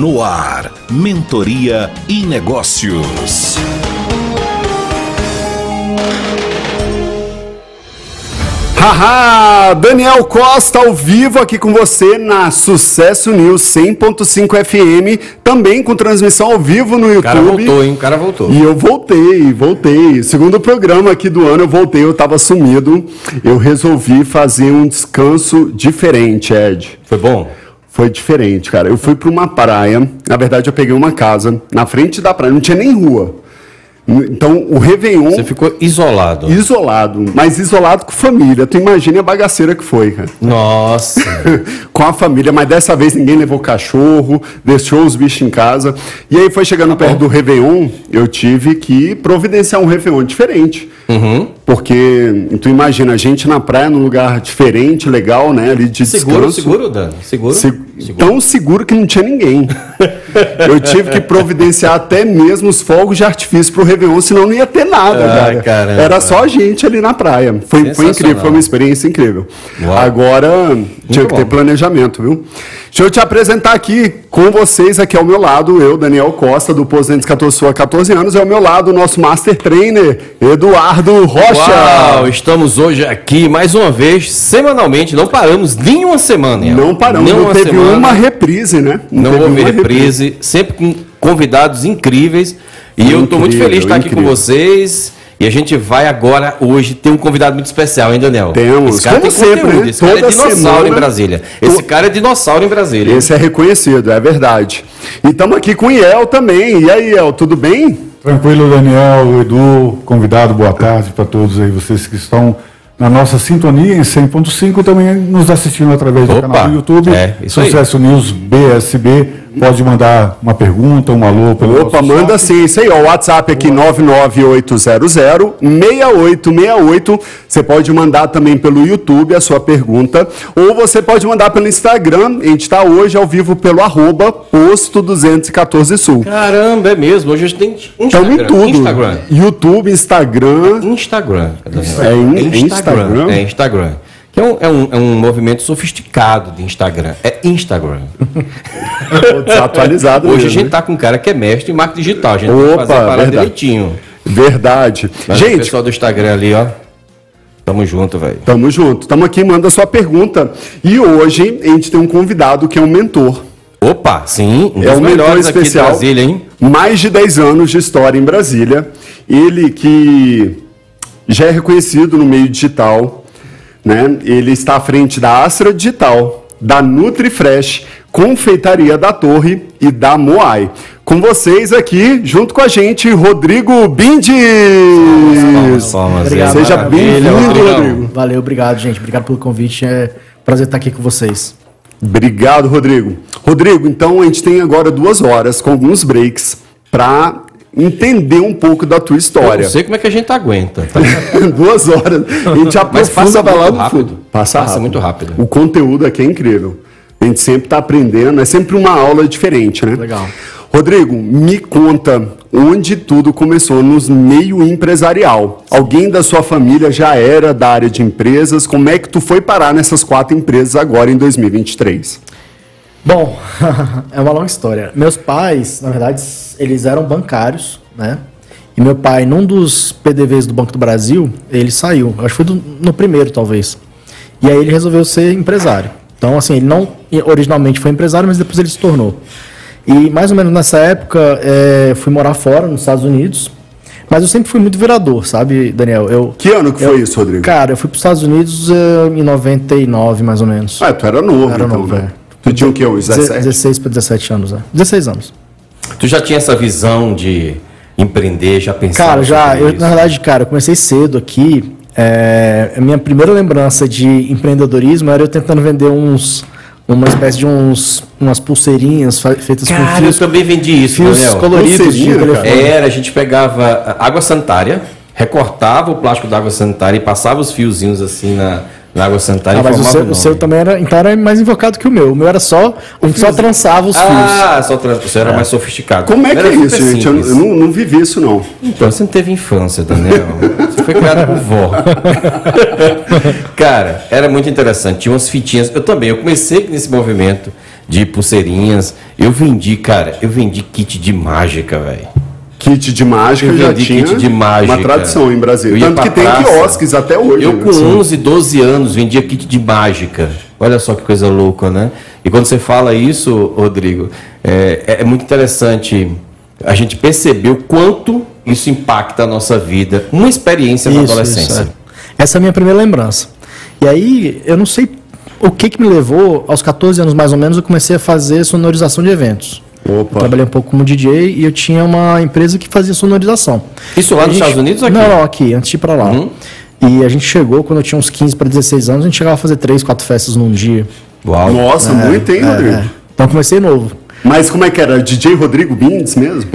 No ar, Mentoria e Negócios. Haha! Daniel Costa ao vivo aqui com você na Sucesso News 100.5 FM, também com transmissão ao vivo no YouTube. O cara voltou, hein? O cara voltou. E eu voltei, voltei. Segundo programa aqui do ano, eu voltei, eu tava sumido. Eu resolvi fazer um descanso diferente, Ed. Foi bom? Foi diferente, cara. Eu fui para uma praia, na verdade eu peguei uma casa na frente da praia, não tinha nem rua. Então, o Réveillon. Você ficou isolado. Isolado, mas isolado com família. Tu imagina a bagaceira que foi, cara. Nossa. com a família, mas dessa vez ninguém levou cachorro, deixou os bichos em casa. E aí foi chegando tá perto do Réveillon, eu tive que providenciar um Réveillon diferente. Uhum. Porque tu imagina a gente na praia, num lugar diferente, legal, né? Ali de seguro, descanso. Seguro, Dan? Seguro? Se... seguro? Tão seguro que não tinha ninguém. eu tive que providenciar até mesmo os fogos de artifício pro Réveillon, senão não ia ter nada, ah, cara. Era só a gente ali na praia. Foi, foi incrível, foi uma experiência incrível. Uau. Agora, tinha que ter planejamento, viu? Deixa eu te apresentar aqui com vocês, aqui ao meu lado, eu, Daniel Costa, do Posentes 14 Sua 14 anos, ao meu lado o nosso Master Trainer, Eduardo Rocha. Uau, estamos hoje aqui mais uma vez, semanalmente, não paramos nenhuma semana. Não paramos, não teve semana, uma reprise, né? Não, não houve reprise, reprise, sempre com convidados incríveis. E incrível, eu estou muito feliz de estar incrível. aqui com vocês. E a gente vai agora, hoje, ter um convidado muito especial, hein, Daniel? Temos. Esse cara Como tem sempre, conteúdo. Esse cara é dinossauro semana, em Brasília. Esse cara é dinossauro em Brasília. Esse é reconhecido, é verdade. E estamos aqui com o Iel também. E aí, Iel, tudo bem? Tranquilo, Daniel, Edu, convidado, boa tarde para todos aí, vocês que estão na nossa sintonia em 100.5, também nos assistindo através do Opa, canal do YouTube, é, Sucesso aí. News BSB Pode mandar uma pergunta, um alô pelo Opa, manda chat. sim, isso aí, ó, o WhatsApp aqui 99800-6868. Você pode mandar também pelo YouTube a sua pergunta, ou você pode mandar pelo Instagram. A gente está hoje ao vivo pelo arroba posto 214 Sul. Caramba, é mesmo. Hoje a gente tem Instagram. Estamos em tudo. Instagram. YouTube, Instagram. Instagram. É, in, é Instagram. É Instagram. Um, é, um, é um movimento sofisticado de Instagram. É Instagram. Desatualizado Hoje mesmo, a gente está com um cara que é mestre em marketing digital. A gente Opa, que fazer direitinho. Verdade. Mas gente, o pessoal do Instagram ali, ó. Tamo junto, velho. Tamo junto. Tamo aqui, manda sua pergunta. E hoje a gente tem um convidado que é um mentor. Opa, sim. Um é um mentor especial. Brasília, hein? Mais de 10 anos de história em Brasília. Ele que já é reconhecido no meio digital né? Ele está à frente da Astra Digital, da NutriFresh, Confeitaria da Torre e da Moai. Com vocês aqui, junto com a gente, Rodrigo Bindi. Seja bem-vindo, Rodrigo. Valeu, obrigado, gente. Obrigado pelo convite. É um prazer estar aqui com vocês. Obrigado, Rodrigo. Rodrigo, então a gente tem agora duas horas com alguns breaks para entender um pouco da tua história. Eu não sei como é que a gente aguenta. Duas horas. A gente aprofunda vai lá no rápido. fundo. Passa, passa muito rápido. O conteúdo aqui é incrível. A gente sempre está aprendendo, é sempre uma aula diferente, né? Legal. Rodrigo, me conta onde tudo começou nos meio empresarial. Alguém da sua família já era da área de empresas? Como é que tu foi parar nessas quatro empresas agora em 2023? Bom, é uma longa história. Meus pais, na verdade, eles eram bancários, né? E meu pai, num dos PDVs do Banco do Brasil, ele saiu. Acho que foi do, no primeiro, talvez. E aí ele resolveu ser empresário. Então, assim, ele não originalmente foi empresário, mas depois ele se tornou. E mais ou menos nessa época, é, fui morar fora, nos Estados Unidos. Mas eu sempre fui muito virador, sabe, Daniel? Eu, que ano que eu, foi isso, Rodrigo? Cara, eu fui para os Estados Unidos uh, em 99, mais ou menos. Ah, tu era novo, era então, novo, né? É. Tu tinha o quê? Uns 17? 16 para 17 anos, né? 16 anos. Tu já tinha essa visão de empreender, já pensava? Cara, já. Eu, na verdade, cara, eu comecei cedo aqui. É, a minha primeira lembrança de empreendedorismo era eu tentando vender uns uma espécie de uns umas pulseirinhas feitas cara, com fios. eu também vendi isso, fios Daniel. coloridos de telefone. Era, a gente pegava água sanitária, recortava o plástico da água sanitária e passava os fiozinhos assim na na água sanitária ah, mas o seu, o, seu, também era, então era mais invocado que o meu. O meu era só, a gente só trançava os fios. Ah, só trançava. O seu era é. mais sofisticado. Como é que era é isso, gente? Eu, eu não, não, vivi isso, não. Então, você não teve infância, Daniel. você foi criado por vó. Cara, era muito interessante. Tinha umas fitinhas. Eu também, eu comecei nesse movimento de pulseirinhas. Eu vendi, cara, eu vendi kit de mágica, velho. Kit de mágica já tinha kit de mágica. uma tradição em Brasília. Tanto que praça. tem quiosques até hoje. Eu com assim. 11, 12 anos vendia kit de mágica. Olha só que coisa louca, né? E quando você fala isso, Rodrigo, é, é, é muito interessante a gente perceber o quanto isso impacta a nossa vida. Uma experiência isso, na adolescência. Isso, é. Essa é a minha primeira lembrança. E aí, eu não sei o que, que me levou, aos 14 anos mais ou menos, eu comecei a fazer sonorização de eventos. Opa. Trabalhei um pouco como DJ e eu tinha uma empresa que fazia sonorização. Isso lá nos gente... Estados Unidos ou aqui? Não, não, aqui, antes de ir para lá. Uhum. E a gente chegou, quando eu tinha uns 15 para 16 anos, a gente chegava a fazer 3, 4 festas num dia. Uau. Nossa, é, muito, hein, é, Rodrigo? É. Então comecei novo. Mas como é que era? DJ Rodrigo Bindes mesmo?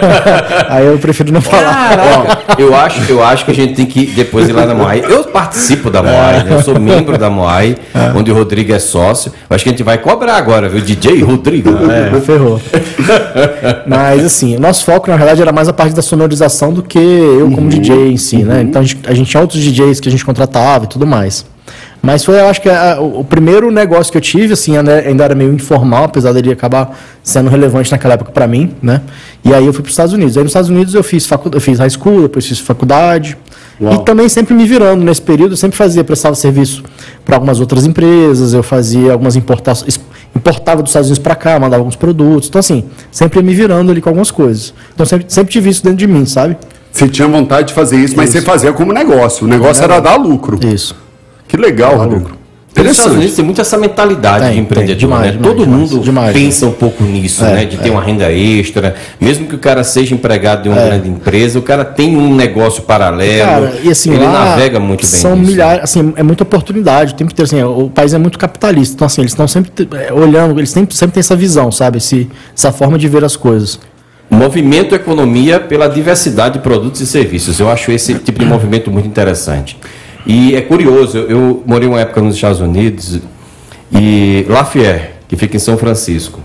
Aí eu prefiro não falar. Bom, eu, acho, eu acho que a gente tem que depois ir lá na Moai. Eu participo da Moai, né? eu sou membro da Moai, é. onde o Rodrigo é sócio. Eu acho que a gente vai cobrar agora, viu? DJ Rodrigo. É, ferrou. Mas assim, nosso foco na verdade era mais a parte da sonorização do que eu como uhum. DJ em si, né? Então a gente, a gente tinha outros DJs que a gente contratava e tudo mais. Mas foi, eu acho que a, o, primeiro negócio que eu tive, assim, ainda era meio informal, apesar dele acabar sendo relevante naquela época para mim, né? E aí eu fui para os Estados Unidos. Aí nos Estados Unidos eu fiz, facu eu fiz high school, depois fiz faculdade. Uau. E também sempre me virando nesse período, eu sempre fazia, prestava serviço para algumas outras empresas, eu fazia algumas importações, importava dos Estados Unidos para cá, mandava alguns produtos. Então, assim, sempre me virando ali com algumas coisas. Então, sempre, sempre tive isso dentro de mim, sabe? Você tinha vontade de fazer isso, mas isso. você fazia como negócio. O negócio era, era dar lucro. Isso. Que legal, Rodrigo. Nos Estados Unidos tem muito essa mentalidade tem, de empreendedor, demais, né? Demais, Todo demais, mundo demais, pensa um pouco nisso, é, né? De ter é. uma renda extra. Mesmo que o cara seja empregado de uma é. grande empresa, o cara tem um negócio paralelo. Cara, e assim, ele navega muito bem. São nisso. milhares, assim, é muita oportunidade. O tempo inteiro, assim, o país é muito capitalista. Então, assim, eles estão sempre é, olhando, eles sempre, sempre têm essa visão, sabe? Esse, essa forma de ver as coisas. Movimento economia pela diversidade de produtos e serviços. Eu acho esse tipo de movimento muito interessante. E é curioso, eu, morei uma época nos Estados Unidos e Lafayette, que fica em São Francisco.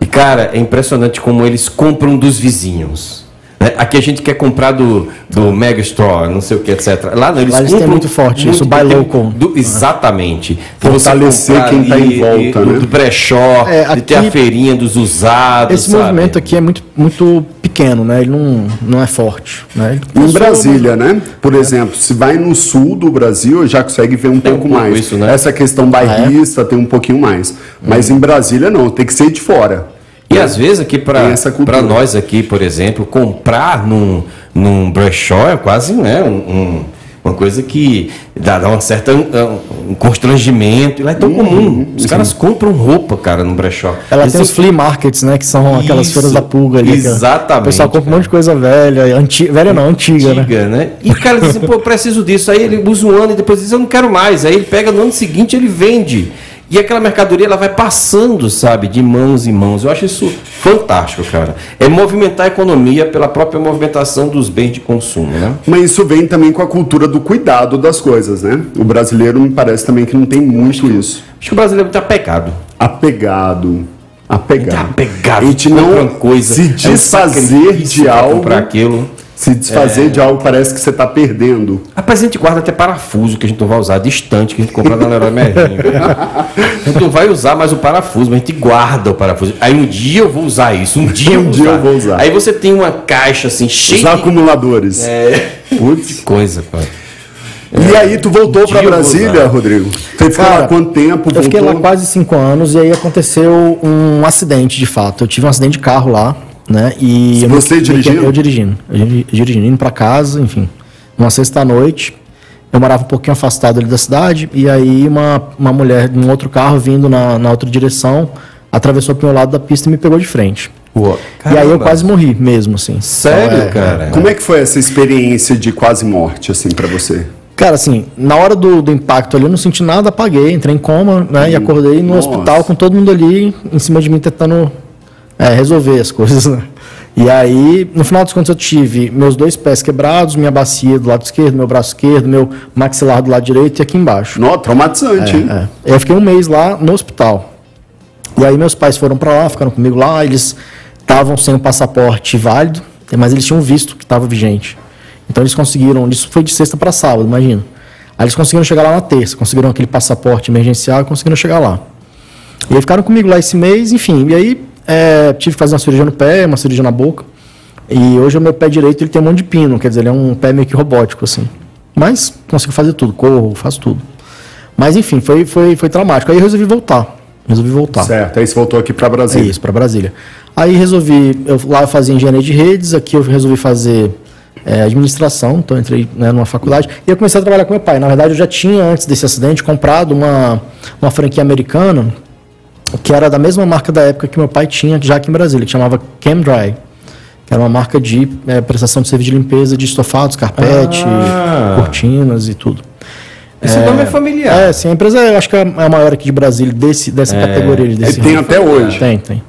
E, cara, é impressionante como eles compram dos vizinhos. Né? Aqui a gente quer comprar do, do Mega Store, não sei o que, etc. Lá não, eles Lá compram. muito forte muito, isso, buy local. Do, exatamente. Fortalecer quem está em volta. né? Do brechó, é, aqui, de ter a feirinha dos usados. Esse sabe? movimento aqui é muito, muito pequeno, né? Ele não, não é forte. Né? Em Brasília, né? Por é. exemplo, se vai no sul do Brasil, já consegue ver um tem pouco um mais. Isso, né? Essa questão bairrista ah, é? tem um pouquinho mais. Mas hum. em Brasília não, tem que ser de fora. E às vezes aqui para nós aqui, por exemplo, comprar num, num brechó é quase né, um, um, uma coisa que dá, dá um certo um, um constrangimento. E lá é tão uhum, comum. Os sim. caras compram roupa, cara, no brechó. Ela Esse tem os flea markets, né? Que são Isso, aquelas feiras da pulga ali. Exatamente. O pessoal compra cara. um monte de coisa velha, antiga, velha não, antiga, né? antiga né? né? E o cara diz, pô, preciso disso. Aí ele usa um ano e depois diz, eu não quero mais. Aí ele pega no ano seguinte ele vende. E aquela mercadoria ela vai passando, sabe, de mãos em mãos. Eu acho isso fantástico, cara. É movimentar a economia pela própria movimentação dos bens de consumo, né? Mas isso vem também com a cultura do cuidado das coisas, né? O brasileiro me parece também que não tem muito acho isso. Acho que o brasileiro está apegado. Apegado. Apegado. Apegado. A gente não coisa, se desfazer é um de algo para aquilo se desfazer é... de algo parece que você está perdendo. Rapaz, a gente guarda até parafuso que a gente não vai usar, distante, que a gente compra na Leroy Merlin. a gente não vai usar mais o parafuso, mas a gente guarda o parafuso. Aí um dia eu vou usar isso, um dia, um eu, dia eu vou usar. Aí você tem uma caixa assim, cheia Os de... acumuladores. É, Putz. coisa, pá. E aí tu voltou para Brasília, Rodrigo? Você ficou lá quanto tempo? Voltou? Eu fiquei lá quase cinco anos e aí aconteceu um acidente de fato. Eu tive um acidente de carro lá né? E você eu, dirigindo? Eu dirigindo, eu dirigindo, indo para casa, enfim. Uma sexta-noite, eu morava um pouquinho afastado ali da cidade, e aí uma, uma mulher de um outro carro vindo na, na outra direção atravessou pro meu lado da pista e me pegou de frente. Uou, e aí eu quase morri mesmo, assim. Sério, então, é, cara? Como é que foi essa experiência de quase morte, assim, para você? Cara, assim, na hora do, do, impacto ali eu não senti nada, apaguei, entrei em coma, né? Hum, e acordei no nossa. hospital com todo mundo ali em cima de mim tentando é, resolver as coisas, né? E aí, no final dos contos, eu tive meus dois pés quebrados, minha bacia do lado esquerdo, meu braço esquerdo, meu maxilar do lado direito e aqui embaixo. Não, traumatizante, é, hein? É. Eu fiquei um mês lá no hospital. E aí meus pais foram para lá, ficaram comigo lá, eles estavam sem o passaporte válido, mas eles tinham visto que estava vigente. Então eles conseguiram, isso foi de sexta para sábado, imagina. Aí eles conseguiram chegar lá na terça, conseguiram aquele passaporte emergencial e conseguiram chegar lá. E aí ficaram comigo lá esse mês, enfim. E aí é, tive que fazer uma cirurgia no pé, uma cirurgia na boca. E hoje o meu pé direito ele tem um monte de pino, quer dizer, ele é um pé meio que robótico, assim. Mas consigo fazer tudo, corro, faço tudo. Mas enfim, foi, foi, foi traumático. Aí eu resolvi voltar. Resolvi voltar. Certo, aí você voltou aqui para É Brasília. isso, para Brasília. Aí resolvi, eu, lá eu fazia engenharia de redes, aqui eu resolvi fazer é, administração, então eu entrei né, numa faculdade. E eu comecei a trabalhar com meu pai. Na verdade, eu já tinha, antes desse acidente, comprado uma, uma franquia americana, que era da mesma marca da época que meu pai tinha, já aqui em Brasília, que chamava ChemDry. Que era uma marca de é, prestação de serviço de limpeza de estofados, carpete, Ah. cortinas e tudo. Esse nome é familiar. É, sim, a empresa eu acho que é a maior aqui de Brasília, desse, dessa categoria. Ele Desse tem até hoje. Tem, tem.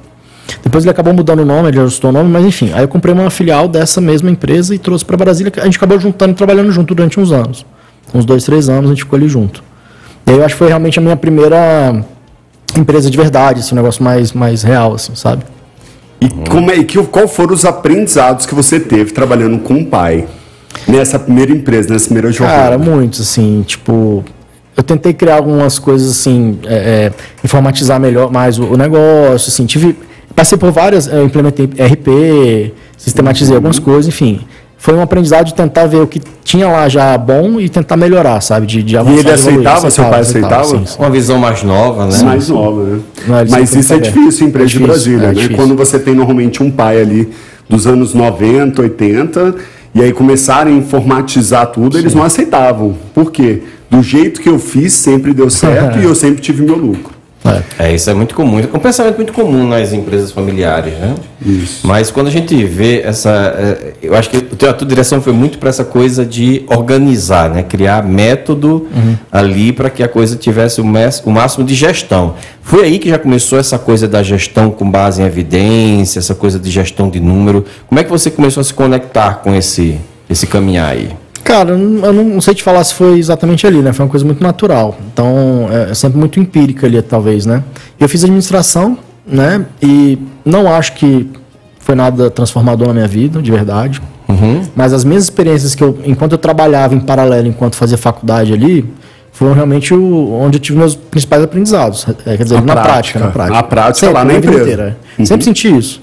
Depois ele acabou mudando o nome, ele ajustou o nome, mas enfim. Aí eu comprei uma filial dessa mesma empresa e trouxe para Brasília. A gente acabou juntando e trabalhando junto durante uns anos. Uns dois, três anos a gente ficou ali junto. E aí eu acho que foi realmente a minha primeira empresa de verdade, assim, um negócio mais, mais real, assim, sabe? E como é, que, qual foram os aprendizados que você teve trabalhando com o pai nessa primeira empresa, nessa primeira jornada? Cara, muitos, assim, tipo. Eu tentei criar algumas coisas assim, é, é, informatizar melhor mais o, o negócio, assim, tive. Passei por várias, eu implementei RP, sistematizei algumas coisas, enfim. Foi um aprendizado de tentar ver o que tinha lá já bom e tentar melhorar, sabe? De, de avançar, ele de evoluir. aceitava? Seu pai aceitava? sim, sim. Uma visão mais nova, né? mais nova, né? Não, ele Mas isso é difícil em empresa É de Brasília, é né? difícil. Quando você tem normalmente um pai ali dos anos 90, 80, e aí começarem a informatizar tudo, eles não aceitavam. Por quê? Do jeito que eu fiz, sempre deu certo e eu sempre tive meu lucro. É. É, isso é muito comum. É um pensamento muito comum nas empresas familiares, né? Isso. Mas quando a gente vê essa. é, Eu acho que a tua direção foi muito para essa coisa de organizar, né? Criar método ali para que a coisa tivesse o máximo de gestão. Foi aí que já começou essa coisa da gestão com base em evidência, essa coisa de gestão de número. Como é que você começou a se conectar com esse, esse caminhar aí? Cara, eu não, eu não sei te falar se foi exatamente ali, né? Foi uma coisa muito natural. Então, é sempre muito empírica ali, talvez, né? Eu fiz administração, né? E não acho que foi nada transformador na minha vida, de verdade. Mas as minhas experiências que eu, enquanto eu trabalhava em paralelo, enquanto fazia faculdade ali, foram realmente o, onde eu tive meus principais aprendizados. É, quer dizer, Na na, prática. prática, na prática. Na prática, lá na empresa. inteira, é. Sempre senti isso.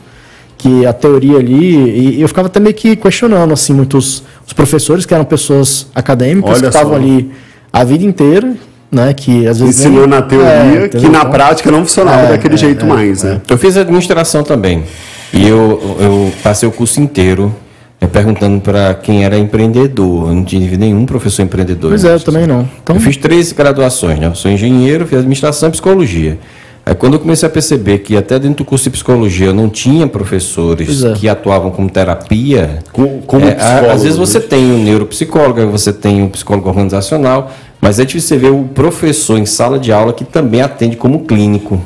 Que a teoria ali, e eu ficava até meio que questionando, assim, muitos os professores, que eram pessoas acadêmicas, Olha que estavam ali a vida inteira, né? Que às vezes. Ensinou nem- na teoria É, que na prática não funcionava É, daquele é, jeito é, mais, né? Eu fiz administração também. E eu, eu passei o curso inteiro eh, perguntando para quem era empreendedor. Eu não tive nenhum professor empreendedor. Pois é, eu também não. Então, Eu fiz três graduações, né? Eu sou engenheiro, fiz administração e psicologia. Aí quando eu comecei a perceber que até dentro do curso de psicologia eu não tinha professores é. que atuavam como terapia, Com- como é, às vezes você tem um neuropsicólogo, você tem um psicólogo organizacional, mas é difícil você ver o professor em sala de aula que também atende como clínico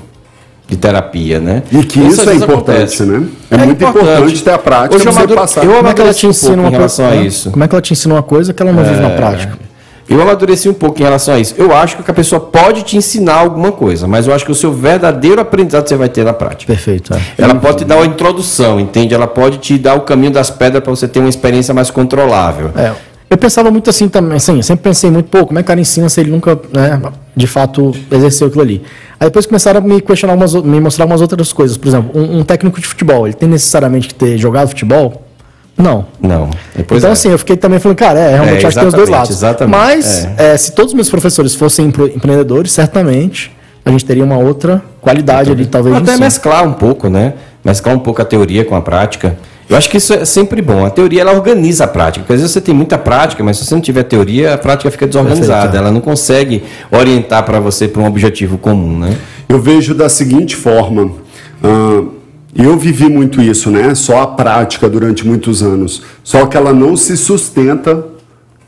de terapia, né? E que às isso é vezes importante, né? É muito importante ter a prática Hoje eu pra você amadure- passar. eu como é que ela te ensina uma em relação coisa? a né? isso. Como é que ela te ensina uma coisa que ela não vive na prática? Eu amadureci um pouco em relação a isso. Eu acho que a pessoa pode te ensinar alguma coisa, mas eu acho que o seu verdadeiro aprendizado você vai ter na prática. Perfeito. É. Ela pode te dar uma introdução, entende? Ela pode te dar o caminho das pedras para você ter uma experiência mais controlável. É, eu pensava muito assim também, assim, eu sempre pensei muito, pô, como é que o cara ensina se ele nunca, né, de fato, exerceu aquilo ali. Aí depois começaram a me questionar, umas, me mostrar umas outras coisas. Por exemplo, um, um técnico de futebol, ele tem necessariamente que ter jogado futebol? Não. Não. Depois então, é. assim, eu fiquei também falando, cara, é, realmente É, acho que tem os dois lados. exatamente, Mas, é, se todos os meus professores fossem empre- empreendedores, certamente a gente teria uma outra qualidade ali, talvez. Até mesclar um pouco, né? Mesclar um pouco a teoria com a prática. Eu acho que isso é sempre bom. A teoria ela organiza a prática. Porque às vezes você tem muita prática, mas se você não tiver teoria, a prática fica desorganizada. Perfeito, é. Ela não consegue orientar para você para um objetivo comum, né? Eu vejo da seguinte forma. ah, eu vivi muito isso, né? Só a prática durante muitos anos. Só que ela não se sustenta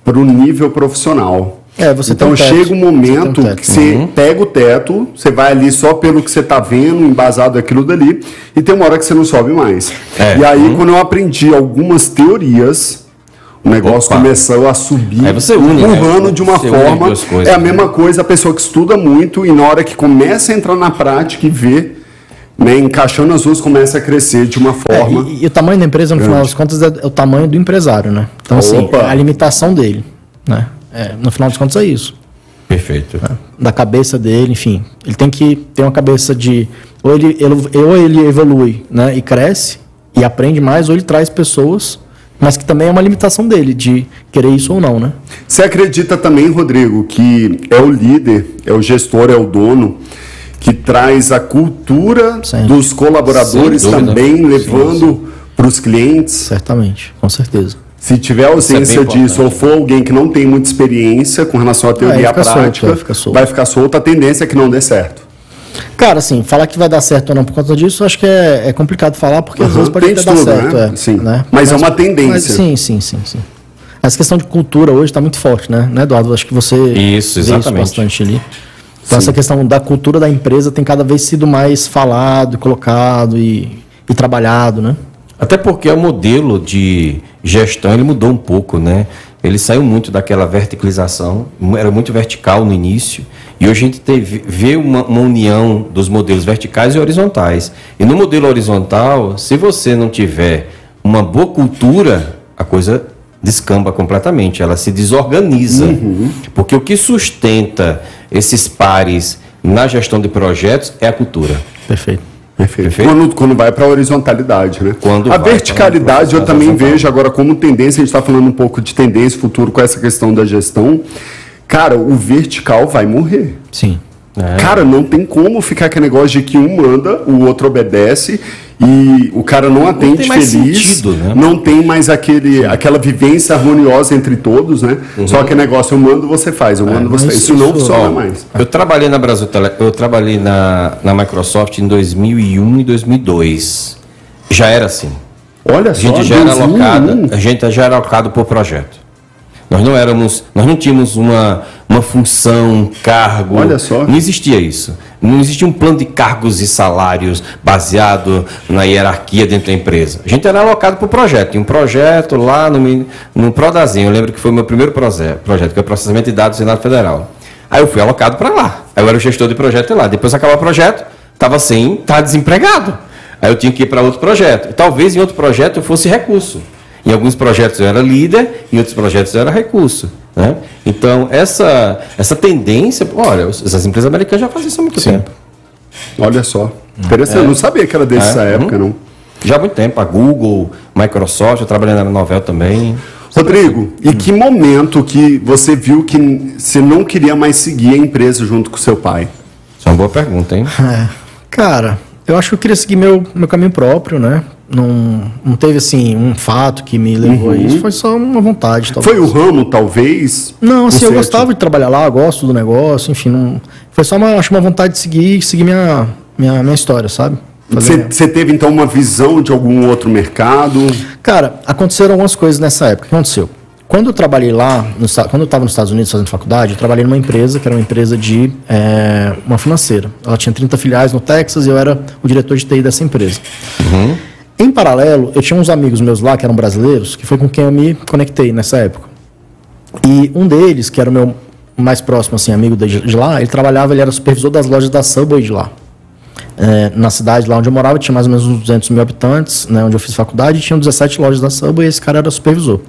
para o nível profissional. É, você tem então um chega um momento Você tem um que você pega o teto, você vai ali só pelo que você está vendo, embasado aquilo dali, e tem uma hora que você não sobe mais. É. E aí, quando eu aprendi algumas teorias, o negócio Opa. começou a subir, Aí você une, né? empurrando de uma Você forma. coisas, é a né? mesma coisa a pessoa que estuda muito e na hora que começa a entrar na prática e vê, né, encaixando as duas, começa a crescer de uma É, forma. e, e o tamanho da empresa, no final das contas, é, é o tamanho do empresário, né? Então, assim, Opa. é a limitação dele, né? É, no final das contas é isso. Perfeito. né? Da cabeça dele, enfim. Ele tem que ter uma cabeça de. Ou ele, ele- ou ele evolui né, e cresce e aprende mais, ou ele traz pessoas, mas que também é uma limitação dele, de querer isso ou não, né? Você acredita também, Rodrigo, que é o líder, é o gestor, é o dono que traz a cultura Sim. dos colaboradores também, levando para os clientes? Certamente, com certeza. Se tiver ausência Isso é disso ou for alguém que não tem muita experiência com relação à teoria e à solto, prática, vai ficar solto. vai ficar solto. A tendência é que não dê certo. Cara, assim, falar que vai dar certo ou não por conta disso, acho que é, é complicado falar, porque às Uhum, vezes pode até dar tudo, certo. né? É, Sim. né? Mas é uma tendência. sim, sim, sim, sim. Essa questão de cultura hoje está muito forte, né? né, Eduardo? Acho que você Isso, exatamente. bastante ali. Então, essa questão da cultura da empresa tem cada vez sido mais falado, colocado e, e trabalhado, né? Até porque o modelo de gestão ele mudou um pouco, né? Ele saiu muito daquela verticalização, era muito vertical no início, e hoje a gente teve, vê uma, uma união dos modelos verticais e horizontais. E no modelo horizontal, se você não tiver uma boa cultura, a coisa descamba completamente, ela se desorganiza. Porque o que sustenta esses pares na gestão de projetos é a cultura. Perfeito. Perfeito. Perfeito. Quando, quando vai para a horizontalidade, né? Quando a verticalidade eu também vejo agora como tendência, a gente está falando um pouco de tendência futuro com essa questão da gestão. Cara, o vertical vai morrer. Sim. É. Cara, não tem como ficar aquele negócio de que um manda, o outro obedece e o cara não atende tem mais feliz. sentido, né? Não tem mais aquele, aquela vivência harmoniosa entre todos, né? Uhum. Só que negócio eu mando, você faz, eu mando, você mas faz. Isso não isso- funciona Ó, mais. Eu trabalhei na Brasil Tele, eu trabalhei na, na Microsoft em 2001 e 2002. Já era assim. Olha A só, gente já era 2001. alocado, a gente já era alocado por projeto. Nós não éramos, nós não tínhamos uma, uma função, um cargo. Olha só. Não existia isso. Não existia um plano de cargos e salários baseado na hierarquia dentro da empresa. A gente era alocado por projeto. Tinha um projeto lá no, no Prodazinho. Eu lembro que foi o meu primeiro proje- projeto, que é o processamento de dados do Senado Federal. Aí eu fui alocado para lá. Aí eu era o gestor de projeto lá. Depois acabou o projeto, estava sem, estava desempregado. Aí eu tinha que ir para outro projeto. Talvez em outro projeto eu fosse recurso. Em alguns projetos eu era líder, em outros projetos eu era recurso. Né? Então, essa, essa tendência, olha, as empresas americanas já fazem isso há muito tempo. Olha só. Interessante. Eu não sabia que era dessa É, época, não. Já há muito tempo. A Google, Microsoft, eu trabalhei na Novel também. Rodrigo, e que momento que você viu que você não queria mais seguir a empresa junto com seu pai? Isso é uma boa pergunta, hein? É. Cara, eu acho que eu queria seguir meu, meu caminho próprio, né? Não, não teve, assim, um fato que me levou a isso. Foi só uma vontade, talvez. Foi o ramo, talvez? Não, assim, eu gostava de trabalhar lá, gosto do negócio, enfim, não... Foi só uma, acho uma vontade de seguir, seguir minha, minha, minha história, sabe? Você teve então uma visão de algum outro mercado? Cara, aconteceram algumas coisas nessa época. O que aconteceu? Quando eu trabalhei lá, Esta- quando eu estava nos Estados Unidos fazendo faculdade, eu trabalhei numa empresa que era uma empresa de é, uma financeira. Ela tinha 30 filiais no Texas e eu era o diretor de TI dessa empresa. Em paralelo, eu tinha uns amigos meus lá que eram brasileiros, que foi com quem eu me conectei nessa época. E um deles, que era o meu mais próximo assim, amigo de, lá, ele trabalhava, ele era supervisor das lojas da Subway de lá. É, na cidade lá onde eu morava tinha mais ou menos uns 200 mil habitantes, né, onde eu fiz faculdade, tinham 17 lojas da Subway e esse cara era supervisor.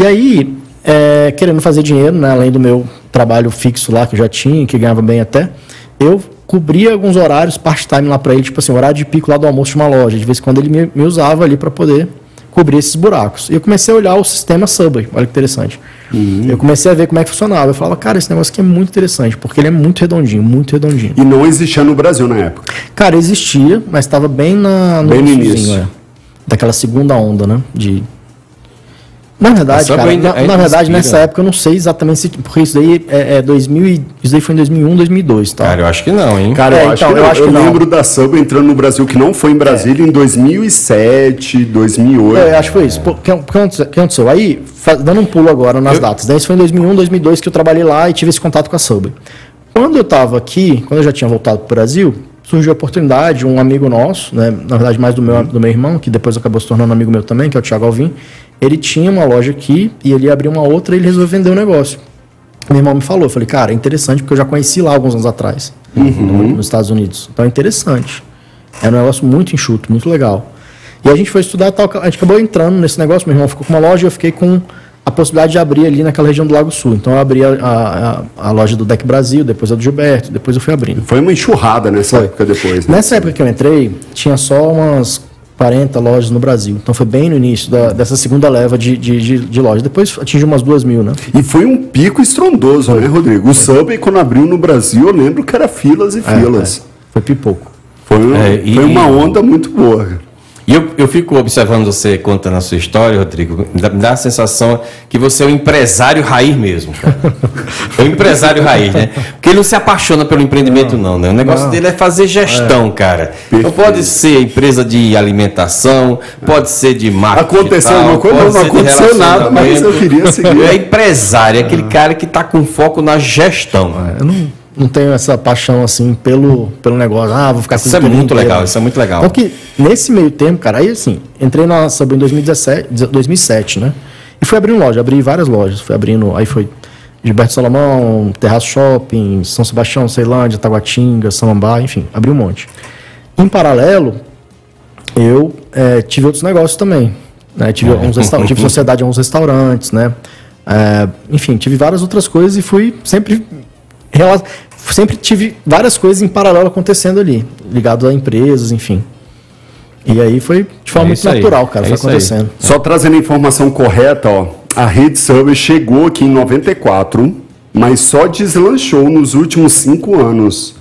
E aí, é, querendo fazer dinheiro, né, além do meu trabalho fixo lá que eu já tinha, que ganhava bem até, eu cobria alguns horários part-time lá para ele, tipo assim, horário de pico lá do almoço de uma loja. De vez em quando ele me, me usava ali para poder cobrir esses buracos. E eu comecei a olhar o sistema Subway, olha que interessante. Eu comecei a ver como é que funcionava. Eu falava, cara, esse negócio aqui é muito interessante, porque ele é muito redondinho, muito redondinho. E não existia no Brasil na época. Cara, existia, mas estava bem na Bem no iniciozinho, início. é. Daquela segunda onda, né? De. Na verdade, cara, ainda- na, ainda na verdade, inspira. nessa época eu não sei exatamente se. Porque isso daí é, é 2000 e, Isso daí foi em 2001, 2002, tá? Cara, eu acho que não, hein? Cara, É, eu, acho então, que eu não. acho que eu não. lembro da Subway entrando no Brasil, que não foi em Brasília, em 2007, 2008. É, eu acho que foi isso. Pô, O que, aconteceu? o que aconteceu? Aí, dando um pulo agora nas Eu- datas. Daí isso foi em 2001, 2002 que eu trabalhei lá e tive esse contato com a Subway. Quando eu estava aqui, quando eu já tinha voltado para o Brasil, surgiu a oportunidade, um amigo nosso, né, na verdade mais do meu, do meu irmão, que depois acabou se tornando amigo meu também, que é o Thiago Alvim, ele tinha uma loja aqui e ele ia abrir uma outra e ele resolveu vender o negócio. Meu irmão me falou, eu falei, cara, é interessante porque eu já conheci lá alguns anos atrás, no- nos Estados Unidos. Então é interessante. É um negócio muito enxuto, muito legal. E a gente foi estudar, tal, a gente acabou entrando nesse negócio, meu irmão ficou com uma loja e eu fiquei com a possibilidade de abrir ali naquela região do Lago Sul. Então eu abri a, a, a loja do Deck Brasil, depois a do Gilberto, depois eu fui abrindo. Foi uma enxurrada nessa Foi. época depois. Né? Nessa época que eu entrei, tinha só umas 40 lojas no Brasil. Então foi bem no início da, dessa segunda leva de, de, de, de lojas. Depois atingiu umas duas mil, né? E foi um pico estrondoso, né, Rodrigo? O Subway, quando abriu no Brasil, eu lembro que era filas e é, filas. É, é. Foi pipoco. Foi, é, e, foi uma onda muito boa. E eu, eu fico observando você contando a sua história, Rodrigo, me dá, a sensação que você é um empresário raiz mesmo. é um empresário raiz, né? Porque ele não se apaixona pelo empreendimento, não, né? O negócio não. dele é fazer gestão, é. cara. Então pode ser empresa de alimentação, pode ser de marketing. Aconteceu alguma coisa? Não, não aconteceu nada, mas eu queria seguir. É empresário, é aquele cara que está com foco na gestão. É, eu não não tenho essa paixão assim pelo, pelo negócio. Ah, vou ficar com Isso é muito inteiro. legal, isso é muito legal. Então que nesse meio tempo, cara, aí assim, entrei na Sub em 2017, 2007, né? E fui abrindo loja, abri várias lojas, fui abrindo, aí foi Gilberto Salomão, Terraço Shopping, São Sebastião, Ceilândia, Taguatinga, Samambá, enfim, abri um monte. Em paralelo, eu é, tive outros negócios também. Né? Tive, alguns tive sociedade em alguns restaurantes, né? É, enfim, tive várias outras coisas e fui sempre sempre tive várias coisas em paralelo acontecendo ali, ligado a empresas, enfim. E aí foi de forma é muito natural, cara, é foi acontecendo. Aí. Só trazendo a informação correta, ó, a rede Subway chegou aqui em 94, mas só deslanchou nos últimos cinco anos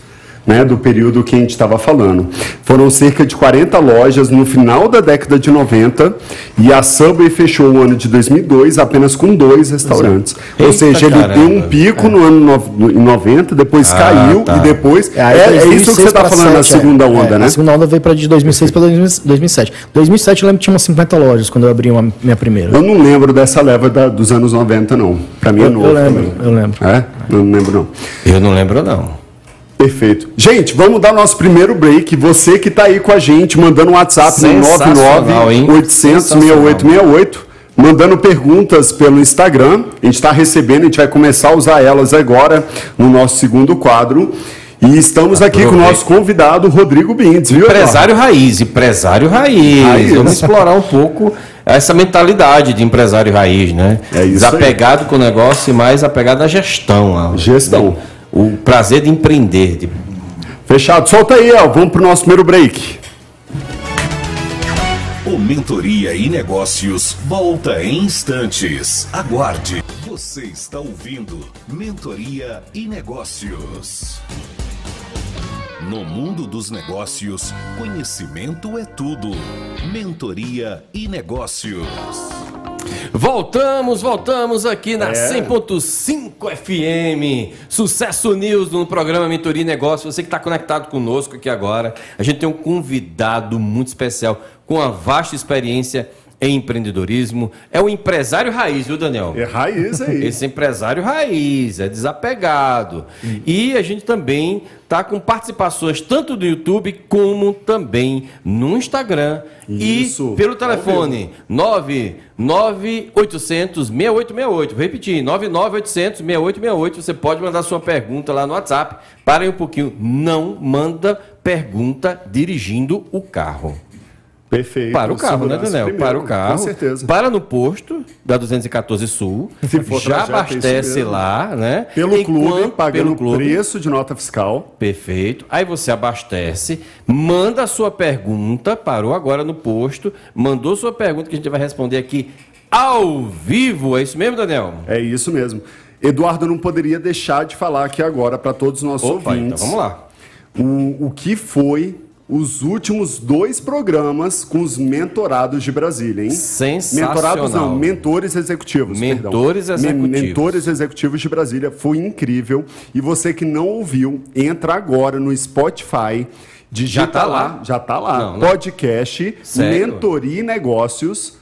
né, do período que a gente estava falando. Foram cerca de 40 lojas no final da década de 90 e a Subway fechou o ano de 2002 apenas com dois restaurantes. Eita, Ou seja, ele caramba. deu um pico é. no ano no, em 90, depois ah, caiu tá. e depois... É, é, é isso que você está falando 7, na segunda onda, né? A segunda onda veio para de 2006 para 2007. 2007 eu lembro que tinha umas 50 lojas quando eu abri uma, minha primeira. Eu não lembro dessa leva da, dos anos 90, não. Para mim é novo Eu lembro, também. eu lembro. É? Não lembro, não. Eu não lembro, não. Perfeito. Gente, vamos dar nosso primeiro break. Você que está aí com a gente, mandando um WhatsApp no 99 800 6868, mandando perguntas pelo Instagram. A gente está recebendo, a gente vai começar a usar elas agora no nosso segundo quadro. E estamos aqui com o nosso convidado, Rodrigo Bindes, viu? Empresário raiz, empresário raiz. raiz. Vamos explorar um pouco essa mentalidade de empresário raiz, né? É isso Desapegado aí. com o negócio e mais apegado à gestão. Gestão. Né? O prazer de empreender. De... Fechado. Solta aí, El. Vamos para o nosso primeiro break. O Mentoria e Negócios volta em instantes. Aguarde. Você está ouvindo Mentoria e Negócios. No mundo dos negócios, conhecimento é tudo. Mentoria e Negócios. Voltamos, voltamos aqui na é. 100.5 FM. Sucesso News no programa Mentoria e Negócio. Você que está conectado conosco aqui agora. A gente tem um convidado muito especial com uma vasta experiência em empreendedorismo. É o empresário raiz, viu, Daniel? É raiz aí. Esse empresário raiz, é desapegado. Hum. E a gente também está com participações tanto do YouTube como também no Instagram Isso. e pelo telefone 99800 6868. Vou repetir, 99800 6868. Você pode mandar sua pergunta lá no WhatsApp. Parem um pouquinho. Não manda pergunta dirigindo o carro. Perfeito. Para o carro, né, Daniel? Primeiro, para o carro. Com certeza. Para no posto da 214 Sul. Se for já abastece lá, né? Pelo Enquanto, clube, pagando pelo clube. preço de nota fiscal. Perfeito. Aí você abastece, manda a sua pergunta, parou agora no posto, mandou sua pergunta que a gente vai responder aqui ao vivo. É isso mesmo, Daniel? É isso mesmo. Eduardo não poderia deixar de falar aqui agora para todos os nossos Opa, então ouvintes. Então vamos lá. O, o que foi os últimos dois programas com os mentorados de Brasília, hein? Sensacional. Mentorados não, mentores executivos. Mentores perdão. executivos. Mentores executivos de Brasília. Foi incrível. E você que não ouviu, entra agora no Spotify. Digita já tá lá. lá. Já tá lá. Não, não. Podcast Sério? Mentoria e Negócios.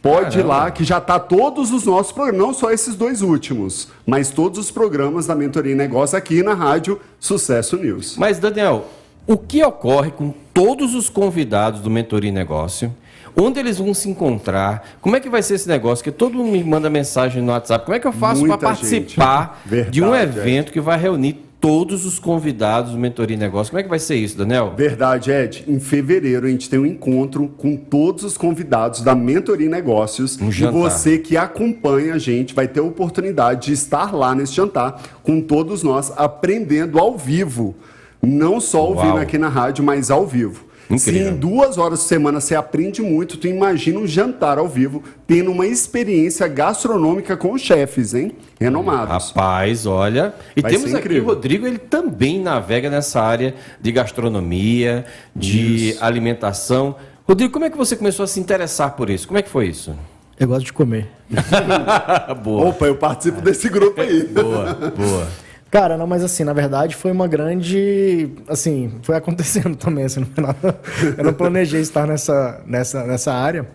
Pode Caramba. ir lá, que já está todos os nossos programas, não só esses dois últimos, mas todos os programas da Mentoria e Negócio aqui na rádio Sucesso News. Mas, Daniel, o que ocorre com todos os convidados do Mentoria e Negócio? Onde eles vão se encontrar? Como é que vai ser esse negócio? Que todo mundo me manda mensagem no WhatsApp. Como é que eu faço para participar Verdade, de um é. evento é. que vai reunir todos os convidados do Mentoria e Negócio. Como é que vai ser isso, Daniel? Verdade, Ed. Em fevereiro a gente tem um encontro com todos os convidados da Mentoria e Negócios. Um e você que acompanha a gente vai ter a oportunidade de estar lá nesse jantar com todos nós aprendendo ao vivo. Não só ouvindo Uau. aqui na rádio, mas ao vivo. Se Incrível. em duas horas por semana você aprende muito, tu imagina um jantar ao vivo, tendo uma experiência gastronômica com chefes, hein? Renomados. Rapaz, olha. E Vai temos aqui o Rodrigo, ele também navega nessa área de gastronomia, de alimentação. Rodrigo, como é que você começou a se interessar por isso? Como é que foi isso? Eu gosto de comer. boa, Opa, eu participo desse grupo aí. boa, boa. Cara, não, mas assim, na verdade foi uma grande. Assim, foi acontecendo também, assim, não nada. Eu não planejei estar nessa, nessa, nessa área.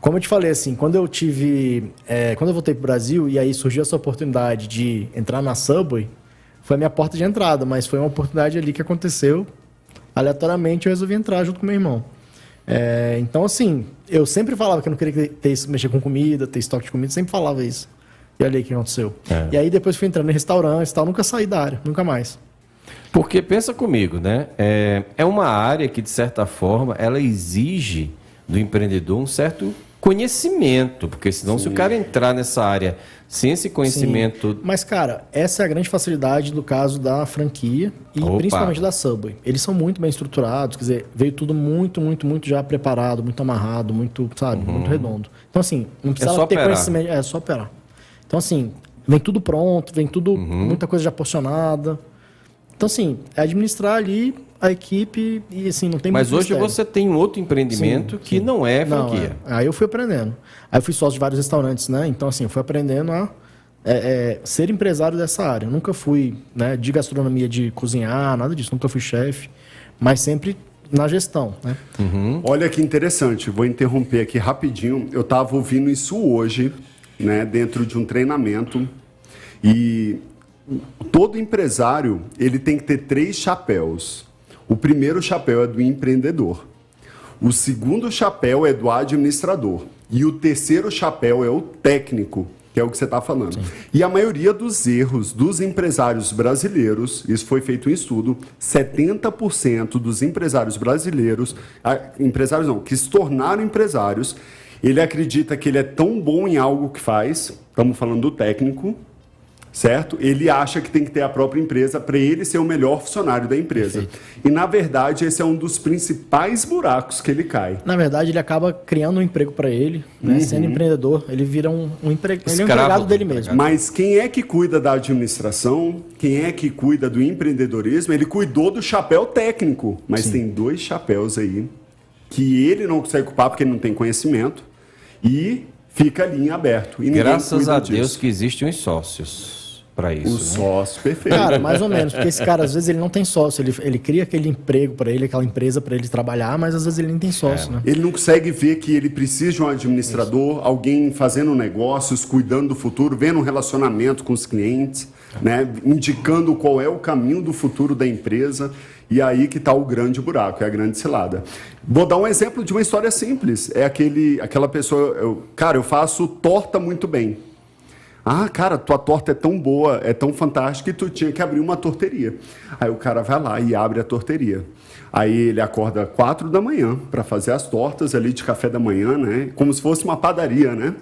Como eu te falei, assim, quando eu tive. é, quando eu voltei pro Brasil e aí surgiu essa oportunidade de entrar na Subway, foi a minha porta de entrada, mas foi uma oportunidade ali que aconteceu. Aleatoriamente eu resolvi entrar junto com meu irmão. É, então, assim, eu sempre falava que eu não queria ter, mexer com comida, ter estoque de comida, sempre falava isso. E olha aí o que aconteceu. É. E aí depois fui entrando em restaurantes e tal, nunca saí da área, nunca mais. Porque pensa comigo, né? É, é uma área que, de certa forma, ela exige do empreendedor um certo conhecimento. Porque senão, se o cara entrar nessa área sem esse conhecimento. Mas, cara, essa é a grande facilidade do caso da franquia e Opa. principalmente da Subway. Eles são muito bem estruturados, quer dizer, veio tudo muito, muito, muito já preparado, muito amarrado, muito, sabe, muito redondo. Então, assim, não precisava Uhum. só ter operar. conhecimento. É só operar. Então, assim, vem tudo pronto, vem tudo, Uhum. muita coisa já porcionada. Então, assim, é administrar ali a equipe e, assim, não tem Mas muito hoje mistério. você tem um outro empreendimento que não é Não, franquia. é. Aí eu fui aprendendo. Aí eu fui sócio de vários restaurantes, né? Então, assim, eu fui aprendendo a é, é, ser empresário dessa área. Eu nunca fui né, de gastronomia, de cozinhar, nada disso. Nunca fui chefe, mas sempre na gestão, né? Olha que interessante, vou interromper aqui rapidinho. Eu estava ouvindo isso hoje, né, dentro de um treinamento, e todo empresário ele tem que ter três chapéus. O primeiro chapéu é do empreendedor, o segundo chapéu é do administrador e o terceiro chapéu é o técnico, que é o que você está falando. E a maioria dos erros dos empresários brasileiros, isso foi feito em estudo, 70% dos empresários brasileiros, ah, empresários não, que se tornaram empresários, ele acredita que ele é tão bom em algo que faz, estamos falando do técnico, certo? Ele acha que tem que ter a própria empresa para ele ser o melhor funcionário da empresa. E na verdade esse é um dos principais buracos que ele cai. Na verdade, ele acaba criando um emprego para ele, né? Sendo empreendedor, ele vira um, um, empre... ele é um empregado do dele mesmo. Mas quem é que cuida da administração? Quem é que cuida do empreendedorismo? Ele cuidou do chapéu técnico, mas tem dois chapéus aí que ele não consegue ocupar porque ele não tem conhecimento e fica ali em aberto. E Graças a Deus disso. que existem os sócios para isso. o né? sócio perfeito. Cara, mais ou menos, porque esse cara, às vezes, ele não tem sócio, ele, ele cria aquele emprego para ele, aquela empresa para ele trabalhar, mas às vezes ele nem tem sócio, né? Ele não consegue ver que ele precisa de um administrador, alguém fazendo negócios, cuidando do futuro, vendo um relacionamento com os clientes, né? indicando qual é o caminho do futuro da empresa. E aí que está o grande buraco, é a grande cilada. Vou dar um exemplo de uma história simples. É aquele, aquela pessoa, eu, cara, eu faço torta muito bem. Ah, cara, tua torta é tão boa, é tão fantástica que tu tinha que abrir uma torteria. Aí o cara vai lá e abre a torteria. Aí ele acorda quatro da manhã para fazer as tortas ali de café da manhã, né? Como se fosse uma padaria, né?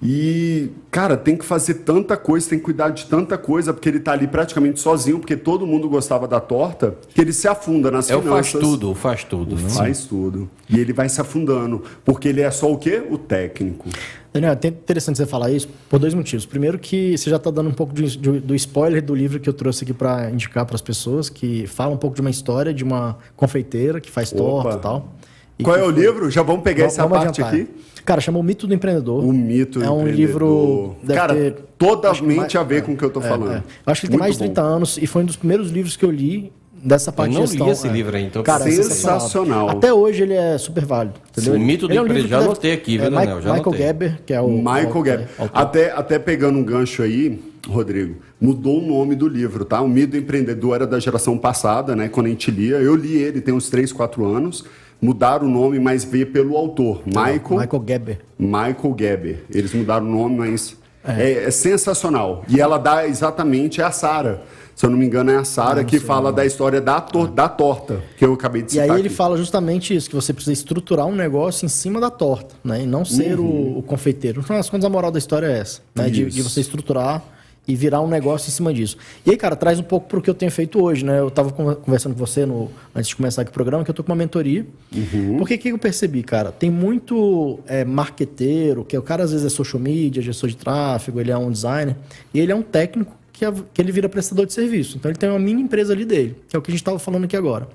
E, cara, tem que fazer tanta coisa, tem que cuidar de tanta coisa, porque ele tá ali praticamente sozinho, porque todo mundo gostava da torta, que ele se afunda nas É finanças. faz tudo, faz tudo. né? Faz tudo. E ele vai se afundando, porque ele é só o quê? O técnico. Daniel, é interessante você falar isso por dois motivos. Primeiro que você já está dando um pouco de- de- do spoiler do livro que eu trouxe aqui para indicar para as pessoas, que fala um pouco de uma história de uma confeiteira que faz torta Opa. e tal. E Qual é o foi- livro? Já vamos pegar Vamos- essa vamos parte adiantar. aqui. Cara, chama O Mito do Empreendedor. O mito É um empreendedor. livro. Cara, ter- totalmente mais- a ver com o que eu tô é, falando. é. Eu acho que ele tem mais de 30 bom. anos e foi um dos primeiros livros que eu li dessa parte não de li esse livro aí, então Cara, é sensacional. Até hoje ele é super válido. Entendeu? O Mito do Ele é um livro Empreendedor, já deve- anotei aqui, é, viu, Mike- Daniel? Já Michael. Geber, que é o. Michael o- autor. Até, até pegando um gancho aí, Rodrigo, mudou o nome do livro, tá? O Mito Empreendedor era da geração passada, né? Quando a gente lia. Eu li ele tem uns 3, 4 anos. Mudaram o nome, mas veio pelo autor. Michael, Michael Geber. Michael Geber. Eles mudaram o nome, mas É. é sensacional. E ela dá exatamente a Sara se eu não me engano, é a Sara que fala da história da, tor da torta, que eu acabei de citar. E aí ele aqui. fala justamente isso, que você precisa estruturar um negócio em cima da torta, né? E não ser uhum. o, o, confeiteiro. No final das contas, a moral da história é essa, né? De, de, você estruturar e virar um negócio em cima disso. E aí, cara, traz um pouco para o que eu tenho feito hoje, né? Eu estava conversando com você no, antes de começar aqui o programa, que eu tô com uma mentoria. Uhum. Porque que eu percebi, cara? Tem muito é, marqueteiro, que o cara às vezes é social media, gestor de tráfego, ele é um designer, e ele é um técnico que, a, que ele vira prestador de serviço. Então ele tem uma mini empresa ali dele, que é o que a gente estava falando aqui agora.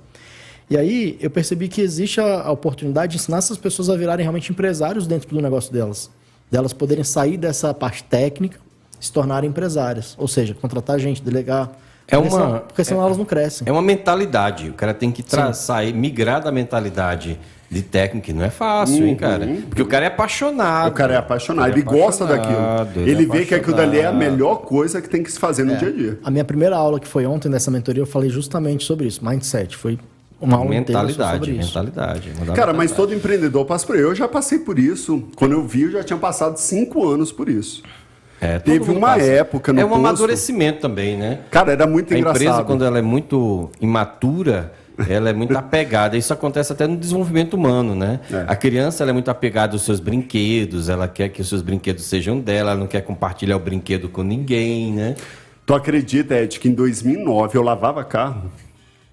E aí eu percebi que existe a, a, oportunidade de ensinar essas pessoas a virarem realmente empresários dentro do negócio delas. Delas poderem sair dessa parte técnica, se tornarem empresárias. Ou seja, contratar gente, delegar. É uma, senão, porque senão é, elas não crescem. É uma mentalidade. O cara tem que sair, migrar da mentalidade de técnico, não é fácil, uhum. hein, cara? Porque o cara é apaixonado. O cara é apaixonado, ele, é gosta daquilo. Ele, ele é vê que aquilo dali é a melhor coisa que tem que se fazer no é. dia a dia. A minha primeira aula que foi ontem nessa mentoria, eu falei justamente sobre isso, mindset. Foi uma aula mentalidade, sobre isso. mentalidade. Cara, mentalidade. mas todo empreendedor passa por isso. Eu já passei por isso. Quando eu vi, eu já tinha passado cinco anos por isso. É, Teve uma passa. época no É um posto, amadurecimento também, né? Cara, era muito a engraçado. A empresa, quando ela é muito imatura, ela é muito apegada. Isso acontece até no desenvolvimento humano, né? É. A criança é muito apegada aos seus brinquedos, ela quer que os seus brinquedos sejam dela, ela não quer compartilhar o brinquedo com ninguém, né? Tu acredita, Ed, que em 2009 eu lavava carro?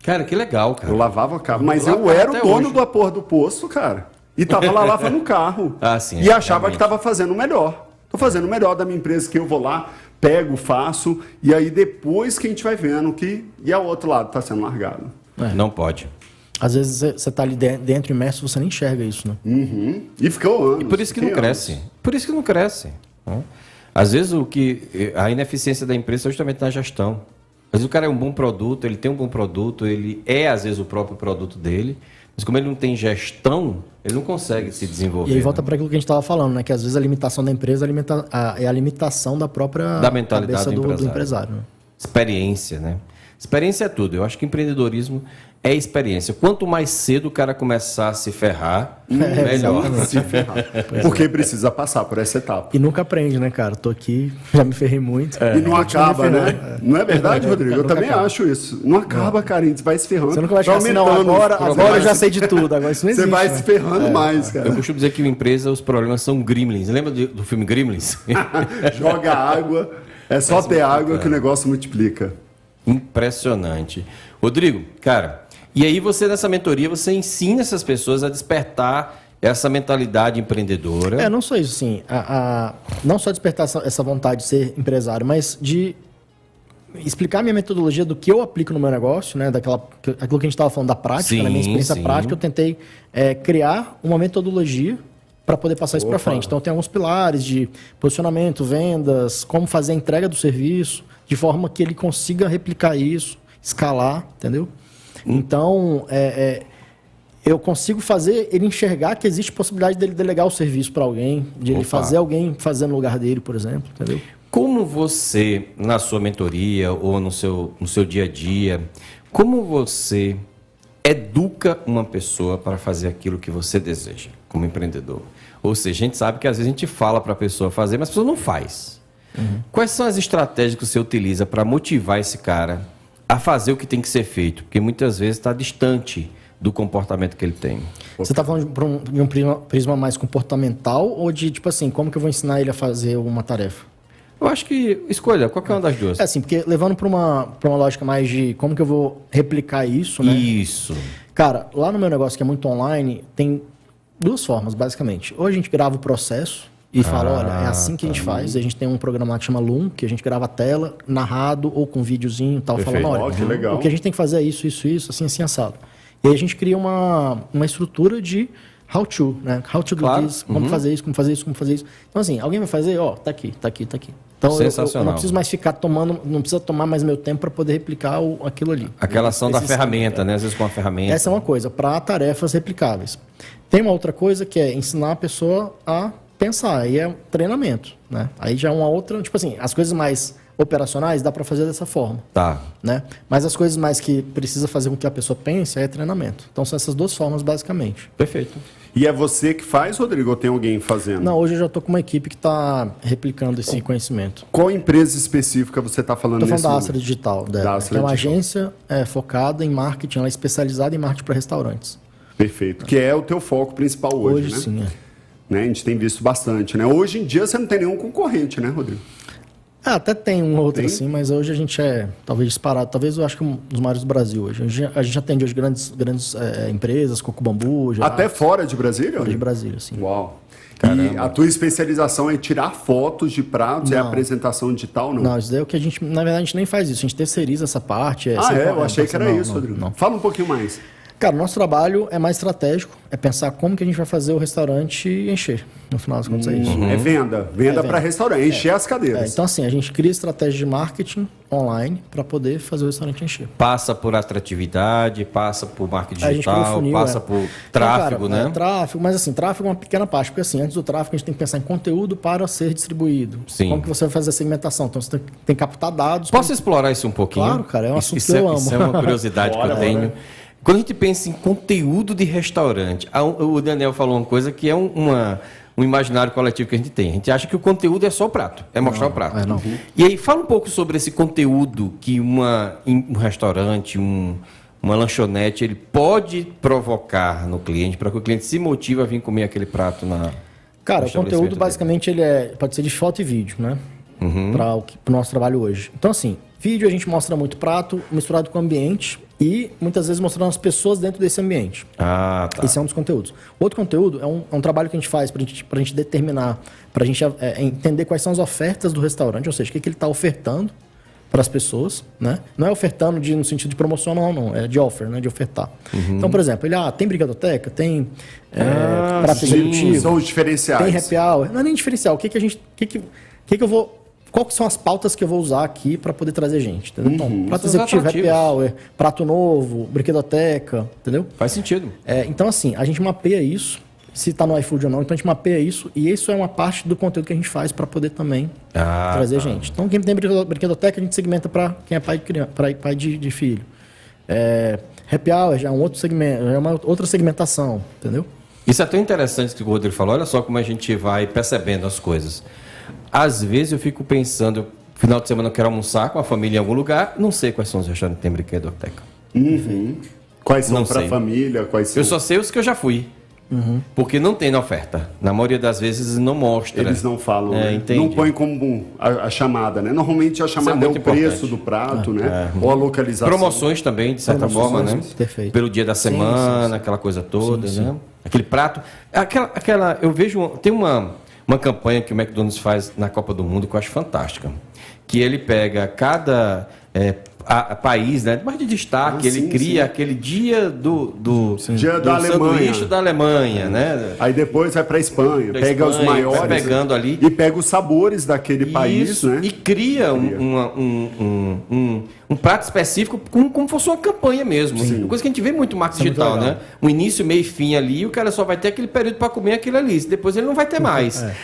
Cara, que legal, cara. Eu lavava carro, mas eu, eu era o dono hoje. da porra do posto, cara. E tava lá lavando o carro. Ah, sim. E achava realmente. que tava fazendo o melhor. Tô fazendo o melhor da minha empresa, que eu vou lá, pego, faço, e aí depois que a gente vai vendo que. E o outro lado tá sendo largado. É. Não pode. Às vezes você está ali dentro imerso você nem enxerga isso, né? Uhum. E ficou anos. E por isso que não cresce. Anos. Por isso que não cresce. Né? Às vezes o que a ineficiência da empresa é justamente na gestão. Às vezes o cara é um bom produto, ele tem um bom produto, ele é às vezes o próprio produto dele, mas como ele não tem gestão, ele não consegue se desenvolver. E aí volta né? para aquilo que a gente estava falando, né? Que às vezes a limitação da empresa é a limitação da própria da mentalidade do, do empresário. Do empresário né? Experiência, né? Experiência é tudo. Eu acho que empreendedorismo é experiência. Quanto mais cedo o cara começar a se ferrar, é, melhor. Se ferrar. Porque precisa passar por essa etapa. E nunca aprende, né, cara? Tô aqui, já me ferrei muito. É. E não acaba, né? É. Não é verdade, Rodrigo? Eu também acaba. acho isso. Não acaba, cara. A gente vai se ferrando. Você nunca vai chegar assim, não, agora, agora eu já sei de tudo. Agora isso não existe. Você vai né? se ferrando é. mais, cara. Eu costumo dizer que uma empresa, os problemas são gremlins. Lembra do filme Gremlins? Joga água. É só ter água que o negócio multiplica. Impressionante. Rodrigo, cara, e aí você nessa mentoria você ensina essas pessoas a despertar essa mentalidade empreendedora. É, não só isso, sim. A, a, não só despertar essa, essa, vontade de ser empresário, mas de explicar minha metodologia do que eu aplico no meu negócio, né? Daquela, aquilo que a gente estava falando da prática, sim, na minha experiência sim. prática, eu tentei é, criar uma metodologia para poder passar Opa. isso para frente. Então tem alguns pilares de posicionamento, vendas, como fazer a entrega do serviço, de forma que ele consiga replicar isso, escalar, entendeu? Então, é, é, eu consigo fazer ele enxergar que existe possibilidade dele delegar o serviço para alguém, de ele fazer alguém fazer no lugar dele, por exemplo, entendeu? Como você, na sua mentoria ou no seu, no seu dia a dia, como você educa uma pessoa para fazer aquilo que você deseja como empreendedor? Ou seja, a gente sabe que às vezes a gente fala para a pessoa fazer, mas a pessoa não faz. Uhum. Quais são as estratégias que você utiliza para motivar esse cara a fazer o que tem que ser feito? Porque muitas vezes está distante do comportamento que ele tem. Você está falando de um prisma, prisma mais comportamental ou de, tipo assim, como que eu vou ensinar ele a fazer uma tarefa? Eu acho que escolha, qualquer uma das duas. É assim, porque levando para uma, uma lógica mais de como que eu vou replicar isso, né? Isso. Cara, lá no meu negócio que é muito online, tem duas formas, basicamente. Ou a gente grava o processo, e fala, ah, olha, é assim que a gente tá. faz. A gente tem um programa que chama Loom, que a gente grava a tela, narrado ou com videozinho tal, Perfeito. falando, olha, oh, que o que a gente tem que fazer é isso, isso, isso, assim, assim, assado. E aí a gente cria uma, uma estrutura de how to, né? How to do claro. this, como uhum. fazer isso, como fazer isso, como fazer isso. Então, assim, alguém vai fazer, ó, tá aqui, tá aqui, tá aqui. Então, Sensacional. Eu, eu não preciso mais ficar tomando, não precisa tomar mais meu tempo para poder replicar o, aquilo ali. Aquela ação da ferramenta, né? Às vezes com a ferramenta. Essa é uma coisa, para tarefas replicáveis. Tem uma outra coisa que é ensinar a pessoa a pensar, aí é treinamento, né? Aí já é uma outra, tipo assim, as coisas mais operacionais, dá para fazer dessa forma. Tá. Né? Mas as coisas mais que precisa fazer com que a pessoa pense é treinamento. Então são essas duas formas, basicamente. Perfeito. E é você que faz, Rodrigo, ou tem alguém fazendo? Não, hoje eu já estou com uma equipe que está replicando esse conhecimento. Qual empresa específica você está falando Estou nesse falando da? Astra Digital, dela, Da? Astra que é uma Digital. agência é, focada em marketing, ela é especializada em marketing para restaurantes. Perfeito. Que é o teu foco principal hoje, Hoje, né? sim, é. Né? A gente tem visto bastante, né? Hoje em dia você não tem nenhum concorrente, né, Rodrigo? Ah, até tem um ou outro Tem? assim, mas hoje a gente é talvez disparado. Talvez eu acho que um dos maiores do Brasil hoje. A gente, a gente atende hoje grandes, grandes é, empresas, Coco Bambu, já, Até fora de Brasília? de Rodrigo? Brasília, assim. Uau. E a tua especialização é tirar fotos de pratos, é Não. apresentação digital, não? Não, isso daí é o que a gente, na verdade, a gente nem faz isso. A gente terceiriza essa parte. ah, sempre- é? Eu achei que era não, isso, não, Rodrigo. não. Fala um pouquinho mais. Cara, o nosso trabalho é mais estratégico, é pensar como que a gente vai fazer o restaurante encher. No final das contas é isso. É venda. Venda É para restaurante, encher as É, cadeiras. então, assim, a gente cria estratégia de marketing online para poder fazer o restaurante encher. Passa por atratividade, passa por marketing A gente cria digital, funil, passa é. por Então, tráfego, cara, né? é, tráfego, mas assim, tráfego é uma pequena parte, porque assim, antes do tráfego a gente tem que pensar em conteúdo para ser distribuído. Sim. Como que você vai fazer a segmentação? Então você tem, tem que captar dados. Posso explorar isso um pouquinho? Claro, cara, é um assunto isso que é, eu amo. Isso é uma curiosidade que eu tenho. Quando a gente pensa em conteúdo de restaurante, o Daniel falou uma coisa que é um, uma, um imaginário coletivo que a gente tem. A gente acha que o conteúdo é só o prato, é mostrar o prato. é, não. E aí, fala um pouco sobre esse conteúdo que uma, em um restaurante, um, uma lanchonete, ele pode provocar no cliente para que o cliente se motive a vir comer aquele prato na. Cara, o conteúdo dele. basicamente ele é, pode ser de foto e vídeo, né? Uhum. Para o pro nosso trabalho hoje. Então, assim, vídeo a gente mostra muito prato misturado com ambiente e muitas vezes mostrando as pessoas dentro desse ambiente. Ah, tá. Esse é um dos conteúdos. Outro conteúdo é um, é um trabalho que a gente faz para gente, a gente determinar, para a gente é, entender quais são as ofertas do restaurante, ou seja, o que, que ele está ofertando para as pessoas, né? Não é ofertando de, no sentido de promoção, não, não. É de offer, né? De ofertar. Uhum. Então, por exemplo, ele, ah, tem brigadoteca, tem é, Ah, prato sim. executivo, São os diferenciais. tem happy hour. Não é nem diferencial. O que, que a gente. O que, que, o que, que eu vou. Qual que são as pautas que eu vou usar aqui para poder trazer gente? Entendeu? Então, prato São os executivo, happy hour, prato novo, brinquedoteca, entendeu? Faz sentido. É, então, assim, a gente mapeia isso, se está no iFood ou não, então a gente mapeia isso, e isso é uma parte do conteúdo que a gente faz para poder também Ah, trazer tá. gente. Então, quem tem brinquedo- brinquedoteca, a gente segmenta para quem é pai de, criança, pai de, de filho. É, happy hour já é um outro segmento, já é uma outra segmentação, entendeu? Isso é tão interessante que o Rodrigo falou. Olha só como a gente vai percebendo as coisas. Às vezes eu fico pensando, final de semana eu quero almoçar com a família em algum lugar, não sei quais são os restaurantes que tem brinquedoteca. Quais são Não para sei. família? Quais são? Eu só sei os que eu já fui. Porque não tem na oferta. Na maioria das vezes não mostra. Eles não falam, É, né? entendi. não põem como a, a chamada, né? Normalmente a chamada é, muito o preço importante. do prato, né? Ou a localização. Promoções também, de certa Promoções, forma, né? perfeito. Pelo dia da Sim, semana, sim, sim. aquela coisa toda, Sim, né? Aquele prato. Aquela, aquela, eu vejo, tem uma, uma campanha que o McDonald's faz na Copa do Mundo que eu acho fantástica. Que ele pega cada é, a- a país, né? Mais de destaque, Ah, ele sim, cria sim. aquele dia do, do, Dia do da Alemanha. sanduíche da Alemanha, né? Aí depois vai para Espanha, Da pega os Espanha, vai maiores pegando ali. e pega os sabores daquele país, Isso, né? E cria, Cria. uma- um, um, um, um prato específico como, como fosse uma campanha mesmo. Uma coisa que a gente vê muito no marketing Isso é muito digital, né? Um início, meio e fim ali, e o cara só vai ter aquele período para comer aquilo ali. Depois ele não vai ter mais.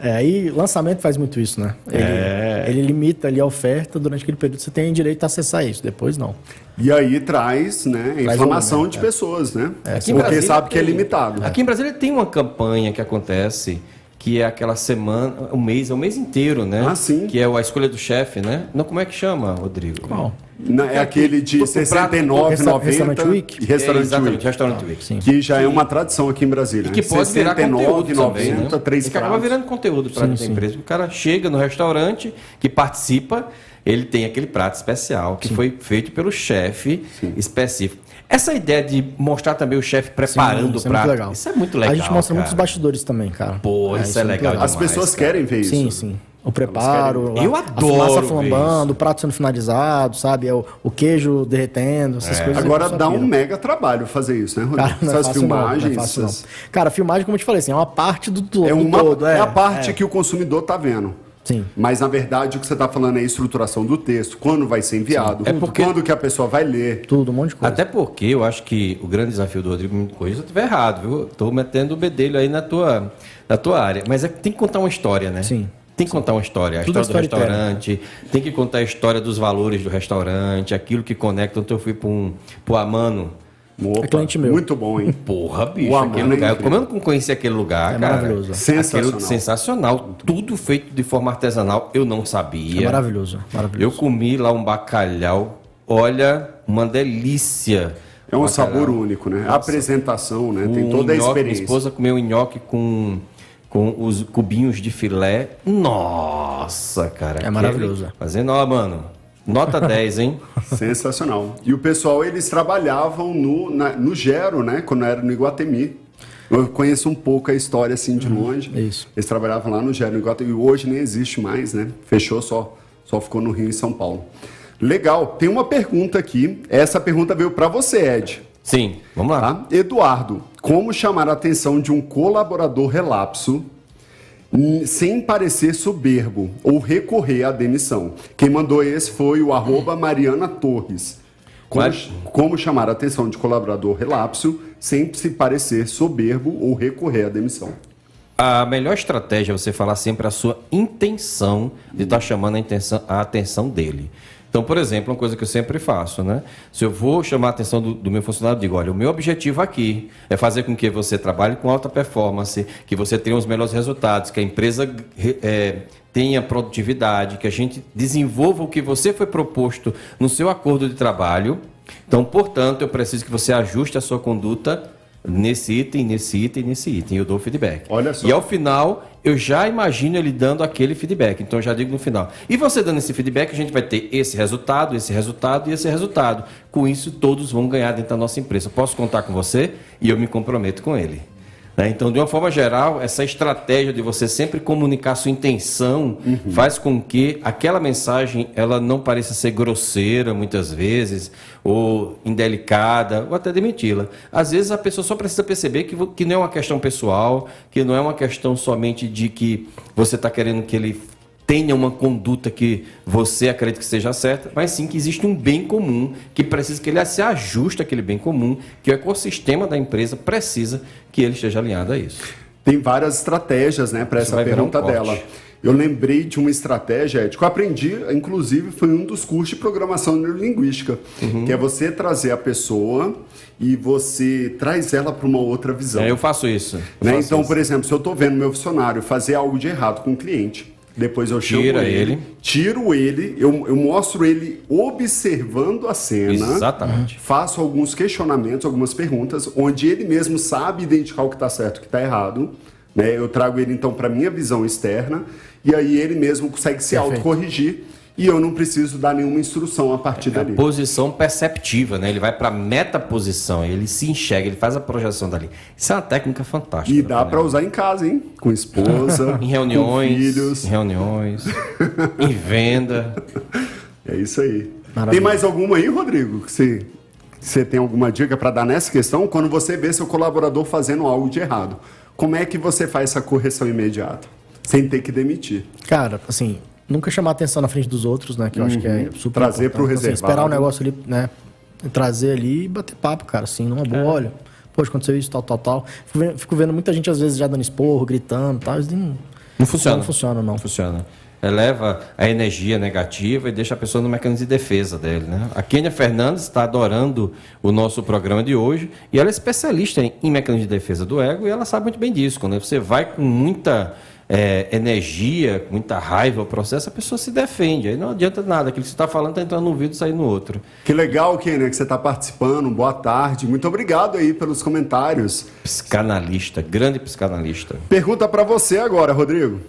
É, aí lançamento faz muito isso, né? Ele, É. ele limita ali a oferta durante aquele período, você tem direito a acessar isso, depois não. E aí traz, né, Traz inflamação volume, de é. pessoas, né? Aqui em Porque Brasília sabe que é tem- limitado. Aqui em Brasília tem uma campanha que acontece que é aquela semana, o mês, é o mês inteiro, né? Ah, sim. Que é a escolha do chefe, né? Não, como é que chama, Rodrigo? Qual? Na- É aquele de prato- 69,90 Restaurante Week? e Restaurante é, exatamente, Week. Restaurant Week. Sim. Que já é uma tradição aqui em Brasília. E que né? pode virar conteúdo também, né? 69,90, três E que acaba virando conteúdo para a sim. empresa. O cara chega no restaurante, que participa, ele tem aquele prato especial que foi feito pelo chefe específico. Essa ideia de mostrar também o chefe preparando isso o é prato, legal. isso é muito legal. A gente mostra cara. muitos bastidores também, cara. Pô, isso é muito legal As demais, pessoas cara. querem ver isso. Sim, sim. O preparo, querem- Eu a, adoro a fumaça flambando, o prato sendo finalizado, sabe? É o, o queijo derretendo, essas coisas. Agora dá um mega trabalho fazer isso, né, Rodrigo? Cara, é Essas fácil não, não é filmagens. fácil não. essas- Cara, a filmagem, como eu te falei, assim, é uma parte do, do, É, do uma, todo. é a parte que o consumidor tá vendo. Sim. Mas na verdade o que você está falando é a estruturação do texto, quando vai ser enviado, É porque- quando que a pessoa vai ler. Tudo, um monte de coisa. Até porque eu acho que o grande desafio do Rodrigo me corrija se eu estiver errado, viu? Estou metendo o bedelho aí na tua, na tua área. Mas é que tem que contar uma história, né? Sim. Tem que contar uma história, a Tudo história do storytelling, restaurante, tem que contar a história dos valores do restaurante, aquilo que conecta. Então eu fui para um, pro Amano. Opa, É cliente meu. Muito bom, hein? Porra, bicho, O é lugar. Como eu não conhecia aquele lugar, É cara. maravilhoso. Sensacional. Aquilo sensacional. Tudo feito de forma artesanal, eu não sabia. É maravilhoso. Eu Maravilhoso. comi lá um bacalhau, olha, uma delícia. É um Bacalhau. sabor único, né? A apresentação, né? Tem toda a nhoque, Minha experiência. esposa comeu nhoque com, com os cubinhos de filé. Nossa, cara. É maravilhoso. Fazendo, ó, mano. Nota 10, hein? Sensacional. E o pessoal, eles trabalhavam no, na- no Gero, né? Quando era no Iguatemi. Eu conheço um pouco a história assim de longe. isso. Eles trabalhavam lá no Gero, no Iguatemi. Hoje nem existe mais, né? Fechou só. Só ficou no Rio e São Paulo. Legal. Tem uma pergunta aqui. Essa pergunta veio para você, Ed. Sim, vamos lá. Tá? Eduardo, como chamar a atenção de um colaborador relapso sem parecer soberbo ou recorrer à demissão? Quem mandou esse foi o arroba Mariana Torres. Como, Mas- como chamar a atenção de colaborador relapso sem se parecer soberbo ou recorrer à demissão? A melhor estratégia é você falar sempre a sua intenção de estar chamando a, intenção- a atenção dele. Então, por exemplo, uma coisa que eu sempre faço, né? Se eu vou chamar a atenção do, do meu funcionário, digo, olha, o meu objetivo aqui é fazer com que você trabalhe com alta performance, que você tenha os melhores resultados, que a empresa eh, tenha produtividade, que a gente desenvolva o que você foi proposto no seu acordo de trabalho. Então, portanto, eu preciso que você ajuste a sua conduta nesse item, nesse item, nesse item. Eu dou feedback. Olha só. E ao final, eu já imagino ele dando aquele feedback. Então, eu já digo no final. E você dando esse feedback, a gente vai ter esse resultado, esse resultado e esse resultado. Com isso, todos vão ganhar dentro da nossa empresa. Posso contar com você e eu me comprometo com ele. Né? Então, de uma forma geral, essa estratégia de você sempre comunicar sua intenção faz com que aquela mensagem ela não pareça ser grosseira muitas vezes, ou indelicada, ou até demiti-la. Às vezes a pessoa só precisa perceber que, que não é uma questão pessoal, que não é uma questão somente de que você está querendo que ele tenha uma conduta que você acredita que seja certa, mas sim que existe um bem comum que precisa que ele se ajuste àquele bem comum, que o ecossistema da empresa precisa que ele esteja alinhado a isso. Tem várias estratégias, né, para essa um pergunta corte. dela. Eu lembrei de uma estratégia, Ed, que eu aprendi, inclusive, foi um dos cursos de programação neurolinguística, Uhum. que é você trazer a pessoa e você traz ela para uma outra visão. É, eu faço isso. eu Né? faço Então, isso. por exemplo, se eu estou vendo meu funcionário fazer algo de errado com o cliente, depois eu chamo Tira ele, ele. tiro ele, eu, eu mostro ele observando a cena, Exatamente. faço alguns questionamentos, algumas perguntas, onde ele mesmo sabe identificar o que está certo e o que está errado. Né? Eu trago ele então para minha visão externa e aí ele mesmo consegue se Perfeito. autocorrigir e eu não preciso dar nenhuma instrução a partir A dali. posição perceptiva, né? Ele vai para metaposição, ele se enxerga, ele faz a projeção dali. Isso é uma técnica fantástica. E dá para usar em casa, hein? Com esposa, em reuniões, com filhos. em reuniões, em venda. É isso aí. Maravilha. Tem mais alguma aí, Rodrigo? Que você, você tem alguma dica para dar nessa questão? Quando você vê seu colaborador fazendo algo de errado, como é que você faz essa correção imediata? Sem ter que demitir. Cara, assim, nunca chamar atenção na frente dos outros, né? Que eu acho que é super Uhum. Trazer importante. pro Então, assim, reservado. esperar o negócio ali, né? Trazer ali e bater papo, cara, assim, numa boa. Olha, poxa, aconteceu isso, tal, tal, tal. Fico vendo, fico vendo muita gente, às vezes, já dando esporro, gritando tal. Isso não, Não funciona. Não funciona, não. Não funciona. Eleva a energia negativa e deixa a pessoa no mecanismo de defesa dele. Né? A Kênia Fernandes está adorando o nosso programa de hoje e ela é especialista em, em mecanismo de defesa do ego e ela sabe muito bem disso. Quando você vai com muita é, energia, muita raiva ao processo, a pessoa se defende. Aí não adianta nada. Aquilo que você está falando está entrando num ouvido e saindo no outro. Que legal, Kenia, que você está participando. Boa tarde. Muito obrigado aí pelos comentários. Psicanalista, grande psicanalista. Pergunta para você agora, Rodrigo.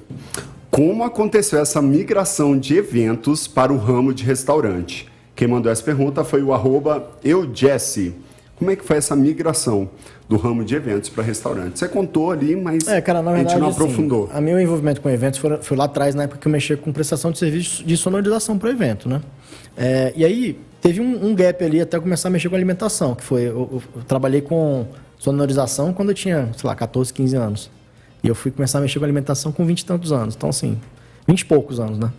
Como aconteceu essa migração de eventos para o ramo de restaurante? Quem mandou essa pergunta foi o arroba eujesse. Como é que foi essa migração do ramo de eventos para restaurante? Você contou ali, mas É, cara, na a verdade, gente não assim, aprofundou. a meu envolvimento com eventos foi, foi lá atrás, na época que eu mexia com prestação de serviços de sonorização para evento, né? É, e aí, teve um, um gap ali até eu começar a mexer com alimentação, que foi, eu, eu- eu trabalhei com sonorização quando eu tinha, sei lá, 14, 15 anos. E eu fui começar a mexer com alimentação com 20 e tantos anos. Então, assim, 20 e poucos anos, né?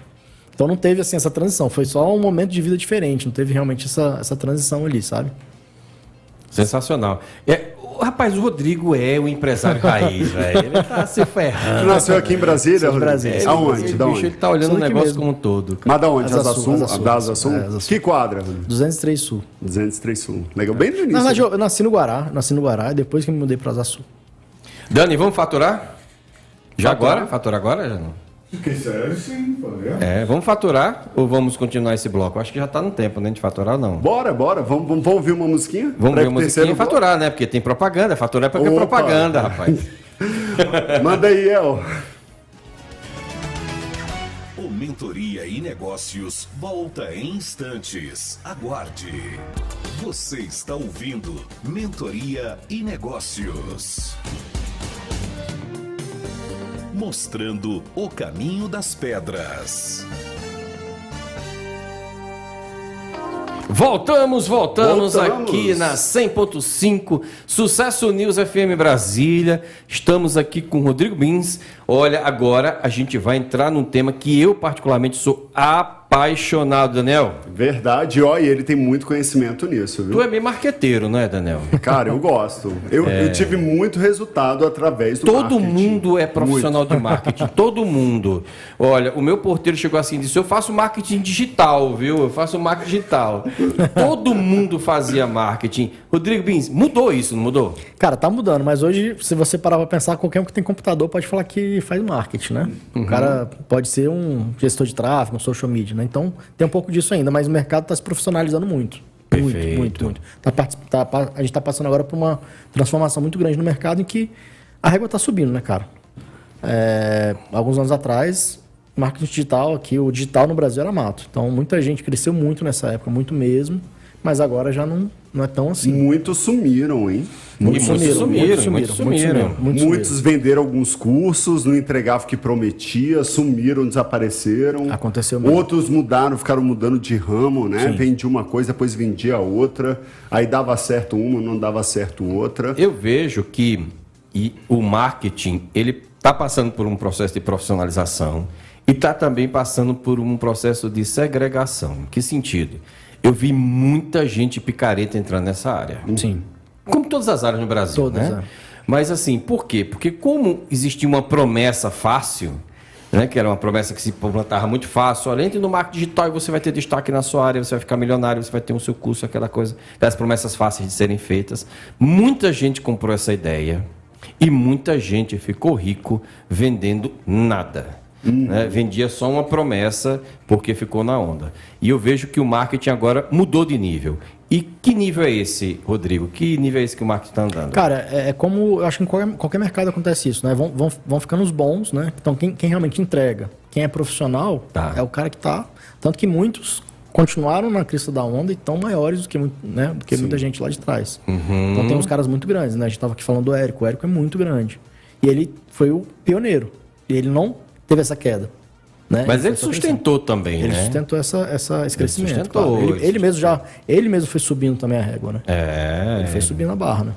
Então não teve, assim, essa transição. Foi só um momento de vida diferente. Não teve realmente essa, essa transição ali, sabe? Sensacional. É, Rapaz, o Rodrigo é o empresário raiz, velho. Ele tá se ferrando. Nasceu aqui em Brasília, de Rodrigo? Brasília. Ele- Aonde? Ele, Da bicho, onde? ele tá olhando o negócio mesmo. como um todo. cara. Mas da onde? Asa Sul? Asa? É, Asa Sul. Que quadra, Rodrigo? 203 Sul. 203 Sul. Legal, bem no início. Na verdade, eu, eu nasci no Guará, nasci no Guará, depois que me mudei para Asa Sul. Dani, vamos faturar? Já Faturar? agora? Faturar agora? Já não? Que serve sim. É, vamos faturar ou vamos continuar esse bloco? Acho que já tá no tempo, né, de faturar ou não. Bora, bora. Vamos, vamos, vamos ouvir uma musiquinha? Vamos ver ir a pro musiquinha e faturar, né? Porque tem propaganda. Faturar é porque é Opa. propaganda, rapaz. Manda aí, El. O Mentoria e Negócios volta em instantes. Aguarde. Você está ouvindo Mentoria e Negócios. Mostrando o caminho das pedras. Voltamos, voltamos, Voltamos. aqui na 100.5 Sucesso News FM Brasília. Estamos aqui com o Rodrigo Bins. Olha, agora a gente vai entrar num tema que eu particularmente sou apaixonado, Daniel. Verdade, ó, e ele tem muito conhecimento nisso, viu? Tu é meio marqueteiro, não é, Daniel? Cara, eu gosto. Eu, eu tive muito resultado através do É. Todo marketing. mundo é profissional de marketing, todo mundo. Olha, o meu porteiro chegou assim e disse: Eu faço marketing digital, viu? Eu faço marketing digital. todo mundo fazia marketing. Rodrigo Bins, mudou isso, não mudou? Cara, tá mudando, mas hoje, se você parar pra pensar, qualquer um que tem computador pode falar que faz marketing, né? Uhum. O cara pode ser um gestor de tráfego, um social media, né? Então, tem um pouco disso ainda, mas o mercado tá se profissionalizando muito. Perfeito. Muito, muito, muito. Tá, tá a gente tá passando agora por uma transformação muito grande no mercado em que a régua tá subindo, né, cara? É, alguns anos atrás, marketing digital aqui, o digital no Brasil era mato. Então, muita gente cresceu muito nessa época, muito mesmo, mas agora já não, não é tão assim. Muitos sumiram, hein? E muitos sumiram, muitos sumiram. muitos Muitos venderam alguns cursos, não entregavam o que prometia, sumiram, desapareceram. Aconteceu mesmo. Outros mudaram, ficaram mudando de ramo, né? Vendia uma coisa, depois vendia outra. Aí dava certo uma, não dava certo outra. Eu vejo que e o marketing ele está passando por um processo de profissionalização e está também passando por um processo de segregação. Em que sentido? Eu vi muita gente picareta entrando nessa área. Sim. Como todas as áreas no Brasil, Todas, né? é. Mas assim, por quê? Porque como existia uma promessa fácil, né, que era uma promessa que se plantava muito fácil, olha, entre no marketing digital e você vai ter destaque na sua área, você vai ficar milionário, você vai ter o seu curso, aquela coisa, aquelas promessas fáceis de serem feitas. Muita gente comprou essa ideia e muita gente ficou rico vendendo nada. Né? Vendia só uma promessa porque ficou na onda. E eu vejo que o marketing agora mudou de nível. E que nível é esse, Rodrigo? Que nível é esse que o marketing está andando? Cara, é, é como. Eu acho que em qualquer, qualquer mercado acontece isso, né? Vão, vão, vão ficando os bons, né? Então, quem, quem realmente entrega, quem é profissional, Tá. é o cara que tá. Tanto que muitos continuaram na crista da onda e estão maiores do que, né, do que muita gente lá de trás. Uhum. Então, tem uns caras muito grandes, né? A gente tava aqui falando do Érico. O Érico é muito grande. E ele foi o pioneiro. E ele não teve essa queda. Né? Mas ele só crescendo. sustentou também, Ele né? sustentou essa, essa, esse crescimento. sustentou, claro. ele, ele ele mesmo já. Ele mesmo foi subindo também a régua, né? É. Ele foi subindo a barra, né?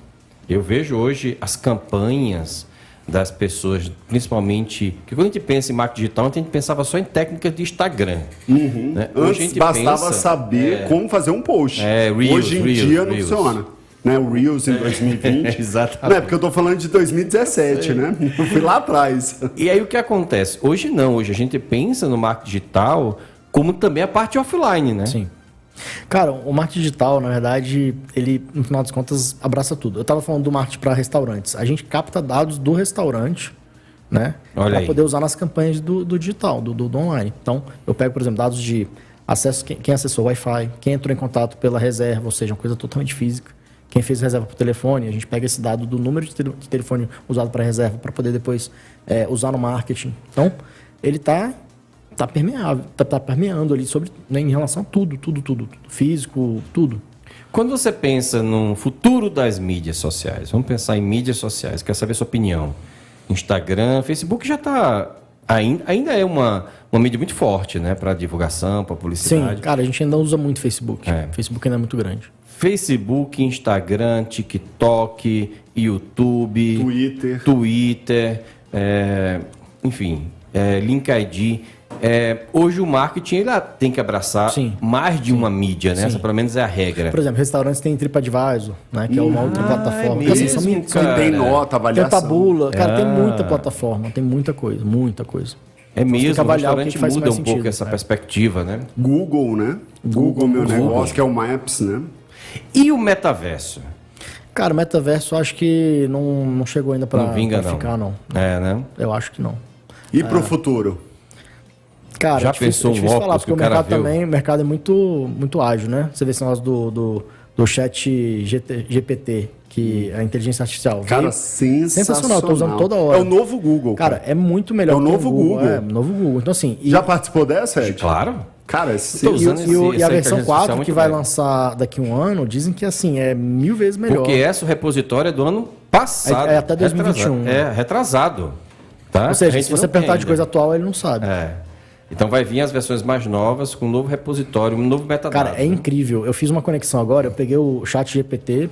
Eu vejo hoje as campanhas das pessoas, principalmente. Que quando a gente pensa em marketing digital, a gente pensava só em técnicas de Instagram. né? Hoje a Antes gente bastava pensa- saber como fazer um post. É, Reels, Hoje em Reels, dia não Reels. funciona. Né? O Reels em 2020. exatamente. Não é porque eu tô falando de 2017, né? Eu fui lá atrás. E aí o que acontece? Hoje não, hoje a gente pensa no marketing digital como também a parte offline, né? Sim. Cara, o marketing digital, na verdade, ele, no final das contas, abraça tudo. Eu tava falando do marketing para restaurantes. A gente capta dados do restaurante, né? Para poder usar nas campanhas do, do digital, do, do- do online. Então, eu pego, por exemplo, dados de acesso, quem, quem acessou o Wi-Fi, quem entrou em contato pela reserva, ou seja, uma coisa totalmente física. Quem fez reserva por telefone, a gente pega esse dado do número de, de telefone usado para reserva para poder depois é, usar no marketing. Então, ele tá tá permeável, tá, tá permeando ali sobre né, em relação a tudo, tudo, tudo, tudo, físico, tudo. Quando você pensa no futuro das mídias sociais, vamos pensar em mídias sociais, quero saber sua opinião. Instagram, Facebook já está. Ainda, ainda é uma, uma mídia muito forte, né? Para divulgação, para Sim, publicidade. cara, a gente ainda usa muito Facebook. É. Facebook ainda é muito grande. Facebook, Instagram, TikTok, YouTube, Twitter. Twitter, é, enfim, é, LinkedIn. é, hoje o marketing ele tem que abraçar Sim. mais de uma mídia, né? Sim. Essa pelo menos é a regra. Por exemplo, restaurantes têm TripAdvisor, né? Que é uma outra Ah, plataforma. é Porque, assim, são, mesmo. Tem nota, Tem avaliação. tabula, cara, tem Ah. muita plataforma, tem muita coisa, muita coisa. é Então, tem mesmo, o o restaurante faz muda um pouco sentido, essa né? perspectiva, né? Google, né? Google, meu Google. negócio, que é o Maps, né? E o metaverso? Cara, o metaverso eu acho que não, não chegou ainda não. ficar, não. É, né? Eu acho que não. E pro futuro? Cara, Já é difícil, pensou é um difícil óculos falar, que porque o o cara mercado viu? também, o mercado é muito, muito ágil, né? Você vê esse negócio do, do, do chat GT GPT, que é a inteligência artificial. Cara, sensacional. sensacional, tô usando toda hora. É o novo Google. Cara, é muito melhor É o que novo Google. É, o novo Google. Então, assim. e- Já participou dessa, Ed? Claro. Cara, é E, o- usando e o- esse- e a versão inteligência 4 artificial que vai lançar daqui a um ano, dizem que assim, é mil vezes melhor. Porque essa repositória é do ano passado. É- é até 2021. Retrasado. É, retrasado. Tá? Ou seja, se você perguntar de coisa atual, ele não sabe. É. Então vai vir as versões mais novas com um novo repositório, um novo metadado. Cara, é incrível. Eu fiz uma conexão agora, eu peguei o chat GPT,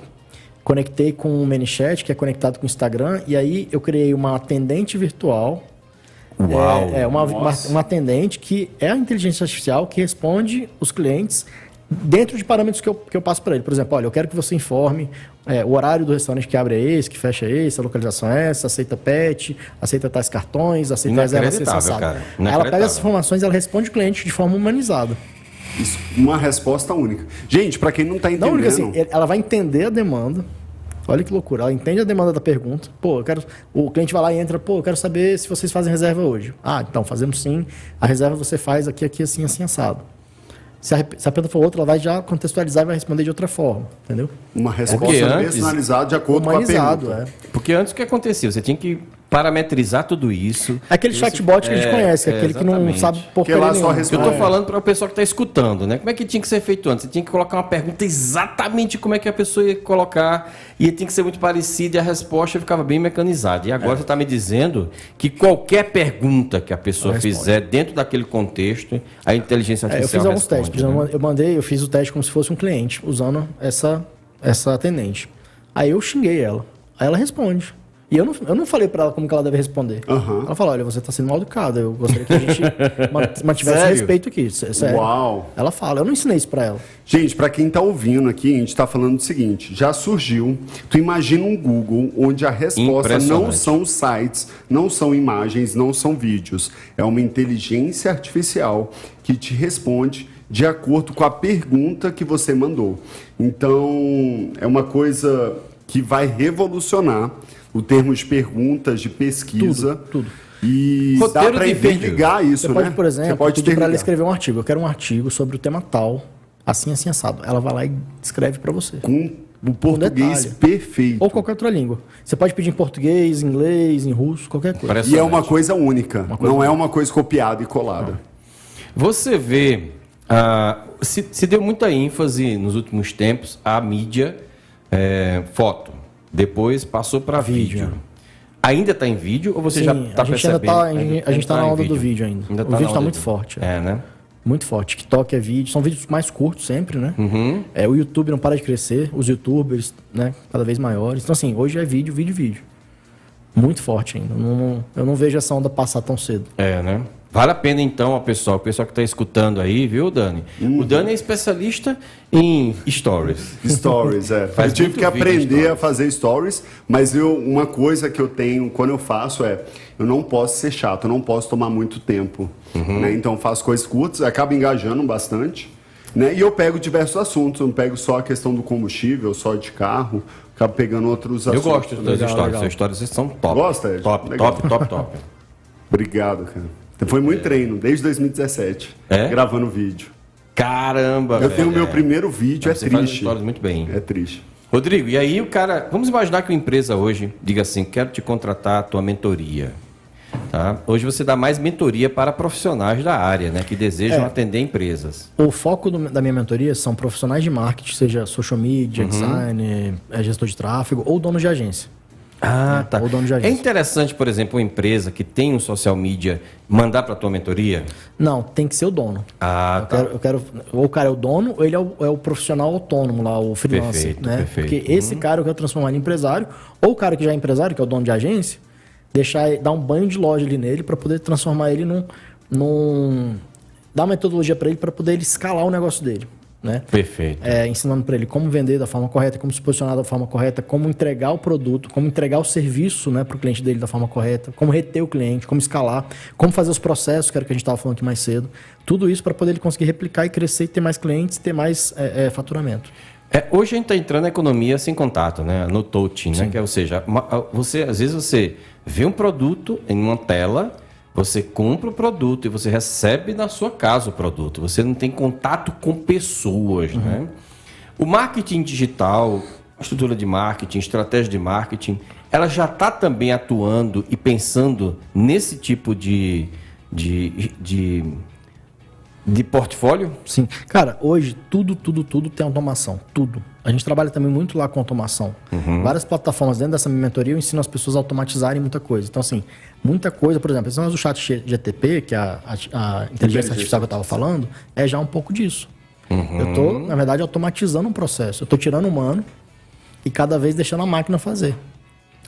conectei com o ManyChat, que é conectado com o Instagram, e aí eu criei uma atendente virtual. Uau! É, é uma, uma, uma atendente que é a inteligência artificial que responde os clientes dentro de parâmetros que eu, que eu passo para ele. Por exemplo, olha, eu quero que você informe é, o horário do restaurante que abre é esse, que fecha é esse, a localização é essa, aceita PET, aceita tais cartões, aceita reserva Inacreditável, acessada. cara. Ela pega essas informações e ela responde o cliente de forma humanizada. Isso, uma resposta única. Gente, pra quem não tá Não, entendendo... única assim, ela vai entender a demanda. Olha que loucura. Ela entende a demanda da pergunta. Pô, eu quero. O cliente vai lá e entra, pô, eu quero saber se vocês fazem reserva hoje. Ah, então, fazemos sim. A reserva você faz aqui, aqui, assim, assim, assado. Se a, se a pergunta for outra, ela vai já contextualizar e vai responder de outra forma. Entendeu? Uma resposta Porque antes- personalizada de acordo com a pergunta. é. Porque antes o que acontecia? Você tinha que parametrizar tudo isso. É aquele Esse- chatbot que a gente é, conhece, é, aquele que não exatamente. sabe por Que lá só Eu responde. É. falando para o pessoal que está escutando, né? Como é que tinha que ser feito antes? Você tinha que colocar uma pergunta exatamente como é que a pessoa ia colocar e tinha que ser muito parecida e a resposta ficava bem mecanizada. E É. agora você está me dizendo que qualquer pergunta que a pessoa fizer dentro daquele contexto, a inteligência É, eu artificial fiz alguns responde, testes. Por exemplo, né? Eu mandei, eu fiz o teste como se fosse um cliente, usando essa, essa atendente. Aí eu xinguei ela. Aí ela responde. E eu não, eu não falei pra ela como que ela deve responder. Aham. Ela falou, olha, você tá sendo mal educada. Eu gostaria que a gente man- mantivesse Sério? respeito aqui. sé- Sério. Uau. Ela fala, eu não ensinei isso pra ela. Gente, para quem tá ouvindo aqui, a gente tá falando o seguinte: já surgiu. Tu imagina um Google onde a resposta não são sites, não são imagens, não são vídeos. É uma inteligência artificial que te responde de acordo com a pergunta que você mandou. Então, é uma coisa que vai revolucionar o termo de perguntas, de pesquisa. Tudo, tudo. E dá Roteiro para de vídeo. interligar isso, Você pode, né? por exemplo, Você pode pedir pra ela escrever um artigo. Eu quero um artigo sobre o tema tal, assim, assim, assado. Ela vai lá e escreve pra você. com o português detalhe. perfeito. Ou qualquer outra língua. Você pode pedir em português, em inglês, em russo, qualquer coisa. Parece- E é uma coisa única, coisa não é uma coisa copiada e colada. Você vê, ah, se, se deu muita ênfase nos últimos tempos à mídia é, foto. Depois passou para vídeo. Vídeo. Ainda está em vídeo ou você Sim, já está ainda percebendo? tá- a gente- a gente tá na onda do vídeo ainda. O tá vídeo tá onda muito do- forte, É, né? Muito forte. TikTok é vídeo. São vídeos mais curtos sempre, né? Uhum. É, o YouTube não para de crescer. Os youtubers, né? Cada vez maiores. Então, assim, hoje é vídeo, vídeo, vídeo. Muito forte ainda. Não- eu não vejo essa onda passar tão cedo. É, né? Vale a pena então, pessoal, o pessoal que está escutando aí, viu, Dani? Uhum. O Dani é especialista em stories. Stories, é. Faz eu tive que aprender a fazer stories, mas eu, uma coisa que eu tenho quando eu faço é, eu não posso ser chato, eu não posso tomar muito tempo. Uhum. né? Então eu faço coisas curtas, acaba engajando bastante. Né? E eu pego diversos assuntos, eu não pego só a questão do combustível, só de carro, acabo pegando outros Eu assuntos. gosto das Legal, stories, legal. suas histórias são top. Gosta, Ed? Top, Legal. top, top, top. Obrigado, cara. Foi muito treino, desde 2017, É? gravando vídeo. Caramba, Eu tenho o velho, meu é. primeiro vídeo, é Você faz triste. stories muito bem. É triste. Rodrigo, e aí o cara. Vamos imaginar que uma empresa hoje diga assim: quero te contratar a tua mentoria. Tá? Hoje você dá mais mentoria para profissionais da área, né? Que desejam É. atender empresas. O foco do- da minha mentoria são profissionais de marketing, seja social Uhum. media, designer, é, gestor de tráfego ou dono de agência. Ah, tá. dono de É interessante, por exemplo, uma empresa que tem um social media mandar para tua mentoria? Não, tem que ser o dono. Ah, Eu tá. quero, eu quero- ou o cara é o dono, ou ele é o, é o profissional autônomo lá, o freelancer. Perfeito, né? perfeito. Uhum. Porque esse cara eu quero transformar em empresário, ou o cara que já é empresário, que é o dono de agência, deixar dar um banho de loja ali nele para poder transformar ele num, num, dar uma metodologia para ele para poder ele escalar o negócio dele. Né? Perfeito. É, ensinando para ele como vender da forma correta, como se posicionar da forma correta, como entregar o produto, como entregar o serviço né, para o cliente dele da forma correta, como reter o cliente, como escalar, como fazer os processos, que era o que a gente estava falando aqui mais cedo. Tudo isso para poder ele conseguir replicar e crescer e ter mais clientes, ter mais é, é, faturamento. É, hoje a gente está entrando na economia sem contato, né? No touching, né? Que é, ou seja, uma, você, às vezes você vê um produto em uma tela, você compra o produto e você recebe na sua casa o produto. Você não tem contato com pessoas, uhum. né? O marketing digital, a estrutura de marketing, estratégia de marketing, ela já está também atuando e pensando nesse tipo de, de, de de portfólio? Sim. Cara, hoje tudo, tudo, tudo tem automação. Tudo. A gente trabalha também muito lá com automação. Uhum. Várias plataformas dentro dessa minha mentoria eu ensino as pessoas a automatizarem muita coisa. Então, assim, muita coisa, por exemplo, esse do chat GTP, que é a, a, a inteligência artificial que eu estava falando, é já um pouco disso. Uhum. Eu estou, na verdade, automatizando um processo. Eu estou tirando o humano e cada vez deixando a máquina fazer.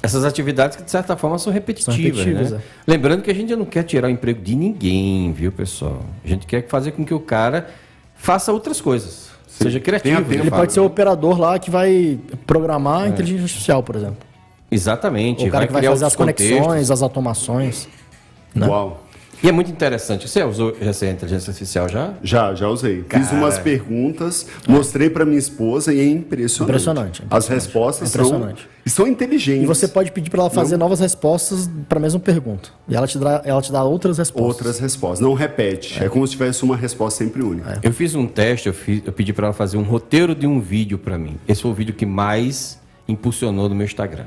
Essas atividades que, de certa forma, são repetitivas. São repetitivas né? é. Lembrando que a gente não quer tirar o emprego de ninguém, viu, pessoal? A gente quer fazer com que o cara faça outras coisas. Sim. Seja criativo. Tem, ele pode ser o operador lá que vai programar é. a inteligência artificial, por exemplo. Exatamente. O cara vai que vai fazer as conexões, as automações. Né? Uau. E é muito interessante. Você usou essa inteligência artificial já? Já, já usei. Cara... Fiz umas perguntas, mostrei para minha esposa e é impressionante. Impressionante. As respostas são, são inteligentes. E você pode pedir para ela fazer Não... novas respostas para a mesma pergunta. E ela te, dá, ela te dá outras respostas. Outras respostas. Não repete. É, é como se tivesse uma resposta sempre única. É. Eu fiz um teste, eu, fiz, eu pedi para ela fazer um roteiro de um vídeo para mim. Esse foi o vídeo que mais impulsionou no meu Instagram.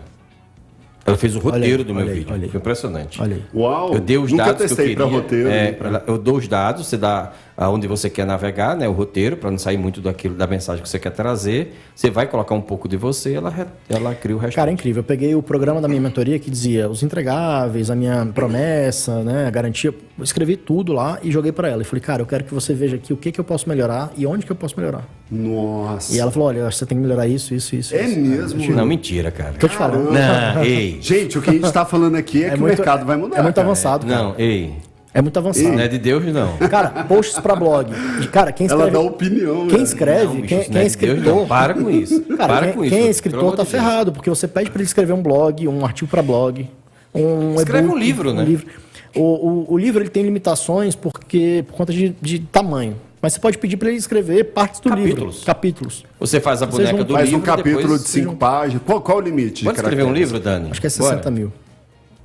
Ela fez o roteiro aí, do meu vídeo. Foi impressionante. Olha aí. Uau! Eu dei os Nunca dados que eu queria. Roteiro, é, eu dou os dados, você dá aonde você quer navegar, né, o roteiro, para não sair muito daquilo da mensagem que você quer trazer. Você vai colocar um pouco de você, ela ela cria o resto. Cara, é incrível. Eu peguei o programa da minha mentoria que dizia os entregáveis, a minha promessa, né, a garantia. Eu escrevi tudo lá e joguei para ela. E falei, cara, eu quero que você veja aqui o que que eu posso melhorar e onde que eu posso melhorar. Nossa. E ela falou, olha, você tem que melhorar isso, isso, isso. É isso. mesmo? Não, mentira, cara. Tô te falando. Não, ei. Gente, o que a gente está falando aqui é, é que muito, o mercado vai mudar. É muito cara. avançado. Cara. Não, ei. É muito avançado. Não é de Deus, não. Cara, posts para blog. Cara, quem escreve. Ela dá opinião. Quem escreve, não, bicho, quem, quem é, é escritor. Deus, para com isso. Cara, para quem, com quem isso. é escritor tá ferrado, porque você pede para ele escrever um blog, um artigo para blog. Um Escreve um livro, né? Um livro. O, o, o, livro ele tem limitações porque, por conta de, de tamanho. Mas você pode pedir para ele escrever partes do capítulos. livro. Capítulos. Você faz a boneca do faz livro. Faz um capítulo de cinco páginas. Qual, qual o limite? Pode escrever um livro, Dani? Acho que é 60 Bora. mil.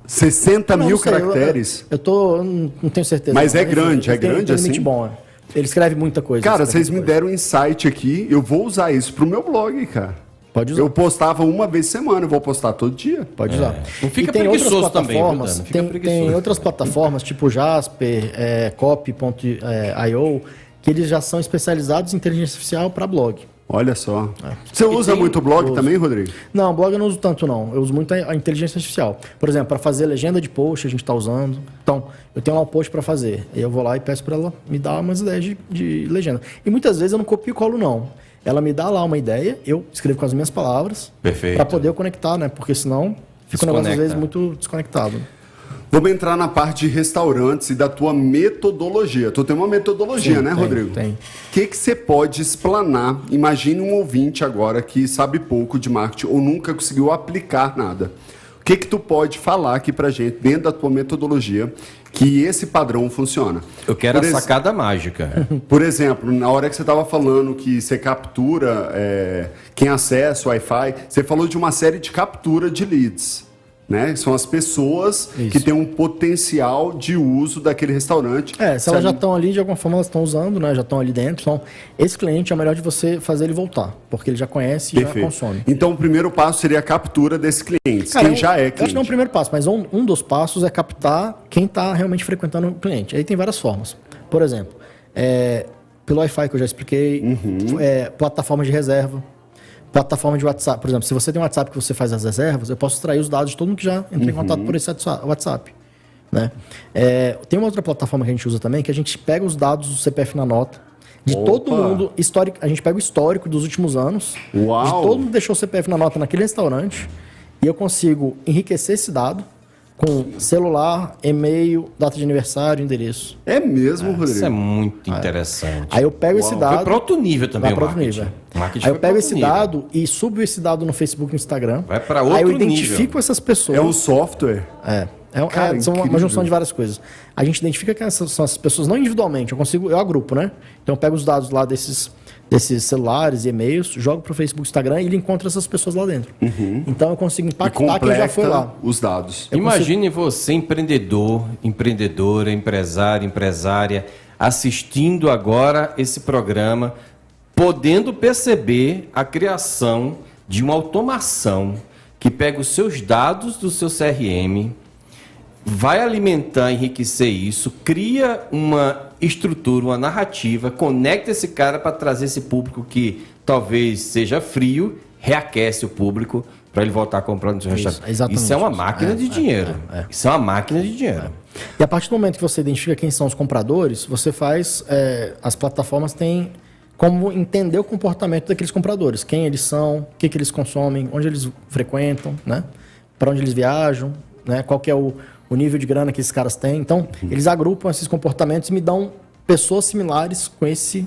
60 não, mil não sei, caracteres? Eu, eu, tô. Não tenho certeza. Mas é grande, é grande tem, assim? limite bom, é. Ele escreve muita coisa. Cara, vocês me deram um insight aqui. Eu vou usar isso pro meu blog, cara. Pode usar. Eu postava uma vez por semana, eu vou postar todo dia. Pode usar. É. Não fica e tem outras plataformas, também, tem, tem, outras plataformas, tipo Jasper, é, Copy.io, que eles já são especializados em inteligência artificial para blog. Olha só. É. Você usa muito blog também, Rodrigo? Não, blog eu não uso tanto, não. Eu uso muito a inteligência artificial. Por exemplo, para fazer legenda de post, a gente está usando. Então, eu tenho lá um post para fazer. Eu vou lá e peço para ela me dar umas ideias de, de legenda. E muitas vezes eu não copio e colo, não. Ela me dá lá uma ideia, eu escrevo com as minhas palavras. Para poder eu conectar, né? Porque senão fica um negócio às vezes muito desconectado. Vamos entrar na parte de restaurantes e da tua metodologia. Tu tem uma metodologia, Sim, né, tem, Rodrigo? Tem. O que que você pode explanar? Imagine um ouvinte agora que sabe pouco de marketing ou nunca conseguiu aplicar nada. O que que tu pode falar aqui pra gente dentro da tua metodologia que esse padrão funciona? Eu quero Por a sacada mágica. Por exemplo, na hora que você estava falando que você captura é, quem acessa o Wi-Fi, você falou de uma série de captura de leads né? São as pessoas Isso. que têm um potencial de uso daquele restaurante. É, se elas já estão ali, de alguma forma elas estão usando, né? Já estão ali dentro. Então, esse cliente é melhor de você fazer ele voltar, porque ele já conhece e Perfeito. já consome. Então, o primeiro passo seria a captura desse cliente, Cara, quem já é cliente. acho que não é o primeiro passo, mas um, um dos passos é captar quem está realmente frequentando o cliente. Aí tem várias formas. Por exemplo, é, pelo Wi-Fi que eu já expliquei, uhum. é, plataforma de reserva plataforma de WhatsApp. Por exemplo, se você tem um WhatsApp que você faz as reservas, eu posso extrair os dados de todo mundo que já entrou uhum. em contato por esse WhatsApp. Né? É, tem uma outra plataforma que a gente usa também, que a gente pega os dados do CPF na nota, de Opa. todo mundo, histórico, a gente pega o histórico dos últimos anos, Uau. de todo mundo deixou o CPF na nota naquele restaurante, e eu consigo enriquecer esse dado com celular, e-mail, data de aniversário, endereço. É mesmo, Isso Rodrigo? é muito interessante. Aí eu pego esse Foi dado. para outro nível também Vai o pra outro marketing. nível. Marketing Aí eu pego outro esse nível. dado e subo esse dado no Facebook e no Instagram. Vai pra Aí eu outro identifico nível. essas pessoas. É um software. É. É, um- Cara, é, são uma- junção de várias coisas. A gente identifica que essas são as pessoas, não individualmente, eu consigo, eu agrupo, né? Então eu pego os dados lá desses, desses celulares e e-mails, jogo pro Facebook, Instagram e ele encontra essas pessoas lá dentro. Então eu consigo impactar quem já foi lá. os dados. Imagine você, empreendedor, empreendedora, empresário, empresária, assistindo agora esse programa, podendo perceber a criação de uma automação que pega os seus dados do seu CRM, vai alimentar, enriquecer isso, cria uma estrutura, uma narrativa, conecta esse cara para trazer esse público que talvez seja frio, reaquece o público para ele voltar a comprar no seu Isso, restaurante. exatamente Isso é uma máquina É, de é, dinheiro. é, é. Isso é uma máquina de dinheiro. E a partir do momento que você identifica quem são os compradores, você faz. é, as plataformas têm como entender o comportamento daqueles compradores. Quem eles são, o que, que eles consomem, onde eles frequentam, né? Para onde eles viajam, né? Qual que é o, o nível de grana que esses caras têm. Então, eles agrupam esses comportamentos e me dão pessoas similares com esse,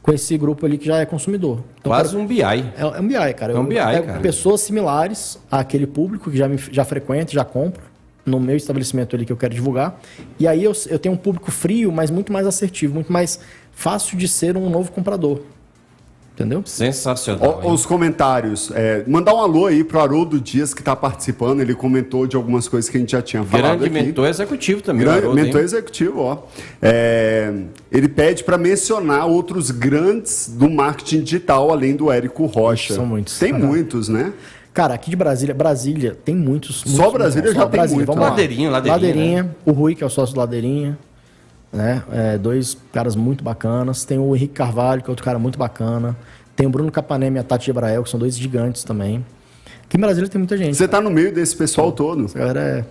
com esse grupo ali que já é consumidor. Então, Quase um BI. é, é um BI, cara. É um Eu BI, cara. pessoas similares àquele público que já, me, já frequenta, já compra no meu estabelecimento ali que eu quero divulgar. E aí eu, eu tenho um público frio, mas muito mais assertivo, muito mais fácil de ser um novo comprador. Entendeu? Sensacional. Hein? os comentários. É, mandar um alô aí pro Haroldo Dias, que está participando. Ele comentou de algumas coisas que a gente já tinha falado Grande aqui. mentor executivo também. Grande, Haroldo, hein? mentor executivo, ó. É, ele pede para mencionar outros grandes do marketing digital, além do Érico Rocha. São muitos. Tem Ah. muitos, né? Cara, aqui de Brasília, Brasília tem muitos. Só muitos, Brasília muitos. já tem muito, vamos né? Ladeirinha, ladeirinha, Ladeirinha, o Rui, que é o sócio do Ladeirinha. Né? É, dois caras muito bacanas. Tem o Henrique Carvalho, que é outro cara muito bacana. Tem o Bruno Capanema e a Tati Abrael, que são dois gigantes também. Aqui em Brasília tem muita gente. Você tá no meio desse pessoal todo. Essa galera é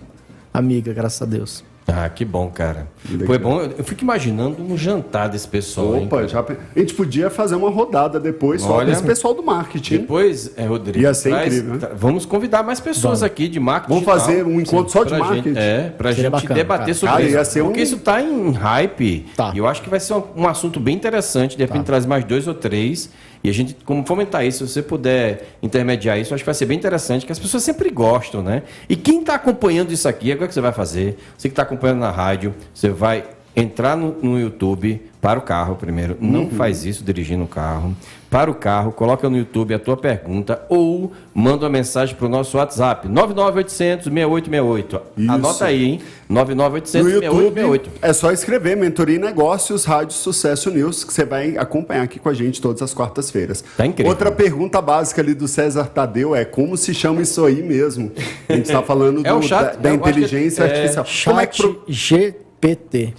amiga, graças a Deus. Ah, que bom, cara. legal. Foi bom. Eu fico imaginando um jantar desse pessoal. hein, Opa, cara? já, a gente podia fazer uma rodada depois só Olha, desse pessoal do marketing. Depois, é, Rodrigo, Ia ser incrível, né? vamos convidar mais pessoas aqui de marketing. Vamos fazer um encontro só de marketing? Gente, é, pra Seria gente bacana, debater cara. sobre Cara, isso. ia ser porque um- isso tá em hype. Tá. E eu acho que vai ser um, um assunto bem interessante. De repente traz mais dois ou três. E a gente, como fomentar isso, se você puder intermediar isso, acho que vai ser bem interessante, que as pessoas sempre gostam, né? E quem está acompanhando isso aqui, agora que você vai fazer? Você que está acompanhando na rádio, você vai entrar no, no YouTube para o carro primeiro. Não Uhum. faz isso dirigindo o carro. Para o carro, coloca no YouTube a tua pergunta ou manda uma mensagem para o nosso WhatsApp, 99800 6868. Isso. Anota aí, hein? No 99800 YouTube 6868. é só escrever Mentoria e Negócios, Rádio Sucesso News, que você vai acompanhar aqui com a gente todas as quartas-feiras. Tá incrível. Outra pergunta básica ali do César Tadeu é como se chama isso aí mesmo? A gente está falando É do- chat- da, da inteligência é artificial. Como é que Chat pro- GPT.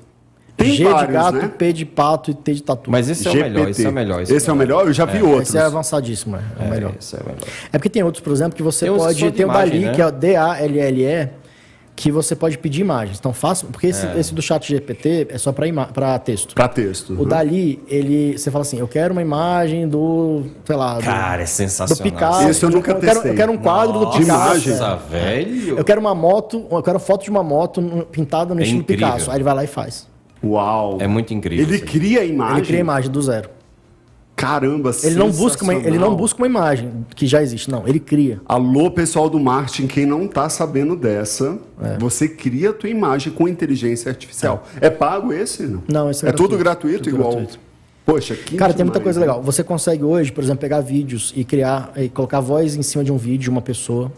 Tem G vários, de gato, né? P de pato e T de tatu. Mas esse é o melhor, esse é o melhor. Esse é o melhor? Eu já vi outros. Esse é avançadíssimo, é, é o melhor. Esse é o melhor. É porque tem outros, por exemplo, que você Tem pode. Tem o imagem, Dali, né? que é o D-A-L-L-E, que você pode pedir imagens. Então faça. Porque esse, esse do chat GPT é só para texto. Para texto. O Dali, ele. Você fala assim, eu quero uma imagem do. sei lá. do- Cara, é do sensacional. Picasso. Esse eu nunca eu quero, testei. eu quero um quadro do Nossa, Picasso. imagem. Nossa, velho. Eu quero uma moto, eu quero foto de uma moto pintada no É estilo incrível. Picasso. Aí ele vai lá e faz. Uau. É muito incrível. Ele cria a imagem. Ele cria a imagem do zero. Caramba, Ele não, busca uma, ele não busca uma imagem que já existe, não. Ele cria. Alô, pessoal do marketing, quem não tá sabendo dessa, É. você cria a tua imagem com inteligência artificial. É, pago esse? Não, Não, esse é é tudo gratuito, gratuito tudo igual. gratuito. Poxa, que Cara, tem muita coisa né? legal. Você consegue hoje, por exemplo, pegar vídeos e criar, e colocar voz em cima de um vídeo de uma pessoa,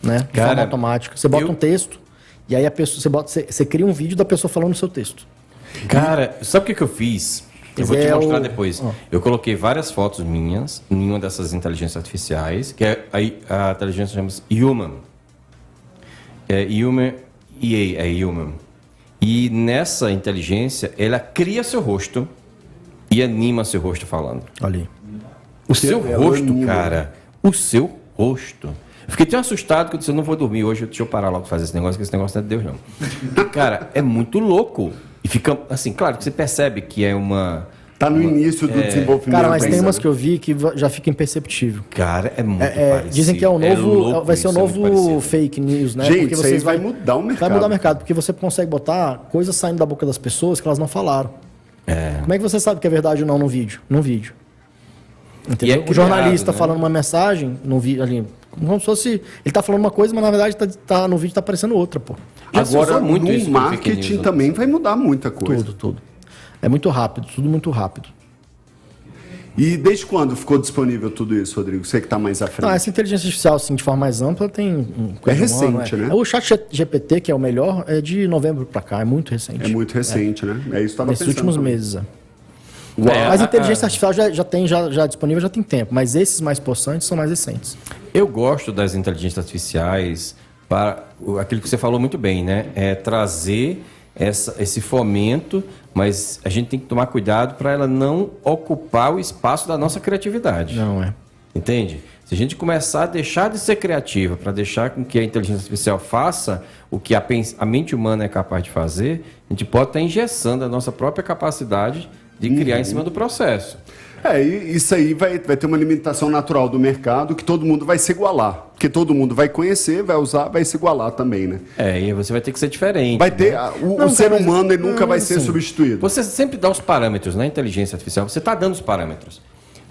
né? De Cara, forma automática. Você bota eu- um texto e aí a pessoa, você, bota, você, você cria um vídeo da pessoa falando o seu texto. Cara, sabe o que, que eu fiz? Eu vou te é mostrar depois. Ó. Eu coloquei várias fotos minhas em uma dessas inteligências artificiais, que é a, a inteligência chama-se Human. É Human EA, é Human. E nessa inteligência, ela cria seu rosto e anima seu rosto falando. Aí. O seu rosto, anima. cara. O seu rosto. Fiquei tão assustado que eu disse, eu não vou dormir hoje, deixa eu parar logo de fazer esse negócio, que esse negócio não é de Deus, não. Cara, é muito louco. E fica, assim, claro que você percebe que é uma... Tá no início do desenvolvimento. Cara, mas tem umas né? que eu vi que já fica imperceptível. Cara, é muito É, é, parecido. dizem que é o É novo, louco vai ser o é muito novo fake news, né? Gente, isso aí vai mudar o mercado. Vai mudar o mercado, porque você consegue botar coisas saindo da boca das pessoas que elas não falaram. É. Como é que você sabe que é verdade ou não no vídeo? No vídeo. Entendeu? É o jornalista criado, né? falando uma mensagem no vídeo ali, como se fosse. Ele tá falando uma coisa, mas na verdade tá, tá- no vídeo tá aparecendo outra, pô. Já Agora, muito no marketing news, né? também vai mudar muita coisa. Tudo, tudo. É muito rápido, tudo muito rápido. E desde quando ficou disponível tudo isso, Rodrigo? Você que está mais à frente. Não, essa inteligência artificial, assim, de forma mais ampla, tem. ano, recente, né? O chat GPT, que é o melhor, é de novembro pra cá, é muito recente. É muito recente, né? É isso que estava Nesses pensando. últimos também. meses. é. É, Mas a- a inteligência artificial já, já tem já, já disponível, já tem tempo. Mas esses mais possantes são mais recentes. Eu gosto das inteligências artificiais para aquilo que você falou muito bem, né? É trazer essa, esse fomento, mas a gente tem que tomar cuidado para ela não ocupar o espaço da nossa criatividade. Não é. Entende? Se a gente começar a deixar de ser criativa para deixar com que a inteligência artificial faça o que a, a mente humana é capaz de fazer, a gente pode estar engessando a nossa própria capacidade de criar em cima do processo. É, e isso aí vai, vai ter uma limitação natural do mercado que todo mundo vai se igualar. Porque todo mundo vai conhecer, vai usar, vai se igualar também, né? É, e você vai ter que ser diferente. Vai ter. né? O, Não, o ser mas- humano ele nunca não, vai ser assim, substituído. Você sempre dá os parâmetros na inteligência artificial, você está dando os parâmetros.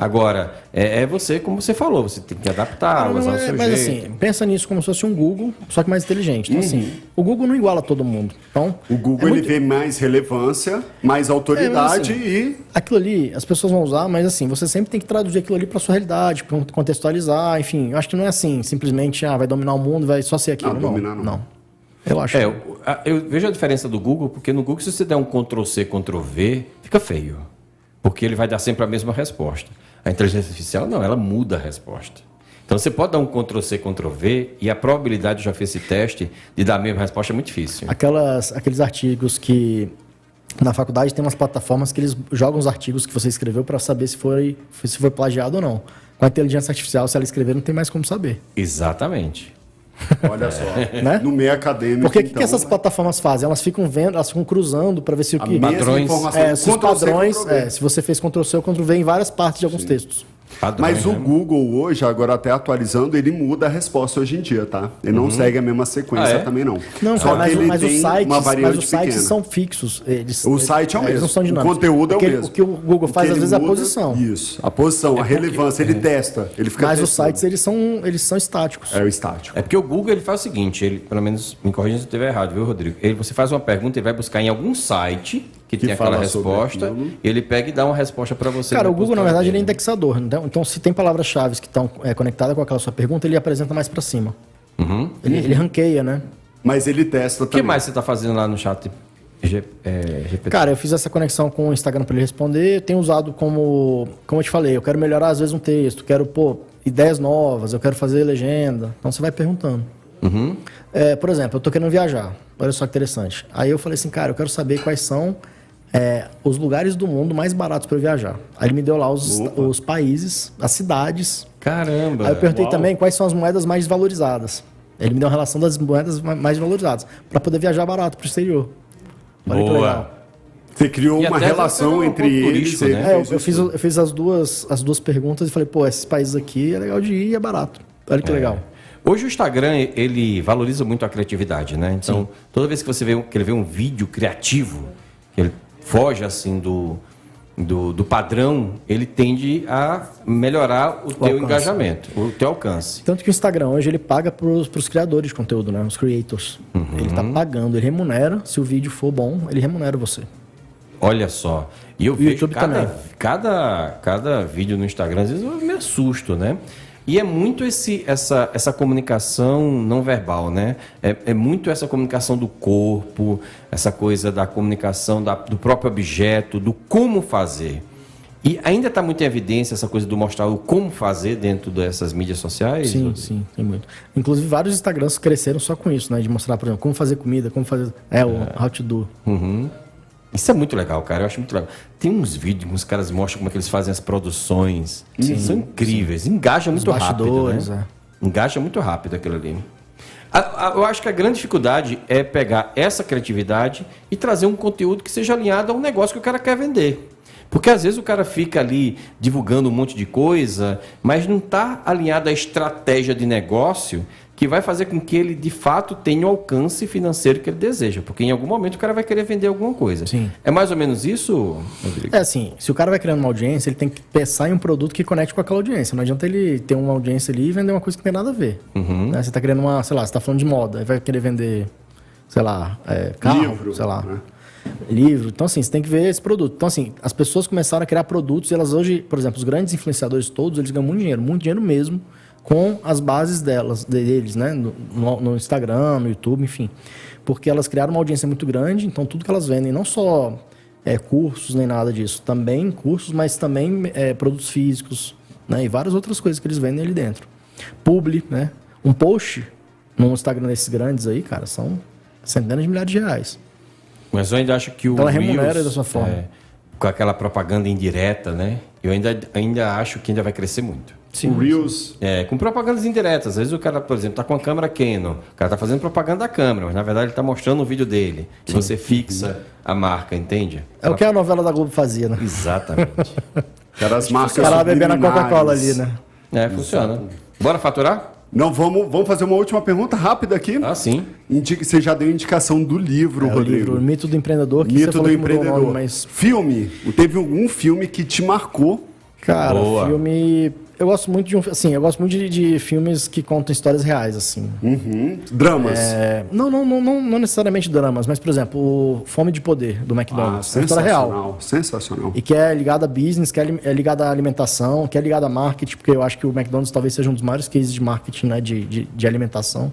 Agora, é, é você, como você falou, você tem que adaptar, Não, usar não o é- seu mas jeito. assim, pensa nisso como se fosse um Google, só que mais inteligente. Então, assim, o Google não iguala todo mundo. Então, O Google é ele muito- vê mais relevância, mais autoridade É, mas e. Aquilo ali, as pessoas vão usar, mas assim, você sempre tem que traduzir aquilo ali para sua realidade, contextualizar, enfim. Eu acho que não é assim, simplesmente, ah, vai dominar o mundo, vai só ser aquilo. Não, Não, dominar não. Eu acho. É, que- eu, eu vejo a diferença do Google, porque no Google, se você der um Ctrl-C, Ctrl-V, fica feio. Porque ele vai dar sempre a mesma resposta. A inteligência artificial, não, ela muda a resposta. Então você pode dar um Ctrl-C, Ctrl-V e a probabilidade, eu já fiz esse teste, de dar a mesma resposta é muito difícil. Aquelas, aqueles artigos que na faculdade tem umas plataformas que eles jogam os artigos que você escreveu para saber se foi, se foi plagiado ou não. Com a inteligência artificial, se ela escrever, não tem mais como saber. Exatamente. Olha só. Né? No meio acadêmico. Porque o que, então, que essas plataformas fazem? Elas ficam vendo, elas ficam cruzando para ver se o que. Padrões. É, se os padrões, é, se você fez Ctrl-C ou Ctrl-V em várias partes de alguns textos. Mas o né? Google hoje, agora até atualizando, ele muda a resposta hoje em dia, tá? Ele não segue a mesma sequência Ah, é? também, não. Não, Só mas, que o- ele mas tem os sites, uma mas os sites pequena. são fixos. Eles, O site é o eles mesmo. não são o conteúdo é o mesmo. O que o Google O faz que às vezes é a posição. Isso. A posição, a relevância, ele testa. Ele fica Mas os testando. sites eles são, eles são estáticos. É o estático. É porque o Google ele faz o seguinte, ele, pelo menos me corrija se eu estiver errado, viu, Rodrigo? Ele, você faz uma pergunta e vai buscar em algum site que, tem aquela resposta, e ele pega e dá uma resposta para você. Cara, o Google, na verdade, ele é dele. indexador. Então, então se tem palavras-chave que estão é, conectadas com aquela sua pergunta, ele apresenta mais para cima. Ele, ele ranqueia, né? Mas ele testa O que também. mais você está fazendo lá no chat G- é, GPT? Cara, eu fiz essa conexão com o Instagram para ele responder. Eu tenho usado como, como eu te falei, eu quero melhorar às vezes um texto, quero pô ideias novas, eu quero fazer legenda. Então você vai perguntando. É, por exemplo, eu tô querendo viajar. Olha só que interessante. Aí eu falei assim, cara, eu quero saber quais são é, os lugares do mundo mais baratos para viajar. Aí ele me deu lá os, os países, as cidades. Caramba! Aí eu perguntei Uau. também quais são as moedas mais valorizadas. Ele me deu uma relação das moedas ma- mais valorizadas para poder viajar barato para o exterior. Olha que Boa. legal. Você criou E uma relação entre um eles. turístico, né? É, eu, eu fiz, eu fiz as, duas, as duas perguntas e falei, pô, esses países aqui é legal de ir e é barato. Olha que legal. Hoje o Instagram, ele valoriza muito a criatividade, né? Então, toda vez que você vê, um- que ele vê um vídeo criativo, que ele foge assim do, do, do padrão, ele tende a melhorar o, teu alcance. engajamento, o teu alcance. Tanto que o Instagram hoje ele paga para os criadores de conteúdo, né? Os creators. Ele tá pagando, ele remunera. Se o vídeo for bom, ele remunera você. Olha só. E eu o vejo YouTube cada, também. cada, cada vídeo no Instagram, às vezes eu me assusto, né? E é muito esse, essa, essa comunicação não verbal, né? É, é muito essa comunicação do corpo, essa coisa da comunicação da- do próprio objeto, do como fazer. E ainda está muito em evidência essa coisa do mostrar o como fazer dentro dessas mídias sociais? Sim, Rodrigo? sim, tem muito. Inclusive, vários Instagrams cresceram só com isso, né? De mostrar, por exemplo, como fazer comida, como fazer. É, o how to do. Isso é muito legal, cara. Eu acho muito legal. Tem uns vídeos que os caras mostram como é que eles fazem as produções. São incríveis. Engaja muito rápido, né? Engaja muito rápido aquilo ali. A- a- eu acho que a grande dificuldade é pegar essa criatividade e trazer um conteúdo que seja alinhado a um negócio que o cara quer vender. Porque às vezes o cara fica ali divulgando um monte de coisa, mas não está alinhado à estratégia de negócio que vai fazer com que ele de fato tenha o alcance financeiro que ele deseja. Porque em algum momento o cara vai querer vender alguma coisa. Sim. É mais ou menos isso, Rodrigo? É assim, se o cara vai criando uma audiência, ele tem que pensar em um produto que conecte com aquela audiência. Não adianta ele ter uma audiência ali e vender uma coisa que não tem nada a ver. Uhum. Né? Você está criando uma, sei lá, você está falando de moda, aí vai querer vender, sei lá, é, carro, Livro, sei lá. Né? livro. Então, assim, você tem que ver esse produto. Então, assim, as pessoas começaram a criar produtos e elas hoje, por exemplo, os grandes influenciadores todos, eles ganham muito dinheiro, muito dinheiro mesmo, com as bases delas, deles, né? No, no, Instagram, no YouTube, enfim. Porque elas criaram uma audiência muito grande, então tudo que elas vendem, não só é, cursos nem nada disso, também cursos, mas também é, produtos físicos, né? E várias outras coisas que eles vendem ali dentro. Publi, né? Um post no Instagram desses grandes aí, cara, são centenas de milhares de reais. Mas eu ainda acho que o Ela remunera Reels, da sua forma. É, com aquela propaganda indireta, né? Eu ainda, ainda acho que ainda vai crescer muito. Sim, o Reels. É, com propagandas indiretas. Às vezes o cara, por exemplo, tá com a câmera Canon. O cara tá fazendo propaganda da câmera, mas na verdade ele tá mostrando o vídeo dele. Sim. E você fixa a marca, entende? É o que a novela da Globo fazia, né? Exatamente. cara, as marcas. O cara bebendo a Coca-Cola ali, né? É, funciona. Exato. Bora faturar? Não, vamos, vamos fazer uma última pergunta rápida aqui. Ah, sim. Indique, você já deu indicação do livro, é, Rodrigo. O livro, Mito do Empreendedor. Que Mito do Empreendedor. Nome, mas... Filme. Teve algum filme que te marcou? Cara, Boa. filme eu gosto muito de um, assim, eu gosto muito de, de filmes que contam histórias reais, assim. Uhum. Dramas. É, não, não, não, não, não, necessariamente dramas, mas, por exemplo, o Fome de Poder, do McDonald's. Ah, é história real. Sensacional. E que é ligada a business, que é, é ligada à alimentação, que é ligada a marketing, porque eu acho que o McDonald's talvez seja um dos maiores cases de marketing, né, de, de, de alimentação.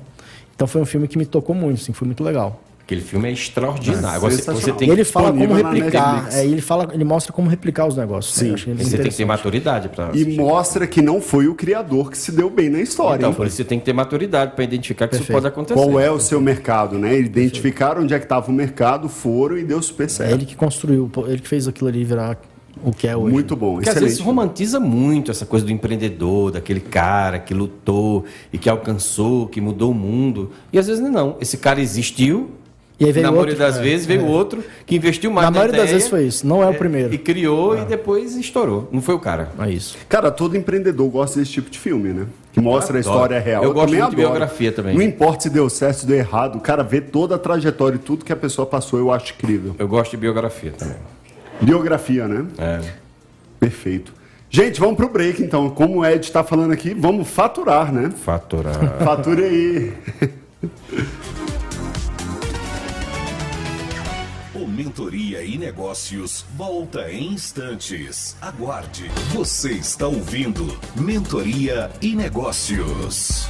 Então foi um filme que me tocou muito, assim, foi muito legal. Aquele filme é extraordinário. É, você, você tem ele fala como replicar. É, ele fala, ele mostra como replicar os negócios. Sim. Você tem que ter maturidade para. E mostra que não foi o criador que se deu bem na história. Então, hein? por isso você tem que ter maturidade para identificar que Perfeito. isso pode acontecer. Qual é o seu mercado, né? Identificaram onde é que estava o mercado, foram e deu super certo. É ele que construiu, ele que fez aquilo ali virar o que é hoje. Muito bom, Porque excelente. às vezes romantiza muito essa coisa do empreendedor, daquele cara que lutou e que alcançou, que mudou o mundo. E às vezes não. Esse cara existiu, e aí veio na maioria outro, das é, vezes veio é. outro que investiu mais na, na maioria das vezes foi isso, não é, o é, primeiro. E criou e é. depois estourou. Não foi o cara. É isso. Cara, todo empreendedor gosta desse tipo de filme, né? Que mostra a história real. Eu, eu gosto muito de biografia também. Não importa se deu certo, se deu errado, o cara vê toda a trajetória e tudo que a pessoa passou, eu acho incrível. Eu gosto de biografia também. Biografia, né? É. Perfeito. Gente, vamos pro break então. Como o Ed está falando aqui, vamos faturar, né? Faturar. Fature aí. Mentoria e Negócios volta em instantes. Aguarde. Você está ouvindo Mentoria e Negócios.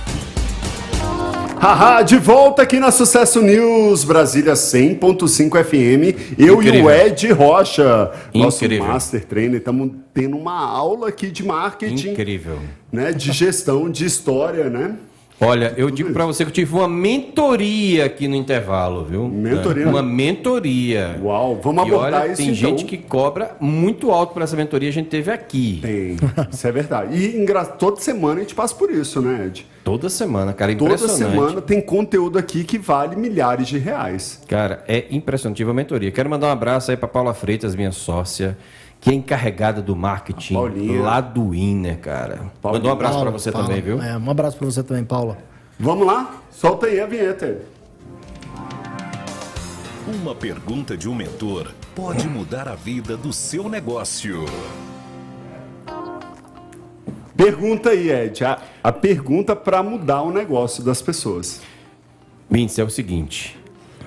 Haha, de volta aqui na Sucesso News, Brasília 100.5 FM. Eu Incrível. e o Ed Rocha, nosso Incrível. Master Trainer, estamos tendo uma aula aqui de marketing. Incrível. Né, de gestão, de história, né? Olha, eu digo para você que eu tive uma mentoria aqui no intervalo, viu? Mentoria? Uma mentoria. Uau, vamos e abordar olha, isso tem então. gente que cobra muito alto por essa mentoria, a gente teve aqui. Tem, isso é verdade. E toda semana a gente passa por isso, né, Ed? Toda semana, cara, impressionante. Toda semana tem conteúdo aqui que vale milhares de reais. Cara, é impressionante a mentoria. Quero mandar um abraço aí para Paula Freitas, minha sócia que é encarregada do marketing lá do INER, cara. Paulinha. Mandou um abraço para você também, viu? É, um abraço para você também, Paula. Vamos lá? Solta aí a vinheta. Uma pergunta de um mentor pode mudar a vida do seu negócio. Pergunta aí, Ed. A, a pergunta para mudar o negócio das pessoas. Vince, é o seguinte: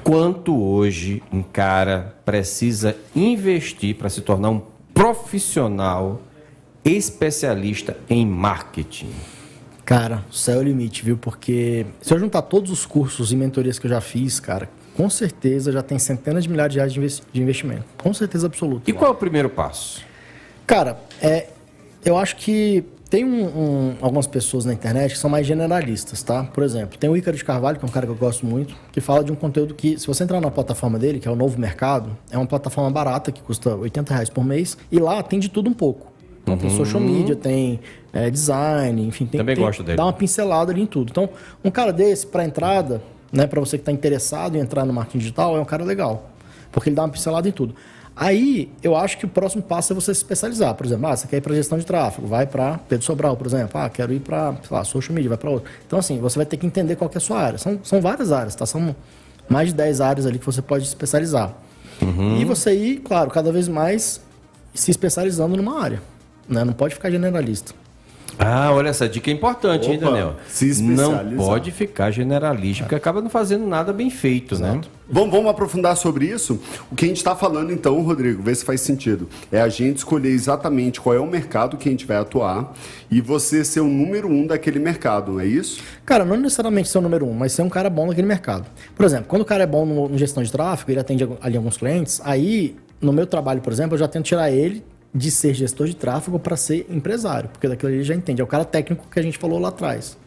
quanto hoje um cara precisa investir para se tornar um profissional especialista em marketing? Cara, o céu é o limite, viu? Porque se eu juntar todos os cursos e mentorias que eu já fiz, cara, com certeza já tem centenas de milhares de reais de investimento. Com certeza absoluta. E qual é o primeiro passo? Cara, é, eu acho que tem um, um, algumas pessoas na internet que são mais generalistas, tá? Por exemplo, tem o Ícaro de Carvalho, que é um cara que eu gosto muito, que fala de um conteúdo que, se você entrar na plataforma dele, que é o Novo Mercado, é uma plataforma barata que custa 80 reais por mês, e lá tem de tudo um pouco. Então, uhum. tem social media, tem é, design, enfim, tem, Também tem, gosto dele. dá uma pincelada ali em tudo. Então, um cara desse, para entrada, né, para você que está interessado em entrar no marketing digital, é um cara legal, porque ele dá uma pincelada em tudo. Aí, eu acho que o próximo passo é você se especializar. Por exemplo, ah, você quer ir para gestão de tráfego, vai para Pedro Sobral, por exemplo. Ah, quero ir para, social media, vai para outro. Então, assim, você vai ter que entender qual é a sua área. São, são várias áreas, tá? São mais de 10 áreas ali que você pode se especializar. Uhum. E você ir, claro, cada vez mais se especializando numa área. Né? Não pode ficar generalista. Ah, olha, essa dica é importante, Opa, hein, Daniel? Se não pode ficar generalista, porque acaba não fazendo nada bem feito, né? Exato. né? Vamos, vamos aprofundar sobre isso? O que a gente está falando então, Rodrigo, vê se faz sentido. É a gente escolher exatamente qual é o mercado que a gente vai atuar e você ser o número um daquele mercado, não é isso? Cara, não necessariamente ser o número um, mas ser um cara bom naquele mercado. Por exemplo, quando o cara é bom no, no gestão de tráfego, ele atende ali alguns clientes, aí no meu trabalho, por exemplo, eu já tento tirar ele de ser gestor de tráfego para ser empresário, porque daquilo ele já entende. É o cara técnico que a gente falou lá atrás.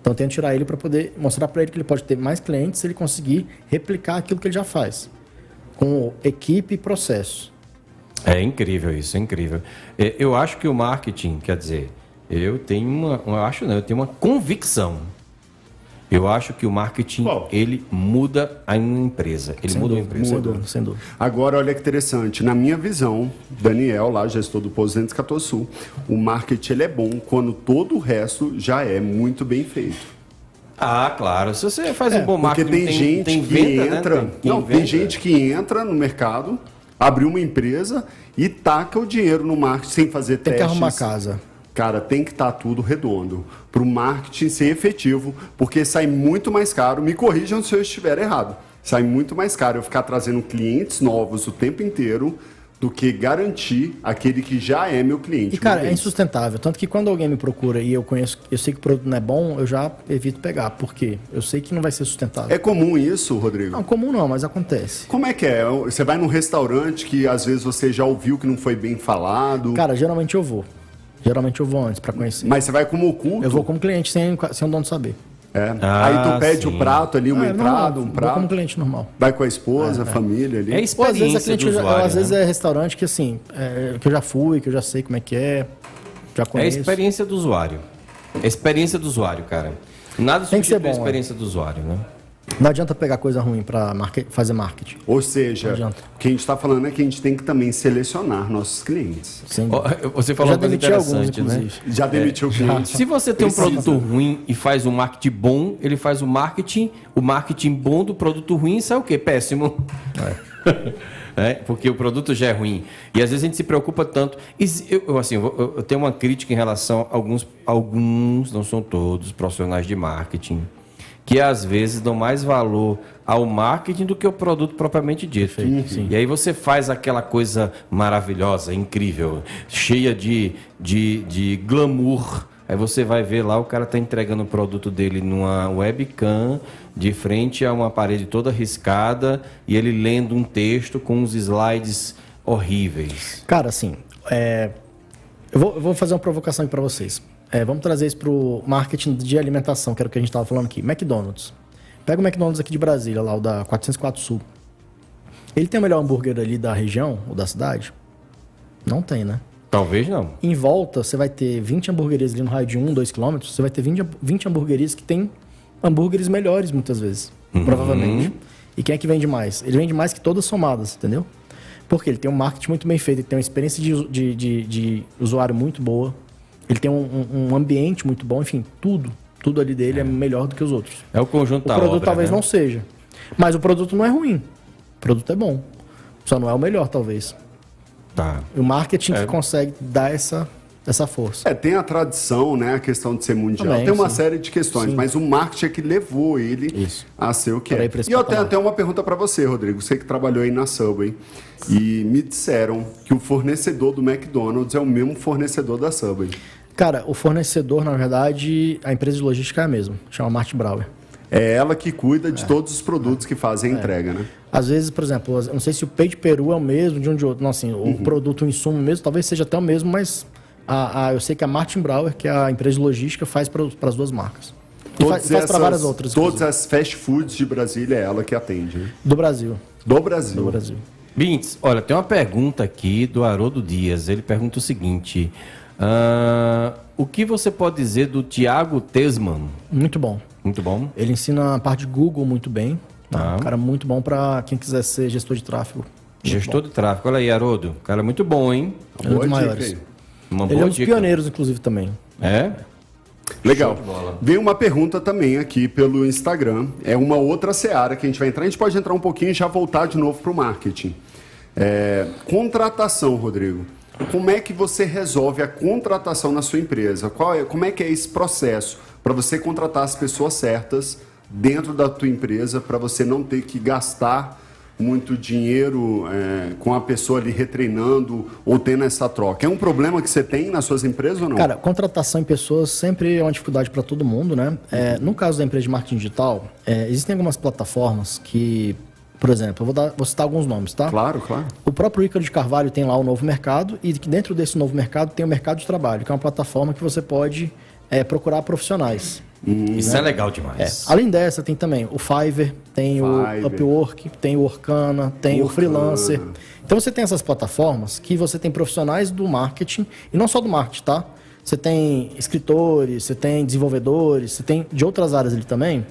Então eu tento tirar ele para poder mostrar para ele que ele pode ter mais clientes se ele conseguir replicar aquilo que ele já faz, com equipe e processo. É incrível isso, é incrível. Eu acho que o marketing, quer dizer, eu tenho uma, eu acho não, eu tenho uma convicção eu acho que o marketing Bom, ele muda a empresa. Ele muda dúvida, a empresa. Muda, sem dúvida. Agora, olha que interessante. Na minha visão, Daniel, lá, gestor do Pouso 214 Sul, o marketing ele é bom quando todo o resto já é muito bem feito. Ah, claro. Se você faz é, um bom marketing, porque tem, tem gente tem que venda, né? entra, né? tem, não, tem gente que entra no mercado, abre uma empresa e taca o dinheiro no marketing sem fazer tem testes. Tem que arrumar casa. Cara, tem que estar tá tudo redondo para o marketing ser efetivo, porque sai muito mais caro. Me corrijam se eu estiver errado. Sai muito mais caro eu ficar trazendo clientes novos o tempo inteiro do que garantir aquele que já é meu cliente. E cara, é insustentável. Tanto que quando alguém me procura e eu conheço, eu sei que o produto não é bom, eu já evito pegar. Por quê? Eu sei que não vai ser sustentável. É comum isso, Rodrigo? Não, comum não, mas acontece. Como é que é? Você vai num restaurante que às vezes você já ouviu que não foi bem falado? Cara, geralmente eu vou. Geralmente eu vou antes para conhecer. Mas você vai como oculto? Eu vou como cliente sem, sem o dono saber. É. Ah, Aí tu pede sim. o prato ali, uma ah, é, entrada, um prato. Vou como cliente normal. Vai com a esposa, é, a é. família ali. É experiência Pô, às vezes, cliente, usuário, às vezes né? é restaurante que assim, é, que eu já fui, que eu já sei como é que é, já conheço. É a experiência do usuário. É a experiência do usuário, cara. Nada Tem que ser bom, a experiência do usuário, né? Não adianta pegar coisa ruim para market, fazer marketing. Ou seja, o que a gente está falando é que a gente tem que também selecionar nossos clientes. Sim. Você falou já demitiu alguns, né? Já demitiu é. clientes. Se você tem um produto ruim e faz um marketing bom, ele faz o marketing, o marketing bom do produto ruim sai o quê? Péssimo. É. é. porque o produto já é ruim. E às vezes a gente se preocupa tanto. Eu, assim, eu, eu tenho uma crítica em relação a alguns, alguns, não são todos, profissionais de marketing que às vezes dão mais valor ao marketing do que o produto propriamente dito. Sim, sim. E aí você faz aquela coisa maravilhosa, incrível, cheia de, de, de glamour. Aí você vai ver lá, o cara está entregando o produto dele numa webcam, de frente a uma parede toda riscada, e ele lendo um texto com uns slides horríveis. Cara, assim, é... eu, vou, eu vou fazer uma provocação aqui para vocês. É, vamos trazer isso para o marketing de alimentação, que era o que a gente estava falando aqui. McDonald's. Pega o McDonald's aqui de Brasília, lá o da 404 Sul. Ele tem o melhor hambúrguer ali da região ou da cidade? Não tem, né? Talvez não. Em volta, você vai ter 20 hamburguerias ali no raio de 1, 2 quilômetros. Você vai ter 20, 20 hamburguerias que tem hambúrgueres melhores muitas vezes. Uhum. Provavelmente. E quem é que vende mais? Ele vende mais que todas somadas, entendeu? Porque ele tem um marketing muito bem feito, ele tem uma experiência de, de, de, de usuário muito boa. Ele tem um, um, ambiente muito bom, enfim, tudo. Tudo ali dele é. é melhor do que os outros. É o conjunto o da produto obra, talvez né? não seja. Mas o produto não é ruim. O produto é bom. Só não é o melhor, talvez. Tá. O marketing é. que consegue dar essa, essa força. É, tem a tradição, né? A questão de ser mundial. Também, tem uma sim. série de questões, sim. mas o marketing é que levou ele Isso. a ser o que é. E eu tenho até uma pergunta para você, Rodrigo. Você que trabalhou aí na Subway. E me disseram que o fornecedor do McDonald's é o mesmo fornecedor da Subway. Cara, o fornecedor, na verdade, a empresa de logística é a mesma, chama Martin Brauer. É ela que cuida de é. todos os produtos que fazem a é. entrega, né? Às vezes, por exemplo, eu não sei se o peito de peru é o mesmo de um de outro. Não, assim, uhum. o produto, o insumo mesmo, talvez seja até o mesmo, mas a, a, eu sei que a Martin Brauer, que é a empresa de logística, faz para as duas marcas. E faz, faz para várias outras. Todas inclusive. as fast foods de Brasília é ela que atende. Né? Do Brasil. Do Brasil. Do Brasil. Bintz, olha, tem uma pergunta aqui do Haroldo Dias. Ele pergunta o seguinte: uh, o que você pode dizer do Tiago Tesman? Muito bom. Muito bom. Ele ensina a parte de Google muito bem. Tá? Ah. Um cara muito bom para quem quiser ser gestor de tráfego. Gestor de tráfego. Olha aí, Haroldo. Cara, muito bom, hein? É um dos maiores. Uma Ele é um dos dica. pioneiros, inclusive, também. É? Legal. Veio uma pergunta também aqui pelo Instagram. É uma outra seara que a gente vai entrar. A gente pode entrar um pouquinho e já voltar de novo para o marketing. É, contratação, Rodrigo. Como é que você resolve a contratação na sua empresa? Qual é, como é que é esse processo para você contratar as pessoas certas dentro da tua empresa para você não ter que gastar muito dinheiro é, com a pessoa ali retreinando ou tendo essa troca? É um problema que você tem nas suas empresas ou não? Cara, contratação em pessoas sempre é uma dificuldade para todo mundo, né? É, no caso da empresa de marketing digital, é, existem algumas plataformas que, por exemplo, eu vou, dar, vou citar alguns nomes, tá? Claro, claro. O próprio Ícaro de Carvalho tem lá o Novo Mercado e que dentro desse Novo Mercado tem o Mercado de Trabalho, que é uma plataforma que você pode é, procurar profissionais. Isso é legal É. demais. Além dessa, tem também o Fiverr, tem Fiverr. o Upwork, tem o Orkana, tem o Orkana. Freelancer. Então você tem essas plataformas que você tem profissionais do marketing, e não só do marketing, tá? Você tem escritores, você tem desenvolvedores, você tem de outras áreas ali também,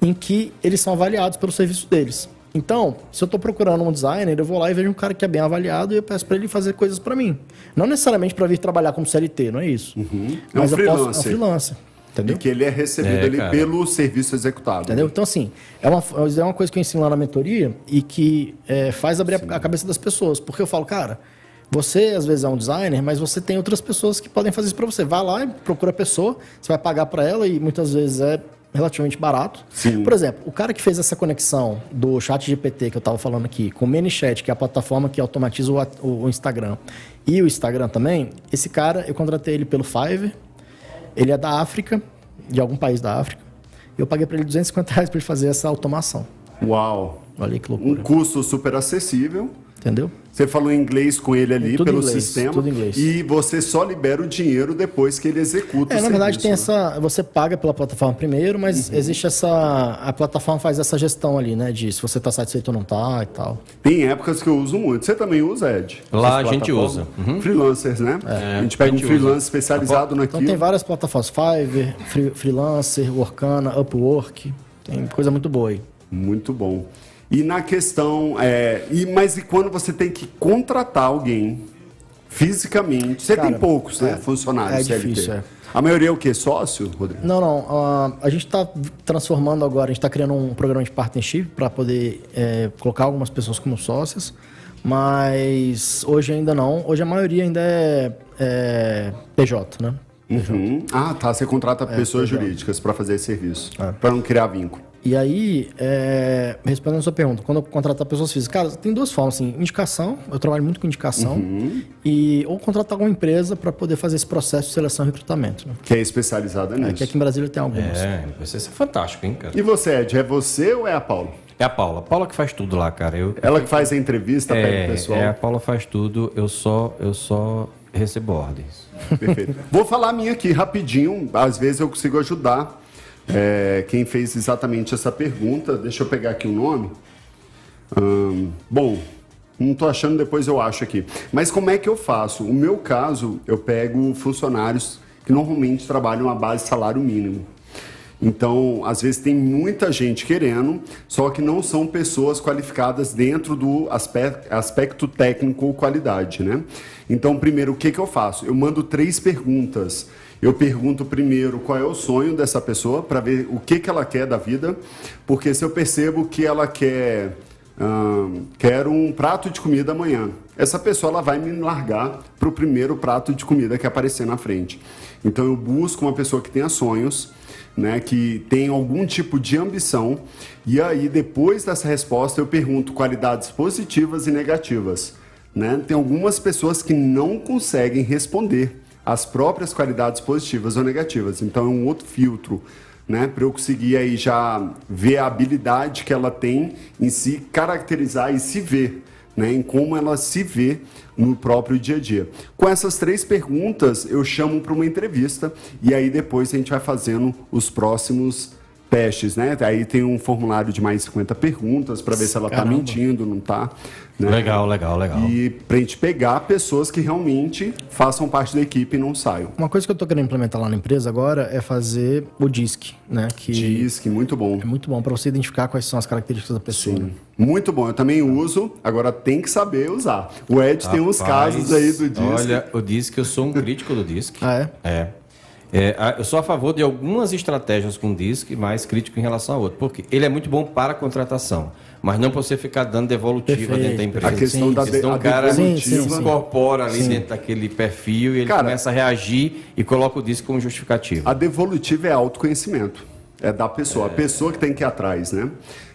em que eles são avaliados pelo serviço deles. Então, se eu estou procurando um designer, eu vou lá e vejo um cara que é bem avaliado e eu peço para ele fazer coisas para mim. Não necessariamente para vir trabalhar como CLT, não é isso. É um Mas eu posso, é um freelancer. freelancer. Entendeu? E que ele é recebido É, ali cara. pelo serviço executado. Entendeu? Então, assim, é uma, é uma coisa que eu ensino lá na mentoria e que é, faz abrir a, a cabeça das pessoas. Porque eu falo, cara, você às vezes é um designer, mas você tem outras pessoas que podem fazer isso pra você. Vai lá e procura a pessoa, você vai pagar pra ela e muitas vezes é relativamente barato. Sim. Por exemplo, o cara que fez essa conexão do chat GPT que eu tava falando aqui, com o ManyChat, que é a plataforma que automatiza o, o- Instagram, e o Instagram também, esse cara, eu contratei ele pelo Fiverr, ele é da África, de algum país da África. E eu paguei para ele 250 reais para ele fazer essa automação. Uau! Olha que Um loucura. custo super acessível. Entendeu? Você falou inglês com ele ali Tudo pelo inglês, sistema. tudo inglês. E você só libera o dinheiro depois que ele executa É, o na verdade tem né? essa. Você paga pela plataforma primeiro, mas Uhum. existe essa. A plataforma faz essa gestão ali, né? De se você tá satisfeito ou não tá e tal. Tem épocas que eu uso muito. Você também usa, Ed? Lá a gente usa. Uhum. Freelancers, né? a gente pega a um gente freelance usa. especializado Então naquilo. tem várias plataformas: Fiverr, Free- Freelancer, Workana, Upwork. Tem coisa muito boa aí. Muito bom. E na questão, é, e, mas e quando você tem que contratar alguém fisicamente? Você Cara, tem poucos, né? é, funcionários é CLT. difícil, é. A maioria é o quê? Sócio, Rodrigo? Não, não. ah, a gente está transformando agora, a gente está criando um programa de partnership para poder é, colocar algumas pessoas como sócias, mas hoje ainda não. Hoje a maioria ainda é, é PJ, né? Uhum. Ah, tá. Você contrata pessoas exato. jurídicas para fazer esse serviço. É. Para não criar vínculo. E aí, é, respondendo a sua pergunta, quando eu contratar pessoas físicas, cara, tem duas formas, assim, indicação, eu trabalho muito com indicação, e ou contratar alguma empresa para poder fazer esse processo de seleção e recrutamento. Né? Que é especializada É, nisso. que aqui em Brasília tem algumas. É, vai ser fantástico, hein, cara? E você, Ed, é você ou é a Paula? É a Paula. A Paula que faz tudo lá, cara. Eu, Ela que faz a entrevista, pega o é, pessoal. é, a Paula faz tudo, eu só, eu só recebo ordens. Perfeito. Vou falar a minha aqui rapidinho, às vezes eu consigo ajudar é, quem fez exatamente essa pergunta. Deixa eu pegar aqui o nome. Ahn, bom, não estou achando, depois eu acho aqui. Mas como é que eu faço? O meu caso, eu pego funcionários que normalmente trabalham a base salário mínimo. Então, às vezes tem muita gente querendo, só que não são pessoas qualificadas dentro do aspecto, aspecto técnico ou qualidade, né? Então, primeiro, o que, que eu faço? Eu mando três perguntas. Eu pergunto primeiro qual é o sonho dessa pessoa, para ver o que, que ela quer da vida, porque se eu percebo que ela quer quero um prato de comida amanhã. Essa pessoa ela vai me largar para o primeiro prato de comida que aparecer na frente. Então eu busco uma pessoa que tenha sonhos, né, que tem algum tipo de ambição, e aí depois dessa resposta eu pergunto qualidades positivas e negativas. Né? Tem algumas pessoas que não conseguem responder as próprias qualidades positivas ou negativas. Então é um outro filtro né, para eu conseguir aí já ver a habilidade que ela tem em se caracterizar e se ver, né, em como ela se vê no próprio dia a dia. Com essas três perguntas, eu chamo para uma entrevista e aí depois a gente vai fazendo os próximos testes, né? Aí tem um formulário de mais 50 perguntas para ver se ela está mentindo, não está. Né? Legal, legal, legal. E para a gente pegar pessoas que realmente façam parte da equipe e não saiam. Uma coisa que eu estou querendo implementar lá na empresa agora é fazer o DISC, né? Que DISC, muito bom. É muito bom para você identificar quais são as características da pessoa. Sim. Muito bom, eu também uso, agora tem que saber usar. O Ed Rapaz, tem uns casos aí do DISC. Olha, o DISC, eu sou um crítico do DISC. ah, é? É. É, eu sou a favor de algumas estratégias com o DISC, mais crítico em relação a outro. Porque ele é muito bom para a contratação, mas não para você ficar dando devolutiva Perfeito. dentro da empresa. A questão sim, da de, o cara sim, se incorpora ali sim. dentro daquele perfil e ele cara, começa a reagir e coloca o DISC como justificativo. A devolutiva é autoconhecimento. É da pessoa. É. A pessoa que tem que ir atrás, né?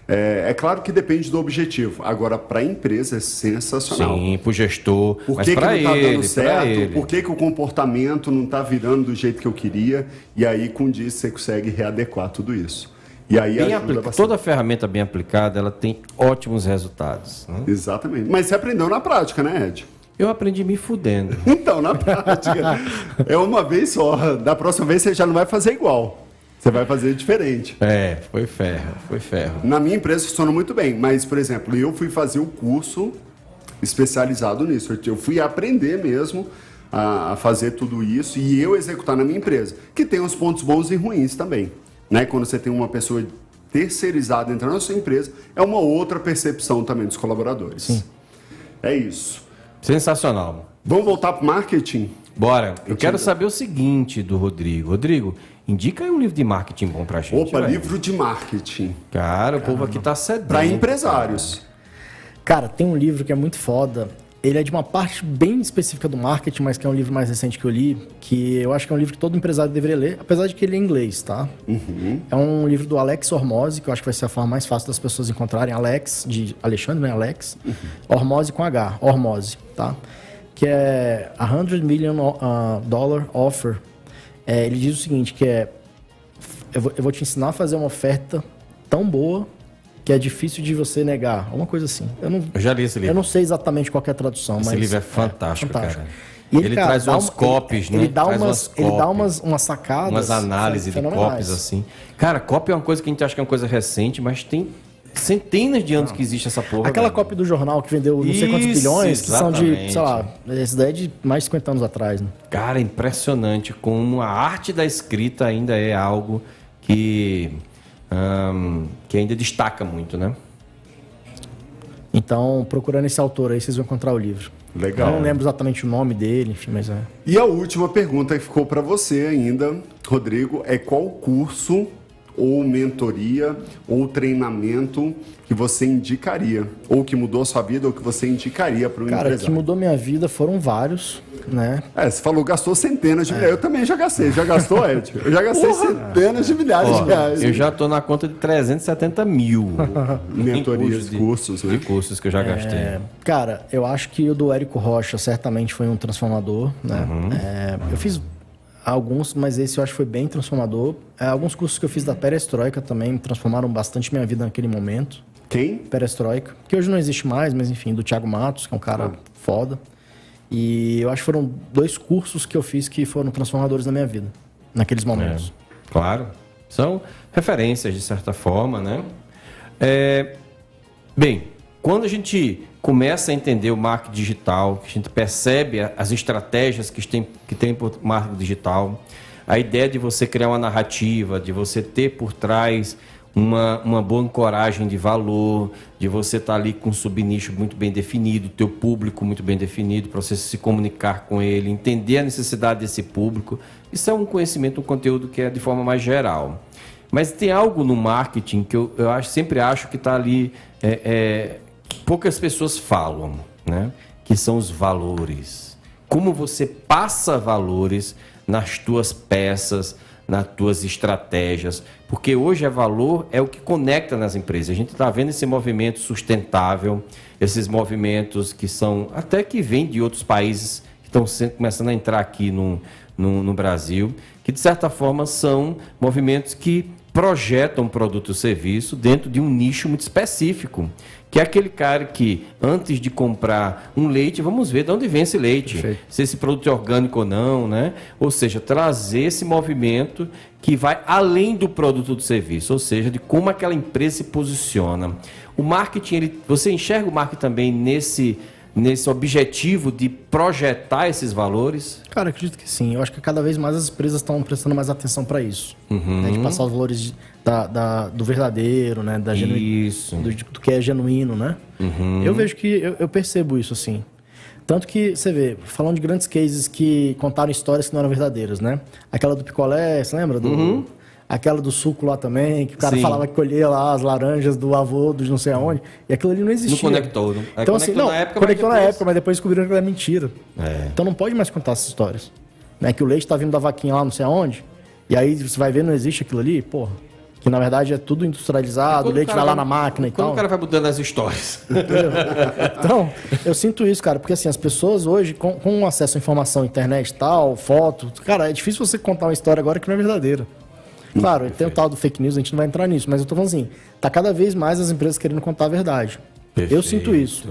É, é, claro que depende do objetivo. Agora, para a empresa é sensacional. Sim, para o gestor. Por que, que não está dando certo? Por que, que o comportamento não está virando do jeito que eu queria? E aí, com isso, você consegue readequar tudo isso. E aí aplica... Toda ferramenta bem aplicada, ela tem ótimos resultados. Né? Exatamente. Mas você aprendeu na prática, né, Ed? Eu aprendi me fudendo. então, na prática. é uma vez só. Da próxima vez você já não vai fazer igual. Você vai fazer diferente. É, foi ferro, foi ferro. Na minha empresa funciona muito bem, mas, por exemplo, eu fui fazer o curso especializado nisso. Eu fui aprender mesmo a, fazer tudo isso e eu executar na minha empresa, que tem os pontos bons e ruins também. Né? Quando você tem uma pessoa terceirizada entrando na sua empresa, é uma outra percepção também dos colaboradores. Sim. É isso. Sensacional. Vamos voltar para o marketing? Bora. Eu, eu quero saber o seguinte do Rodrigo. Rodrigo, Indica aí um livro de marketing bom pra gente. Opa, velho. livro de marketing. Cara, o povo aqui tá sedento. Pra empresários. Cara. cara, tem um livro que é muito foda. Ele é de uma parte bem específica do marketing, mas que é um livro mais recente que eu li, que eu acho que é um livro que todo empresário deveria ler, apesar de que ele é em inglês, tá? Uhum. É um livro do Alex Hormose, que eu acho que vai ser a forma mais fácil das pessoas encontrarem. Alex, de Alexandre, né? Alex. Uhum. Hormose com H, Hormose, tá? Que é a 100 Million uh, Dollar Offer é, ele diz o seguinte, que é... Eu vou, eu vou te ensinar a fazer uma oferta tão boa que é difícil de você negar. Uma coisa assim. Eu, não, eu já li esse livro. Eu não sei exatamente qual é a tradução, esse mas... Esse livro é fantástico, é, fantástico. cara. E ele, ele cara, traz umas copies, ele, né? Ele dá, umas, umas ele dá umas, umas sacadas. Umas análises de copies, assim. Cara, cópia é uma coisa que a gente acha que é uma coisa recente, mas tem centenas de anos não. que existe essa porra. Aquela cópia do jornal que vendeu não sei quantos bilhões, que são de, sei lá, essa ideia é de mais de 50 anos atrás. Né? Cara, impressionante como a arte da escrita ainda é algo que, um, que ainda destaca muito, né? Então, procurando esse autor aí, vocês vão encontrar o livro. Legal. Eu não lembro exatamente o nome dele, enfim, mas é. E a última pergunta que ficou para você ainda, Rodrigo, é qual curso ou mentoria ou treinamento que você indicaria? Ou que mudou a sua vida ou que você indicaria para o empresário? Cara, que mudou minha vida foram vários, né? É, você falou gastou centenas de é. milhares. Eu também já gastei. Já gastou, Ed? Eu já gastei Porra. centenas de milhares de reais. Eu já estou na conta de 370 mil. Mentorias, de, cursos, né? De cursos que eu já gastei. É, cara, eu acho que o do Érico Rocha certamente foi um transformador, né? Uhum. É, eu fiz Alguns, mas esse eu acho que foi bem transformador. É, alguns cursos que eu fiz da Perestroika também transformaram bastante minha vida naquele momento. Quem? Perestroika, que hoje não existe mais, mas enfim, do Thiago Matos, que é um cara ah. foda. E eu acho que foram dois cursos que eu fiz que foram transformadores na minha vida, naqueles momentos. É, claro. São referências, de certa forma, né? É, bem, quando a gente começa a entender o marketing digital, que a gente percebe as estratégias que tem, que tem por marketing digital, a ideia de você criar uma narrativa, de você ter por trás uma, uma boa ancoragem de valor, de você estar tá ali com um subnicho muito bem definido, teu público muito bem definido, para você se comunicar com ele, entender a necessidade desse público. Isso é um conhecimento, um conteúdo que é de forma mais geral. Mas tem algo no marketing que eu, eu acho, sempre acho que está ali é, é, poucas pessoas falam, né? Que são os valores. Como você passa valores nas tuas peças, nas tuas estratégias, porque hoje é valor é o que conecta nas empresas. A gente está vendo esse movimento sustentável, esses movimentos que são até que vêm de outros países que estão começando a entrar aqui no, no, no Brasil, que de certa forma são movimentos que projeta um produto ou serviço dentro de um nicho muito específico. Que é aquele cara que, antes de comprar um leite, vamos ver de onde vem esse leite. Perfeito. Se esse produto é orgânico ou não, né? Ou seja, trazer esse movimento que vai além do produto do serviço, ou seja, de como aquela empresa se posiciona. O marketing, ele, você enxerga o marketing também nesse nesse objetivo de projetar esses valores? Cara, acredito que sim. Eu acho que cada vez mais as empresas estão prestando mais atenção para isso. Uhum. Né? De passar os valores da, da, do verdadeiro, né? Da genu... Isso. Do, do, que é genuíno, né? Uhum. Eu vejo que eu, eu, percebo isso, assim. Tanto que, você vê, falando de grandes cases que contaram histórias que não eram verdadeiras, né? Aquela do picolé, você lembra? Do, uhum. Aquela do suco lá também, que o cara Sim. falava que colhia lá as laranjas do avô, dos não sei aonde, e aquilo ali não existia. Não conectou, não. É, então, assim, não, na época, conectou na época, mas depois descobriram que era mentira. É. Então não pode mais contar essas histórias. Né? Que o leite está vindo da vaquinha lá não sei aonde, e aí você vai ver, não existe aquilo ali, porra. Que na verdade é tudo industrializado, o leite vai lá na máquina e tal. o cara vai mudando as histórias. então, eu sinto isso, cara, porque assim, as pessoas hoje, com, com acesso à informação, internet e tal, foto, cara, é difícil você contar uma história agora que não é verdadeira. Claro, Perfeito. tem o tal do fake news, a gente não vai entrar nisso, mas eu tô falando assim, tá cada vez mais as empresas querendo contar a verdade. Perfeito. Eu sinto isso.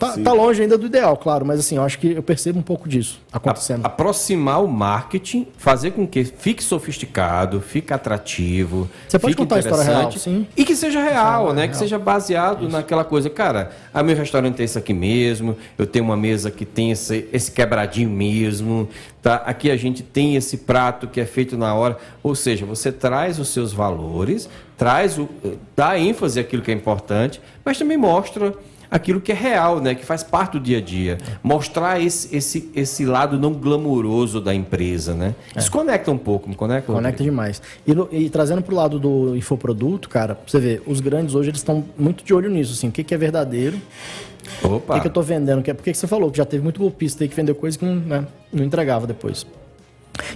Tá, tá, longe ainda do ideal, claro, mas assim, eu acho que eu percebo um pouco disso acontecendo. A, aproximar o marketing, fazer com que fique sofisticado, fique atrativo. Você pode contar a história real, sim. E que seja real, né? Real. Que seja baseado isso. naquela coisa. Cara, a meu restaurante tem isso aqui mesmo, eu tenho uma mesa que tem esse, esse quebradinho mesmo, tá? Aqui a gente tem esse prato que é feito na hora. Ou seja, você traz os seus valores, traz o. dá ênfase àquilo que é importante, mas também mostra aquilo que é real, né? Que faz parte do dia a dia. Mostrar esse, esse, esse lado não glamouroso da empresa, né? É. Isso conecta um pouco, me conecta? Conecta demais. E, no, e trazendo para o lado do infoproduto, cara, você vê, os grandes hoje eles estão muito de olho nisso, assim, o que, que é verdadeiro. Opa. O que, que eu estou vendendo? Por que, que você falou que já teve muito golpista aí que vendeu coisa que não, né, não entregava depois.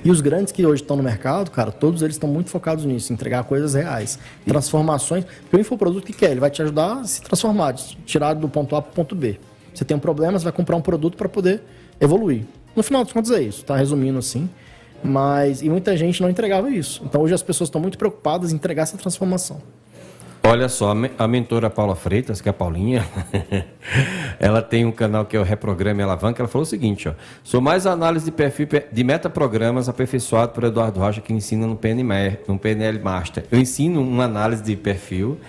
E os grandes que hoje estão no mercado, cara, todos eles estão muito focados nisso, entregar coisas reais, transformações. Porque o infoproduto, o que quer? Ele vai te ajudar a se transformar, tirar do ponto A para o ponto B. Você tem um problema, você vai comprar um produto para poder evoluir. No final dos contos é isso, tá resumindo assim. Mas, e muita gente não entregava isso. Então hoje as pessoas estão muito preocupadas em entregar essa transformação. Olha só, a mentora Paula Freitas, que é a Paulinha, ela tem um canal que é o Reprograma Alavanca. Ela falou o seguinte: ó, sou mais análise de perfil de metaprogramas aperfeiçoado por Eduardo Rocha, que ensina no PNL, no PNL Master. Eu ensino uma análise de perfil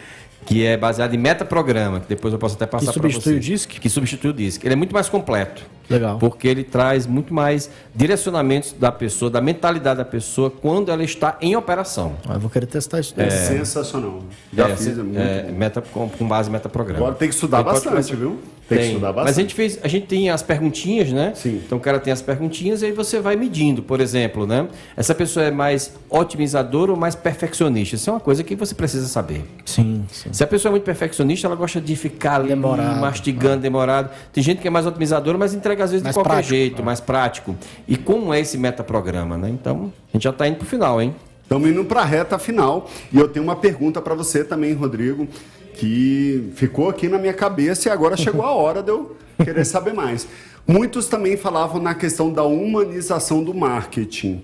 que é baseado em metaprograma, que depois eu posso até passar para você. Que substitui o DISC? Que substitui o DISC. Ele é muito mais completo. Legal. Porque ele traz muito mais direcionamentos da pessoa, da mentalidade da pessoa quando ela está em operação. Ah, eu vou querer testar isso. É, é sensacional. Já é, fiz, é muito é, meta, com, com, base metaprograma. Agora tem que estudar bastante, viu? Tem, tem, que estudar bastante. Mas a gente fez, a gente tem as perguntinhas, né? Sim. Então o cara tem as perguntinhas e aí você vai medindo, por exemplo, né? Essa pessoa é mais otimizadora ou mais perfeccionista? Isso é uma coisa que você precisa saber. Sim, sim. Se a pessoa é muito perfeccionista, ela gosta de ficar ali demorado, mastigando, demorado. Tem gente que é mais otimizadora, mas entrega às vezes mais de qualquer prático, jeito, mais prático. E como é esse metaprograma, né? Então, a gente já está indo para o final, hein? Estamos indo para a reta final. E eu tenho uma pergunta para você também, Rodrigo que ficou aqui na minha cabeça e agora chegou a hora de eu querer saber mais. Muitos também falavam na questão da humanização do marketing.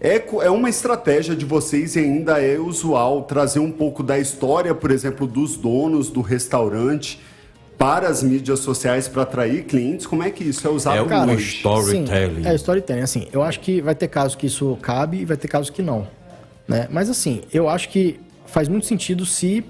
É, é uma estratégia de vocês e ainda é usual trazer um pouco da história, por exemplo, dos donos do restaurante para as mídias sociais para atrair clientes? Como é que isso é usado? É o storytelling. Sim, é storytelling. Assim, eu acho que vai ter casos que isso cabe e vai ter casos que não. Né? Mas assim, eu acho que faz muito sentido se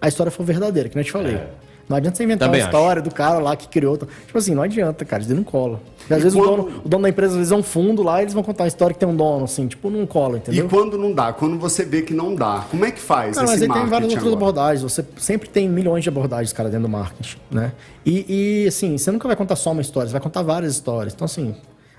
a história for verdadeira, que eu te falei. É. Não adianta você inventar Também uma história acho. do cara lá que criou. Tipo assim, não adianta, cara, isso não cola. Porque às e vezes quando... o, dono, o, dono, da empresa, às vezes é um fundo lá e eles vão contar uma história que tem um dono, assim, tipo, não cola, entendeu? E quando não dá, quando você vê que não dá, como é que faz? Não, mas aí tem várias outras agora? abordagens. Você sempre tem milhões de abordagens, cara, dentro do marketing, né? E, e, assim, você nunca vai contar só uma história, você vai contar várias histórias. Então, assim,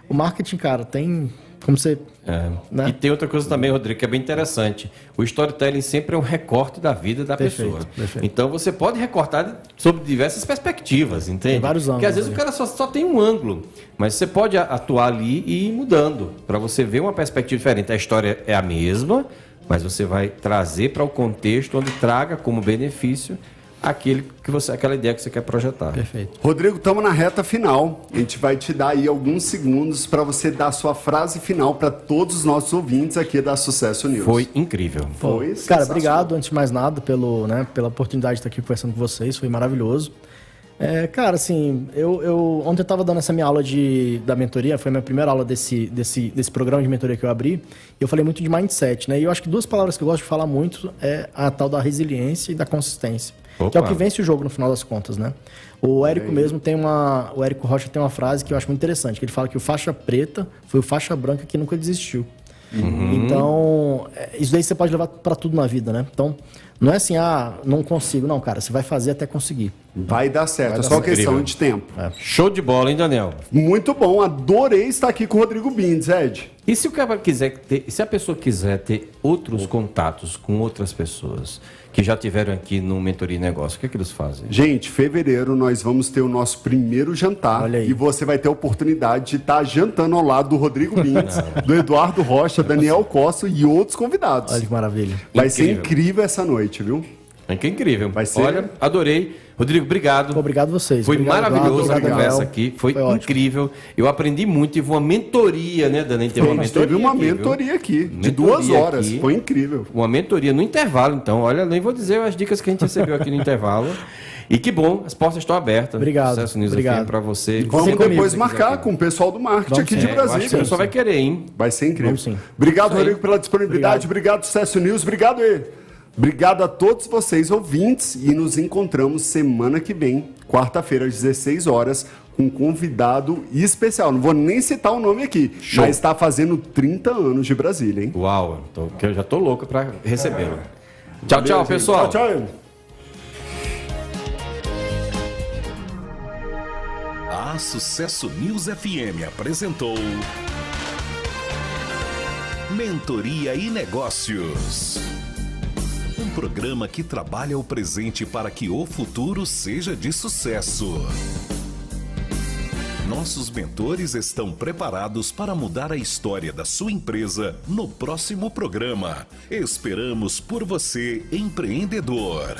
o marketing, cara, tem como você. É. Né? E tem outra coisa também, Rodrigo, que é bem interessante. O storytelling sempre é um recorte da vida da perfeito, pessoa. Perfeito. Então você pode recortar sobre diversas perspectivas, entende? Tem vários ângulos. Porque às vezes o cara só, só tem um ângulo. Mas você pode atuar ali e ir mudando. Para você ver uma perspectiva diferente. A história é a mesma, mas você vai trazer para o contexto onde traga como benefício aquele que você, aquela ideia que você quer projetar. Perfeito. Rodrigo, estamos na reta final. A gente vai te dar aí alguns segundos para você dar a sua frase final para todos os nossos ouvintes aqui da Sucesso News. Foi incrível. Foi Cara, obrigado, antes de mais nada, pelo, né, pela oportunidade de estar aqui conversando com vocês, foi maravilhoso. É, cara, assim, eu, eu ontem eu estava dando essa minha aula de, da mentoria, foi a minha primeira aula desse, desse, desse programa de mentoria que eu abri, e eu falei muito de mindset, né? E eu acho que duas palavras que eu gosto de falar muito é a tal da resiliência e da consistência. Opa. Que é o que vence o jogo no final das contas, né? O Érico mesmo tem uma. O Érico Rocha tem uma frase que eu acho muito interessante, que ele fala que o faixa preta foi o faixa branca que nunca desistiu. Então, é, isso daí você pode levar para tudo na vida, né? Então, não é assim, ah, não consigo. Não, cara, você vai fazer até conseguir. Vai dar certo, Vai é dar só certo. questão Incrível. de tempo. Show de bola, hein, Daniel? Muito bom, adorei estar aqui com o Rodrigo Bindes, Ed. E se o cara quiser ter, se a pessoa quiser ter outros contatos com outras pessoas que já tiveram aqui no Mentoria e Negócio, o que é que eles fazem? Gente, fevereiro nós vamos ter o nosso primeiro jantar Olha aí. e você vai ter a oportunidade de estar jantando ao lado do Rodrigo Bindes, do Eduardo Rocha, Daniel Costa e outros convidados. Olha que maravilha. Vai ser Incrível. incrível essa noite, viu? É que é incrível. Vai ser- Olha, adorei. Rodrigo, obrigado. Obrigado vocês. Foi Obrigado, maravilhoso Eduardo, a obrigado, conversa Daniel. aqui. Foi, ótimo. incrível. Eu aprendi muito. Tive uma mentoria, né, Dani? Teve uma mentoria. teve uma aqui, mentoria aqui, de duas horas. aqui. Foi incrível. Uma mentoria no intervalo, então. Olha, nem vou dizer as dicas que a gente recebeu aqui no intervalo. E que bom, as portas estão abertas. Obrigado, Sucesso News obrigado. para você. Vamos Sempre comigo, depois marcar quiser. com o pessoal do marketing Vamos aqui sim. de É, eu acho que Brasília. o pessoal vai querer, hein? Vai ser incrível. Vamos sim. Obrigado. Rodrigo, pela disponibilidade. Obrigado, Sucesso News. Obrigado, E. Obrigado a todos vocês, ouvintes. E nos encontramos semana que vem, quarta-feira, às 16 horas, com um convidado especial. Não vou nem citar o nome aqui, Show. mas está fazendo 30 anos de Brasília, hein? Uau, tô- que eu já tô louco para recebê-lo. Tchau, tchau, pessoal. Tchau, tchau. A Sucesso News FM apresentou Mentoria e Negócios. Um programa que trabalha o presente para que o futuro seja de sucesso. Nossos mentores estão preparados para mudar a história da sua empresa no próximo programa. Esperamos por você, empreendedor.